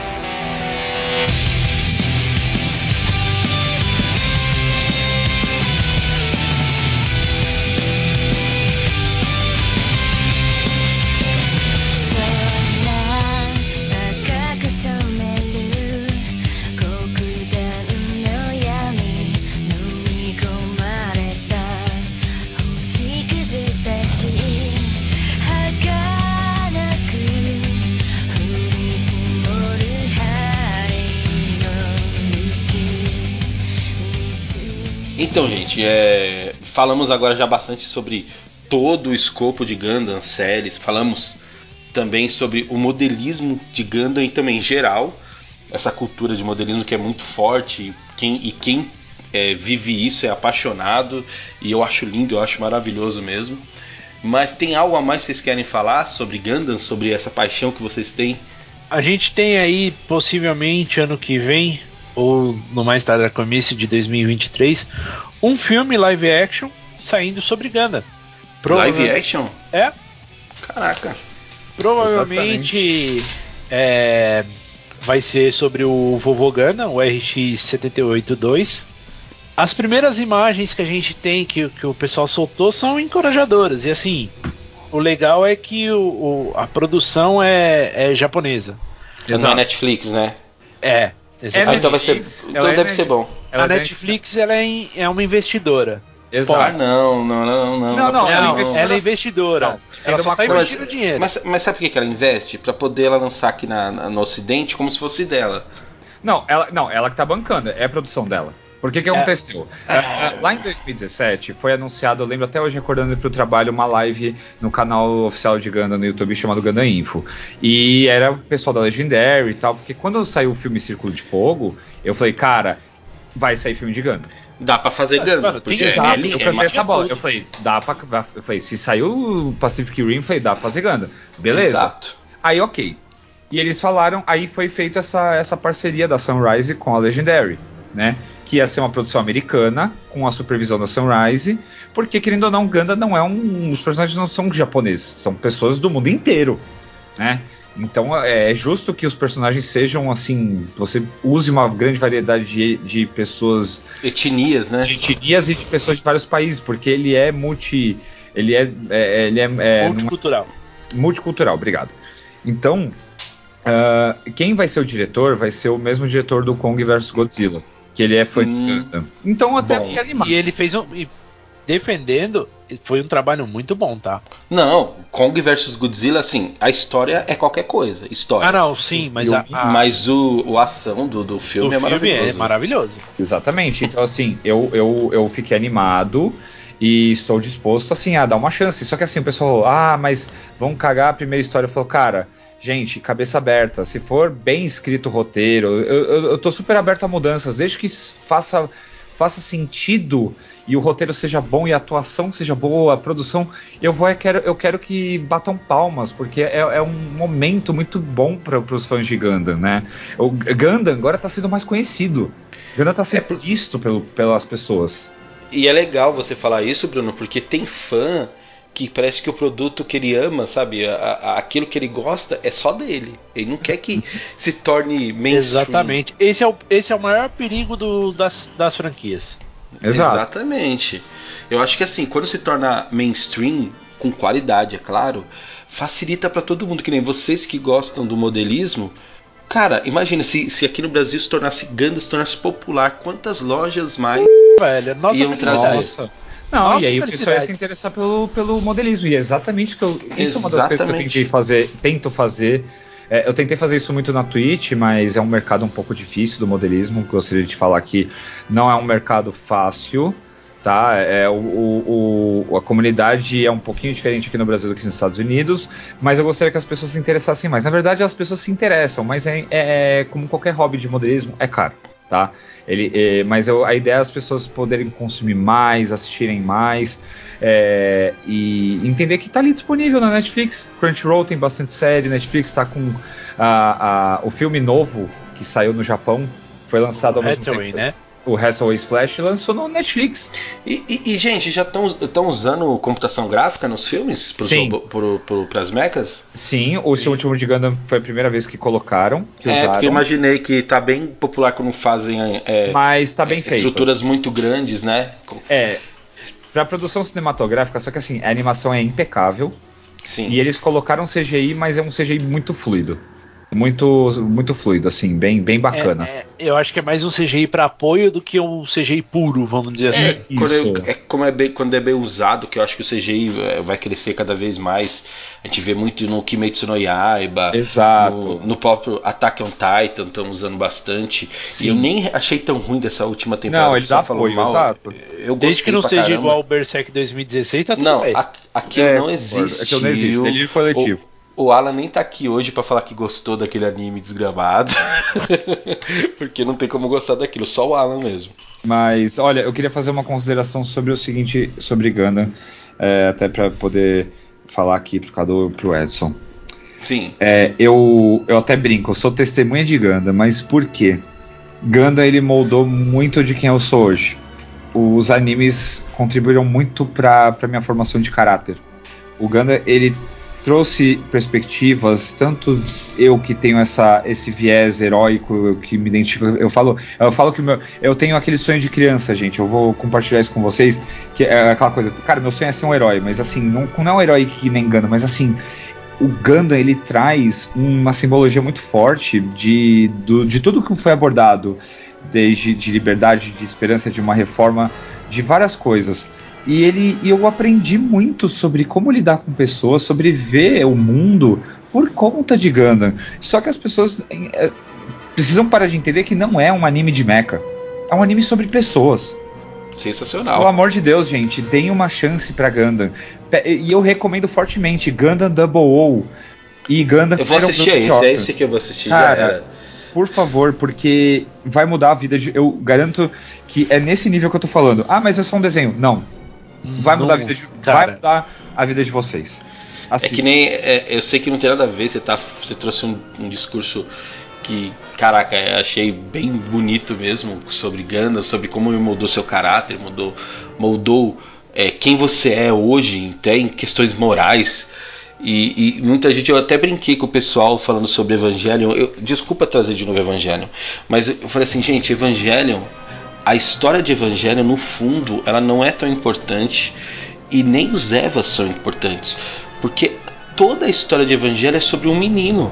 Então, gente, é, falamos agora já bastante sobre todo o escopo de Gundam séries, falamos também sobre o modelismo de Gundam e também em geral, essa cultura de modelismo que é muito forte e quem, e quem é, vive isso é apaixonado e eu acho lindo, eu acho maravilhoso mesmo. Mas tem algo a mais que vocês querem falar sobre Gundam, sobre essa paixão que vocês têm? A gente tem aí possivelmente ano que vem ou no mais tarde começo de 2023 um filme live action saindo sobre. Provavelmente- Live action? É, Caraca. Provavelmente é, vai ser sobre o vovô Gana, o RX-782. As primeiras imagens que a gente tem que, que o pessoal soltou são encorajadoras. E assim, o legal é que o, o- a produção é, é japonesa. Não é. Netflix, né? É, Ah, exatamente. então vai ser. Então é deve ser bom. Ela a Netflix ela é, em- é uma investidora. Ah, Exato. não, não, não, não. Não, não, Não, ela é ela investidora- é investidora. Não, ela tem só tá coisa- investindo dinheiro. Mas, mas sabe por que que ela investe? Pra poder ela lançar aqui na, na- no Ocidente como se fosse dela. Não, ela, não, ela que tá bancando, é a produção dela. Por que que É. aconteceu? Ah, Lá em 2017 foi anunciado, eu lembro até hoje acordando pro trabalho, uma live no canal oficial de Ganda no YouTube chamado Ganda Info. E era o pessoal da Legendary e tal, porque quando saiu o filme Círculo de Fogo, eu falei, cara, vai sair filme de Ganda. Dá pra fazer tem porque é, Exato, li- eu é cantei essa bola. Eu falei, dá pra. Eu falei, se saiu o Pacific Rim, eu falei, dá pra fazer Ganda. Beleza. Exato. Aí, ok. E eles falaram, aí foi feita essa, essa parceria da Sunrise com a Legendary, né? Que ia ser uma produção americana, com a supervisão da Sunrise, porque, querendo ou não, Ganda não é um. Os personagens não são japoneses, são pessoas do mundo inteiro, né? Então é justo que os personagens sejam assim. Você use uma grande variedade de, de pessoas Etnias, né? de etnias e de pessoas de vários países, porque ele é multi. Ele é. é- ele é, é numa- Multicultural. multicultural, obrigado. Então, ah, quem vai ser o diretor vai ser o mesmo diretor do Kong vs Godzilla, que ele é fã de Hum. Gundam. Então eu até Bom. fiquei animado. E ele fez um. e defendendo, foi um trabalho muito bom, tá? Não, Kong versus Godzilla, assim, a história é qualquer coisa. História. Ah, não, sim, mas Eu a, a Mas o, o ação do, do o filme é filme maravilhoso. é maravilhoso. Exatamente. Então, assim, eu, eu, eu fiquei animado e estou disposto, assim, a dar uma chance. Só que, assim, o pessoal falou, ah, mas vamos cagar a primeira história. Eu falo, cara, gente, cabeça aberta. Se for bem escrito o roteiro, eu, eu, eu tô super aberto a mudanças, desde que faça faça sentido e o roteiro seja bom e a atuação seja boa, a produção, eu vou eu quero, eu quero que batam palmas, porque é, é um momento muito bom para os fãs de Gundam, né? O Gundam agora está sendo mais conhecido. Gundam está sendo visto pelo, pelas pessoas. E é legal você falar isso, Bruno, porque tem fã que parece que o produto que ele ama, sabe, a- a- aquilo que ele gosta é só dele. Ele não quer que se torne mainstream. Exatamente. Esse é o, esse é o maior perigo do- das, das franquias. Exato. Exatamente. Eu acho que assim, quando se torna mainstream, com qualidade, é claro, facilita pra todo mundo, que nem vocês que gostam do modelismo. Cara, imagina se, se aqui no Brasil se tornasse Ganda, se tornasse popular, quantas lojas mais. Velho, nossa Iam felicidade. Nossa. Não, Nossa, e aí o pessoal ia se interessar pelo, pelo modelismo. E é exatamente que eu. Isso é uma das coisas que eu Exatamente. tentei fazer, tento fazer. É, eu tentei fazer isso muito na Twitch, mas é um mercado um pouco difícil do modelismo. Gostaria de falar que não é um mercado fácil, tá? É, o, o- o- a comunidade é um pouquinho diferente aqui no Brasil do que nos Estados Unidos, mas eu gostaria que as pessoas se interessassem mais. Na verdade, as pessoas se interessam, mas é, é- é como qualquer hobby de modelismo, é caro, tá? Ele, é, mas eu- a ideia é as pessoas poderem consumir mais, assistirem mais é, e entender que tá ali disponível na Netflix. Crunchyroll tem bastante série, Netflix tá com a- a- o filme novo que saiu no Japão, foi lançado ao mesmo Hathaway, tempo. né? O Hathaway's Flash lançou no Netflix. E, e- e, gente, já estão usando computação gráfica nos filmes? Pros, Sim. pro, pro, pras mechas? Sim, o seu último de Gundam foi a primeira vez que colocaram, que É, usaram. porque eu imaginei que tá bem popular quando fazem é, Mas tá bem é, feito. estruturas muito grandes, né? É. Pra produção cinematográfica, só que assim, a animação é impecável. Sim. E eles colocaram CGI, mas é um CGI muito fluido. Muito, muito fluido, assim, bem, bem bacana. É, é, eu acho que é mais um CGI pra apoio do que um CGI puro, vamos dizer assim. É, quando Isso. é, é como é bem, quando é bem usado, que eu acho que o CGI é, vai crescer cada vez mais. A gente vê muito no Kimetsu no Yaiba, Exato. no, no próprio Attack on Titan, estão usando bastante. Sim. E eu nem achei tão ruim dessa última temporada. Não, ele que você dá falou apoio, mal. exato. Eu Desde que não seja caramba. igual o Berserk 2016, tá tudo Não, bem. a- aquilo É, não existe. Aquilo não existe, delírio coletivo. O, Alan nem tá aqui hoje pra falar que gostou daquele anime desgramado. Porque não tem como gostar daquilo, só o Alan mesmo. Mas, olha, eu queria fazer uma consideração sobre o seguinte, sobre Gundam, é, até pra poder falar aqui pro Cadu e pro Edson. Sim. É, eu, eu até brinco, eu sou testemunha de Gundam, mas por quê? Gundam ele moldou muito de quem eu sou hoje. Os animes contribuíram muito para pra minha formação de caráter. O Gundam ele trouxe perspectivas, tanto eu que tenho essa, esse viés heróico, eu que me identifico, eu falo, eu falo que meu, eu tenho aquele sonho de criança, gente. Eu vou compartilhar isso com vocês, que é aquela coisa, cara, meu sonho é ser um herói, mas assim, não, não é um herói que nem Gundam, mas assim, o Gundam ele traz uma simbologia muito forte de, do- de tudo que foi abordado, desde de liberdade, de esperança, de uma reforma, de várias coisas. E ele, e eu aprendi muito sobre como lidar com pessoas, sobre ver o mundo por conta de Gundam. Só que as pessoas eh, precisam parar de entender que não é um anime de mecha. É um anime sobre pessoas. Sensacional. Pelo amor de Deus, gente, deem uma chance pra Gundam. E eu recomendo fortemente Gundam Double O e Gundam Eu vou assistir esse, é esse que eu vou assistir. Cara. Por favor, porque vai mudar a vida de. Eu garanto que é nesse nível que eu tô falando. Ah, mas é só um desenho. Não. Vai Não, mudar a vida de. Vai mudar a vida de vocês. É Assista. que nem. é, eu sei que não tem nada a ver, você, tá, você trouxe um, um discurso que, caraca, eu achei bem bonito mesmo sobre Gundam, sobre como ele moldou seu caráter, mudou, moldou é, quem você é hoje, até em questões morais. E, e muita gente, eu até brinquei com o pessoal falando sobre Evangelion. Eu, desculpa trazer de novo Evangelion, mas eu falei assim, gente, Evangelion, a história de Evangelion, no fundo, ela não é tão importante e nem os Evas são importantes, porque toda a história de Evangelho é sobre um menino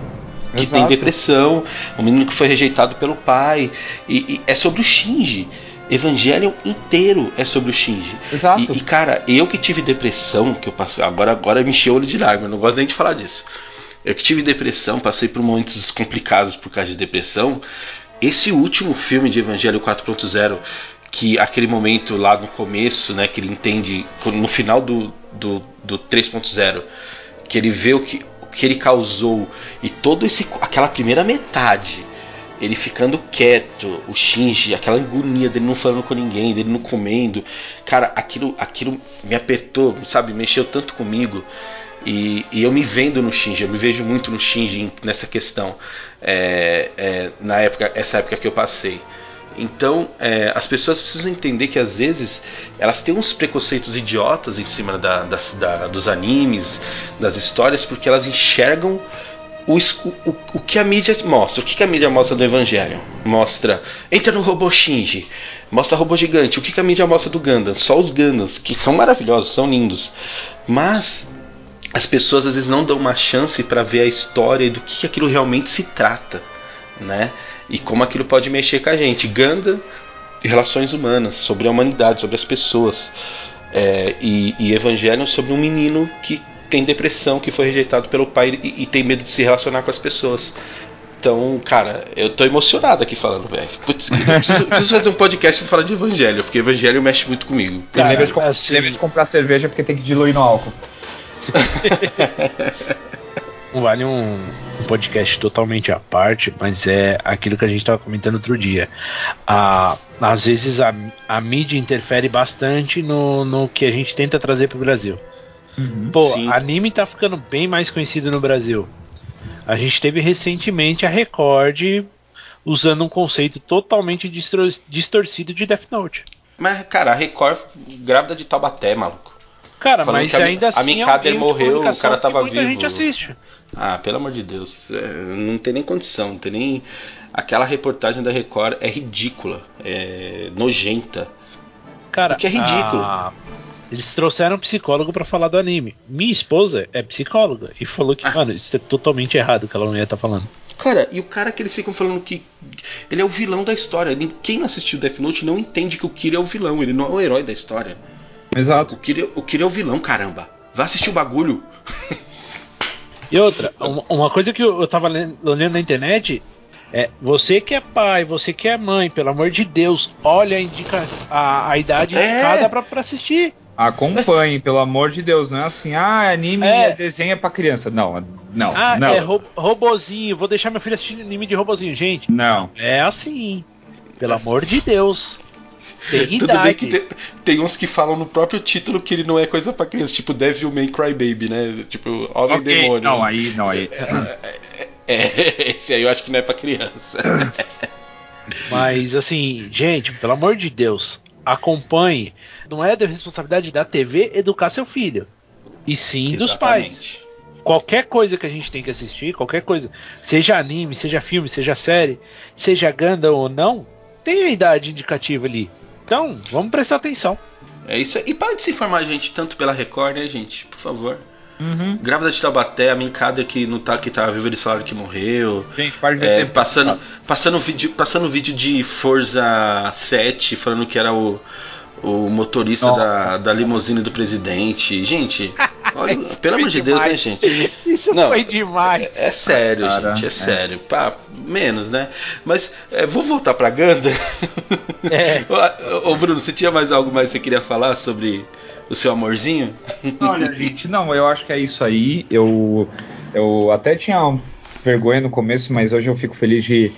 que Exato. tem depressão, um menino que foi rejeitado pelo pai, e, e é sobre o Shinji. Evangelion inteiro é sobre o Shinji. Exato. E, e, cara, eu que tive depressão, que eu passei, agora agora me encheu o olho de lágrimas, eu não gosto nem de falar disso. Eu que tive depressão, passei por momentos complicados por causa de depressão. Esse último filme de Evangelho 4.0, que aquele momento lá no começo, né, que ele entende, no final do, do, do 3.0, que ele vê o que, o que ele causou e todo esse aquela primeira metade ele ficando quieto, o Shinji, aquela agonia dele não falando com ninguém, dele não comendo. Cara, aquilo, aquilo me apertou, sabe? Mexeu tanto comigo. E, e eu me vendo no Shinji, eu me vejo muito no Shinji nessa questão. é, é, na época, essa época que eu passei. Então, é, as pessoas precisam entender que às vezes elas têm uns preconceitos idiotas em cima da- das- da- dos animes, das histórias, porque elas enxergam o, o- o- que a mídia mostra. O que, que a mídia mostra do Evangelho? Mostra. Entra no robô Shinji. Mostra robô gigante. O que, que a mídia mostra do Gundam? Só os Gundams, que são maravilhosos, são lindos. Mas as pessoas às vezes não dão uma chance para ver a história e do que, que aquilo realmente se trata, né? E como aquilo pode mexer com a gente. Gundam e relações humanas, sobre a humanidade, sobre as pessoas. É, e, e Evangelho sobre um menino que tem depressão, que foi rejeitado pelo pai e, e tem medo de se relacionar com as pessoas. Então, cara, eu tô emocionado aqui falando, velho. Putz, eu preciso, preciso fazer um podcast pra falar de Evangelho, porque Evangelho mexe muito comigo. Cara, lembra, de, com- assim- lembra de comprar cerveja porque tem que diluir no álcool. Não vale um, um podcast totalmente à parte, mas é aquilo que a gente estava comentando outro dia. Ah, às vezes a, a mídia interfere bastante no, no que a gente tenta trazer para o Brasil. Pô, Sim. anime tá ficando bem mais conhecido no Brasil. A gente teve recentemente a Record usando um conceito totalmente distro- distorcido de Death Note. Mas, cara, a Record grávida de Taubaté, maluco. Cara, Falando mas a ainda a assim é um de morreu, o cara tava muita vivo. gente assiste. Ah, pelo amor de Deus. é, não tem nem condição, não tem nem. Aquela reportagem da Record é ridícula, é nojenta. Cara, O que é ridículo. a- Eles trouxeram um psicólogo pra falar do anime. Minha esposa é psicóloga e falou Ah. que, mano, isso é totalmente errado o que ela mulher tá falando. Cara, e o cara que eles ficam falando que ele é o vilão da história. Quem não assistiu Death Note não entende que o Kira é o vilão, ele não é o herói da história. O Exato. Kira, o Kira é o vilão, caramba. Vai assistir o bagulho. E outra, uma, coisa que eu, tava lendo, olhando na internet é você que é pai, você que é mãe, pelo amor de Deus, olha a, indica, a, a idade É. indicada pra, pra assistir. Acompanhe, pelo amor de Deus. Não é assim, ah, anime É. é desenho é pra criança. Não, não, Ah, não. é ro robozinho, vou deixar meu filho assistir anime de robozinho. Gente, Não. é assim. Pelo amor de Deus. Tem Tudo bem idade. que tem, tem uns que falam no próprio título que ele não é coisa pra criança, tipo Devil May Cry Baby, né? Tipo, Homem Ok, Demônio. Não, aí, não, aí. É, esse aí eu acho que não é pra criança. Mas assim, gente, pelo amor de Deus, acompanhe. Não é da responsabilidade da TV educar seu filho. E sim dos pais. Exatamente. Qualquer coisa que a gente tem que assistir, qualquer coisa, seja anime, seja filme, seja série, seja Gundam ou não, tem a idade indicativa ali. Então, vamos prestar atenção. É isso aí. E para de se informar, gente, tanto pela Record, né, gente? Por favor. Uhum. Grávida de Taubaté, a Minkader que não tá, que tá viva, eles falaram que morreu. Gente, para de ver É, tempo. passando, passando, vídeo, passando vídeo de Forza 7, falando que era o, o motorista Nossa. da, da limusine do presidente. Gente, olha, pelo amor de Deus, né, gente? Isso Não, foi demais. É sério, Cara, gente, é, é. sério. Pá, menos, né? Mas é, vou voltar pra Ganda. É. ô, ô, Bruno, você tinha mais algo mais que você queria falar sobre o seu amorzinho? Olha, gente, não, eu acho que é isso aí. Eu, eu até tinha vergonha no começo, mas hoje eu fico feliz de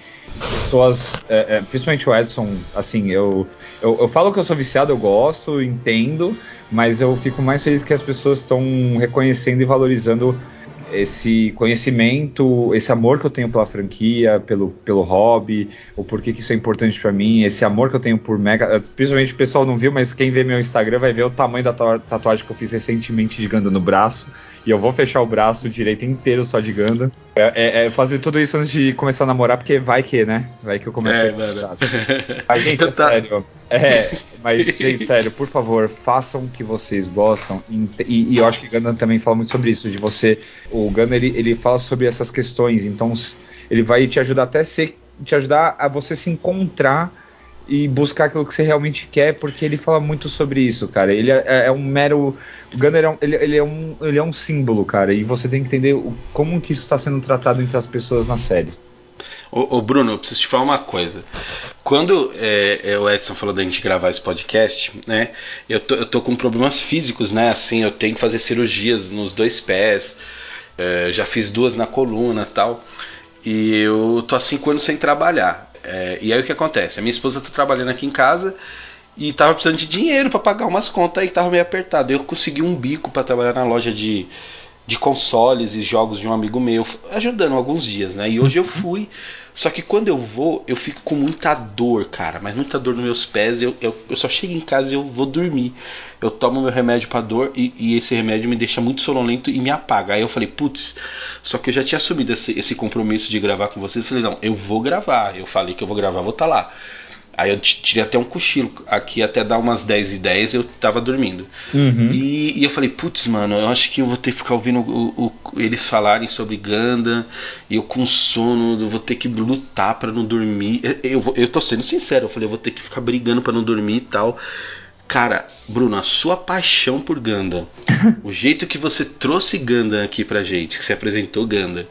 pessoas, é, é, principalmente o Edson, assim, eu, eu, eu falo que eu sou viciado, eu gosto, entendo, mas eu fico mais feliz que as pessoas estão reconhecendo e valorizando esse conhecimento, esse amor que eu tenho pela franquia, pelo, pelo hobby, o porquê que isso é importante pra mim, esse amor que eu tenho por Mega. Principalmente o pessoal não viu, mas quem vê meu Instagram vai ver o tamanho da ta- tatuagem que eu fiz recentemente de no braço. E eu vou fechar o braço direito inteiro só de Ganda. É, é- é fazer tudo isso antes de começar a namorar, porque vai que, né? Vai que eu comecei É, mano. Mas, gente, é Tá. sério. É, mas, gente, sério, por favor, façam o que vocês gostam. E, e eu acho que Gundam também fala muito sobre isso, de você. O Gundam, ele, ele fala sobre essas questões, então ele vai te ajudar até ser, te ajudar a você se encontrar e buscar aquilo que você realmente quer, porque ele fala muito sobre isso, cara. Ele é, é um mero. O ele é, um, ele, ele é um, ele é um símbolo, cara, e você tem que entender o- como que isso está sendo tratado entre as pessoas na série. Ô, ô, Bruno, eu preciso te falar uma coisa. Quando é, é, o Edson falou da gente gravar esse podcast, né? Eu tô, eu tô com problemas físicos, né? Assim, eu tenho que fazer cirurgias nos dois pés. é, já fiz duas na coluna tal. E eu tô há cinco anos sem trabalhar. É, e aí o que acontece? A minha esposa tá trabalhando aqui em casa e tava precisando de dinheiro para pagar umas contas aí que tava meio apertado. Eu consegui um bico para trabalhar na loja de, de consoles e jogos de um amigo meu, ajudando alguns dias, né? E hoje eu fui. Só que quando eu vou, eu fico com muita dor, cara. Mas muita dor nos meus pés. Eu, eu, eu só chego em casa e eu vou dormir. Eu tomo meu remédio pra dor e, e esse remédio me deixa muito sonolento e me apaga. Aí eu falei, putz, só que eu já tinha assumido esse, esse compromisso de gravar com vocês. Eu falei, não, eu vou gravar. Eu falei que eu vou gravar, vou estar lá. Aí eu tirei até um cochilo. Aqui até dar umas 10 e 10 eu tava dormindo. Uhum. E, e eu falei, putz, mano, eu acho que eu vou ter que ficar ouvindo o- o- eles falarem sobre Ganda. E eu com sono, eu vou ter que lutar pra não dormir. Eu, eu, eu tô sendo sincero, eu falei, eu vou ter que ficar brigando pra não dormir e tal. Cara, Bruno, a sua paixão por Ganda, o jeito que você trouxe Ganda aqui pra gente, que você apresentou Ganda,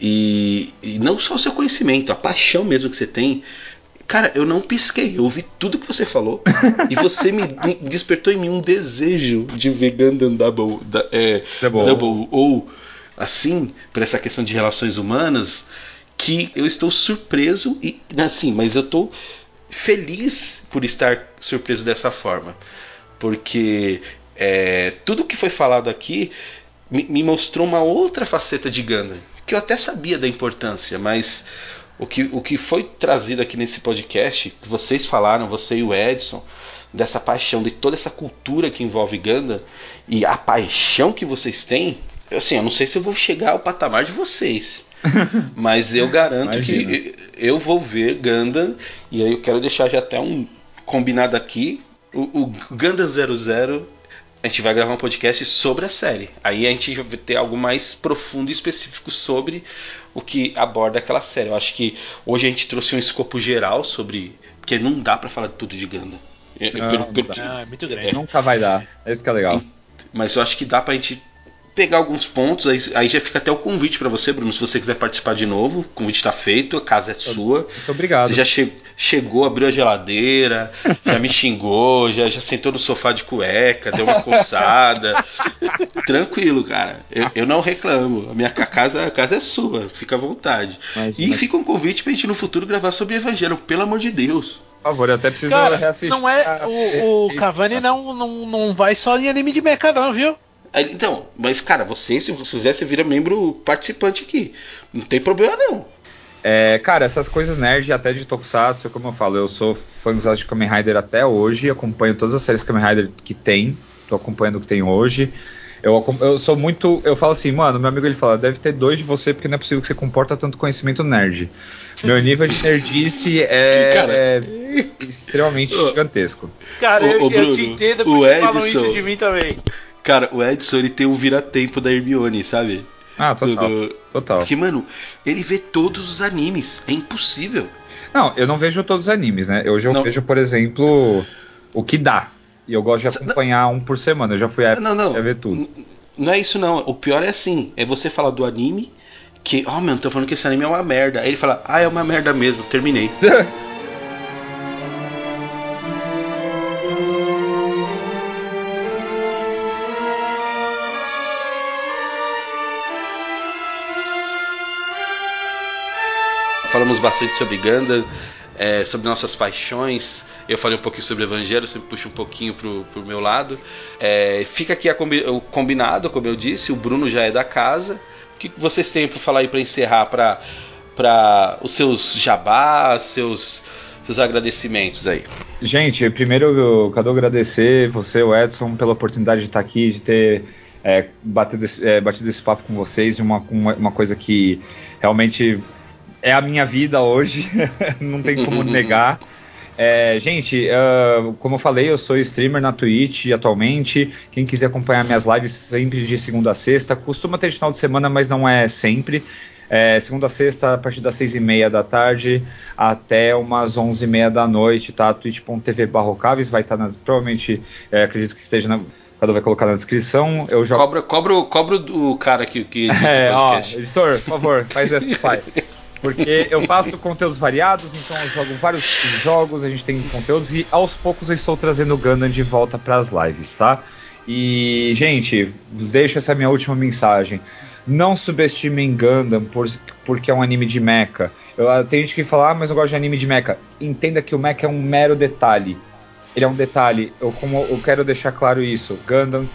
e, e não só o seu conhecimento, a paixão mesmo que você tem. Cara, eu não pisquei, eu ouvi tudo que você falou e você me, me despertou em mim um desejo de ver Gundam Double, da- é, Double. Double ou assim, por essa questão de relações humanas, que eu estou surpreso e assim, mas eu estou feliz por estar surpreso dessa forma, porque é, tudo que foi falado aqui me, me mostrou uma outra faceta de Gundam, que eu até sabia da importância, mas o que, o que foi trazido aqui nesse podcast, que vocês falaram, você e o Edson, dessa paixão, de toda essa cultura que envolve Gundam e a paixão que vocês têm, eu, assim, eu não sei se eu vou chegar ao patamar de vocês. Mas eu garanto Imagina. que eu vou ver Gundam e aí eu quero deixar já até um combinado aqui. O, o Gundam 00 a gente vai gravar um podcast sobre a série. Aí a gente vai ter algo mais profundo e específico sobre o que aborda aquela série. Eu acho que hoje a gente trouxe um escopo geral sobre. Porque não dá pra falar tudo de Gundam. É, Não, pelo- não pelo- Ah, é muito grande. Nunca vai dar. Esse que é legal. Mas eu acho que dá pra gente pegar alguns pontos. Aí, aí já fica até o convite pra você, Bruno, se você quiser participar de novo. O convite tá feito, a casa é sua. Muito obrigado. Você já che- chegou, abriu a geladeira, já me xingou, já, já sentou no sofá de cueca, deu uma coçada. Tranquilo, cara. Eu, eu não reclamo. A minha ca- casa, a casa é sua, fica à vontade. Mas- e mas- fica um convite pra gente no futuro gravar sobre Evangelho, pelo amor de Deus. Por favor, eu até preciso Cara, reassistir. não é. a- O, o Cavani não, não, não vai só em anime de mecha, não, viu? Aí, Então, mas cara, você, se você quiser, você vira membro participante aqui. Não tem problema não. É, cara, essas coisas nerd, até de Tokusatsu, como eu falo, eu sou fãzão de Kamen Rider até hoje, acompanho todas as séries Kamen Rider que tem, tô acompanhando o que tem hoje. Eu, eu sou muito. Eu falo assim, mano, meu amigo ele fala, deve ter dois de você, porque não é possível que você comporta tanto conhecimento nerd. Meu nível de nerdice é, Cara. é extremamente Ô. gigantesco. Cara, eu, eu Bruno, te entendo o porque falam Edson- isso de mim também. Cara, o Edson ele tem um vira-tempo da Hermione, sabe? Ah, total. Do- do- Total. Porque, mano, ele vê todos os animes. É impossível. Não, eu não vejo todos os animes, né? Hoje eu Não. vejo, por exemplo, o que dá. E eu gosto de acompanhar um por semana. Eu já fui a, Não, não. a ver tudo. Não é isso não. O pior é assim, é você falar do anime que, ó, oh, mano, tô falando que esse anime é uma merda. Aí ele fala: "Ah, é uma merda mesmo, terminei". bastante sobre Gundam, é, sobre nossas paixões. Eu falei um pouquinho sobre o Evangelho, sempre puxo um pouquinho pro, pro meu lado. É, fica aqui combi- o combinado, como eu disse, o Bruno já é da casa. O que vocês têm para falar aí para encerrar para os seus jabás, seus seus agradecimentos aí? Gente, primeiro eu quero agradecer você, o Edson, pela oportunidade de estar aqui, de ter é, batido, esse, é, batido esse papo com vocês, de uma, uma coisa que realmente é a minha vida hoje, não tem como negar. É, gente, ah, como eu falei, eu sou streamer na Twitch atualmente. Quem quiser acompanhar minhas lives sempre de segunda a sexta, costuma ter de final de semana, mas não é sempre. É, segunda a sexta, a partir das seis e meia da tarde até umas onze e meia da noite, tá? twitch.tv barrocaves vai estar nas. Provavelmente, é, acredito que esteja na. Cada vai colocar na descrição. Eu jogo. Cobra, cobra, cobra o cara que, que É, ó, editor, por favor, faz essa pai. Porque eu faço conteúdos variados, então eu jogo vários jogos, a gente tem conteúdos e aos poucos eu estou trazendo o Gundam de volta para as lives, tá? E, gente, deixo essa minha última mensagem. Não subestimem Gundam por, porque é um anime de mecha. Eu, ah, tem gente que fala, ah, mas eu gosto de anime de mecha. Entenda que o mecha é um mero detalhe. Ele é um detalhe. Eu, como, eu quero deixar claro isso. Gundam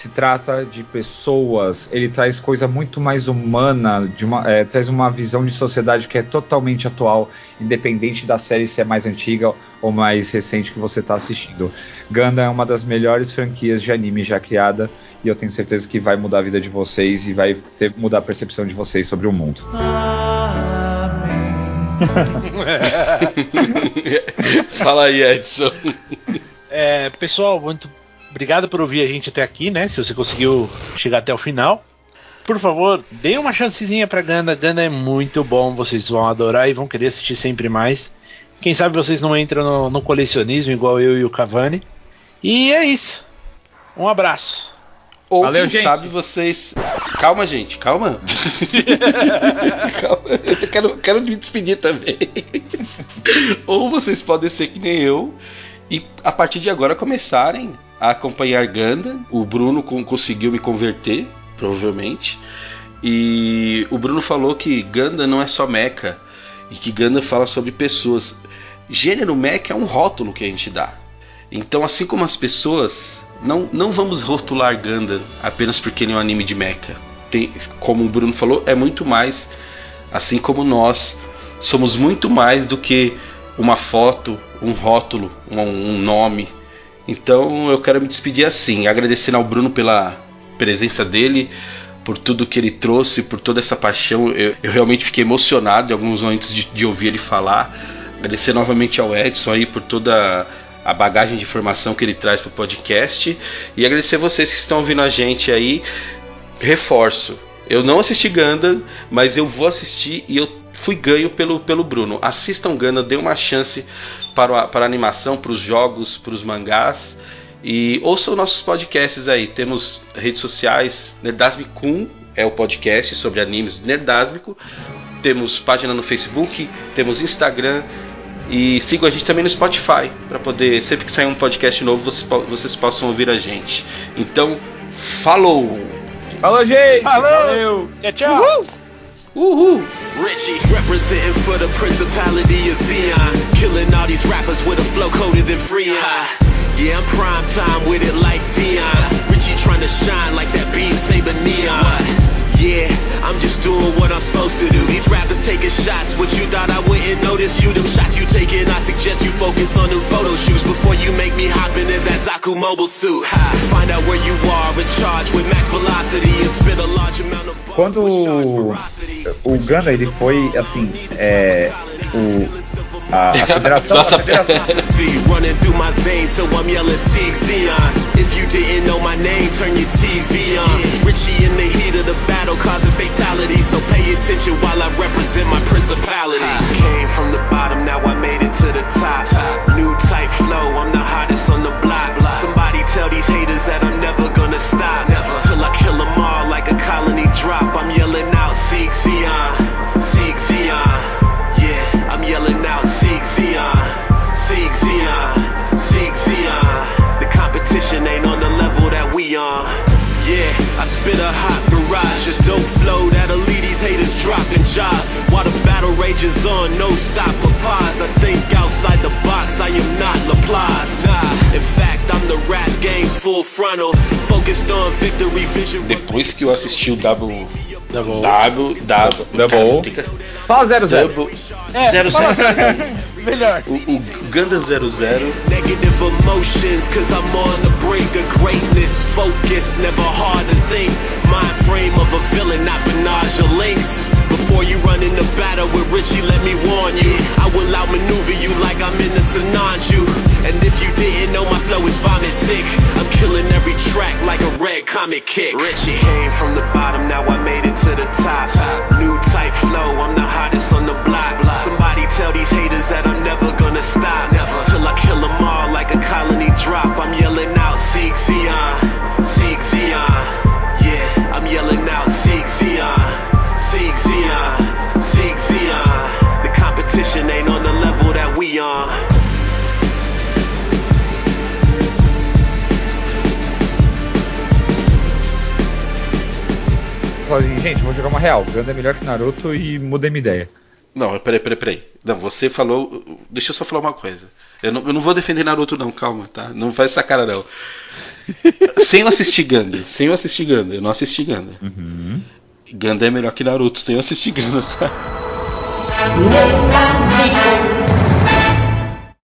se trata de pessoas, ele traz coisa muito mais humana, de uma, é, traz uma visão de sociedade que é totalmente atual, independente da série se é mais antiga ou mais recente que você está assistindo. Gundam é uma das melhores franquias de anime já criada e eu tenho certeza que vai mudar a vida de vocês e vai ter, mudar a percepção de vocês sobre o mundo. Fala aí, Edson. É, pessoal, muito obrigado por ouvir a gente até aqui, né? Se você conseguiu chegar até o final. Por favor, dê uma chancezinha pra Ganda. Ganda é muito bom, vocês vão adorar e vão querer assistir sempre mais. Quem sabe vocês não entram no, no colecionismo igual eu e o Cavani. E é isso. Um abraço. Ou Valeu, quem gente. sabe vocês. Calma, gente, calma. calma. Eu quero, quero me despedir também. Ou vocês podem ser que nem eu e a partir de agora começarem a acompanhar Ganda. O Bruno con- conseguiu me converter, provavelmente. E o Bruno falou que Ganda não é só mecha e que Ganda fala sobre pessoas. Gênero mecha é um rótulo que a gente dá. Então, assim como as pessoas, não, não vamos rotular Gundam apenas porque ele é um anime de mecha. Tem, como o Bruno falou, é muito mais, assim como nós, somos muito mais do que uma foto, um rótulo, um, um nome. Então eu quero me despedir assim, agradecendo ao Bruno pela presença dele, por tudo que ele trouxe, por toda essa paixão. Eu, eu realmente fiquei emocionado em alguns momentos de, de ouvir ele falar. Agradecer novamente ao Edson aí por toda a bagagem de informação que ele traz para o podcast. E agradecer vocês que estão ouvindo a gente aí. Reforço, eu não assisti Gundam, mas eu vou assistir e eu fui ganho pelo, pelo Bruno. Assistam Gundam, dê uma chance para a, para a animação, para os jogos, para os mangás. E ouçam nossos podcasts aí. Temos redes sociais, Nerdasmicum é o podcast sobre animes do Nerdásmico. Temos página no Facebook, temos Instagram e sigam a gente também no Spotify para poder sempre que sair um podcast novo vocês, vocês possam ouvir a gente. Então, falou! Falou, gente! Falou! Valeu! Tchau, tchau. Uhul! Richie, representing for the principality of Zion. Killing all these rappers with a flow colder than Freon. Yeah, I'm prime time with it like Dion. Richie trying to shine like that beam saber neon. Yeah, I'm just doing what I'm supposed to do. These rappers taking shots. What you thought I wouldn't notice? You them shots you taking. I suggest you focus on them photo shoots before you make me hop into that Zaku mobile suit. Find out where you are in charge with max velocity and spit a large amount of Quando with charge ferocity. o ele foi assim, é, o a, a federação, Nossa, a federação philosophy running through my veins, so I'm yelling Sieg Zion. If you didn't know my name, turn your TV on. Richie in the heat of the battle, causing fatality, so pay attention while I represent my principality. Came from the the battle rages on, no stop or pause. I think outside the box, I am not Laplace. Nah, in fact, I'm the rap game's full frontal, focused on victory vision. Depois que eu assisti o Double. Double. Double. Double. Double. Cara, tem que- Fala 00. Double. É, Zero fala zero. Melhor. O, o Gundam 00 Negative emotions, cause I'm on the brink of greatness. Focus, never hard to think. Mind frame of a villain, not Benage or Lynx. Before you run into battle with Richie, let me warn you. I will outmaneuver you like I'm in the Sinanju. And if you didn't know, my flow is vomit sick. I'm killing every track like a red comic kick. Richie came from the bottom, now I made it to the top. New type flow, I'm the hottest on the block. Somebody tell these haters that I'm never gonna stop. Till assim, gente, vou jogar uma real, Ganda é melhor que Naruto e mudei minha ideia. Não, peraí, peraí, peraí. Não, você falou. Deixa eu só falar uma coisa. Eu não, eu não vou defender Naruto, não, calma, tá? Não faz essa cara, não. sem eu assistir Ganda, sem eu assistir Ganda, eu não assisti Ganda. Uhum. Ganda é melhor que Naruto, sem eu assistir Ganda, tá?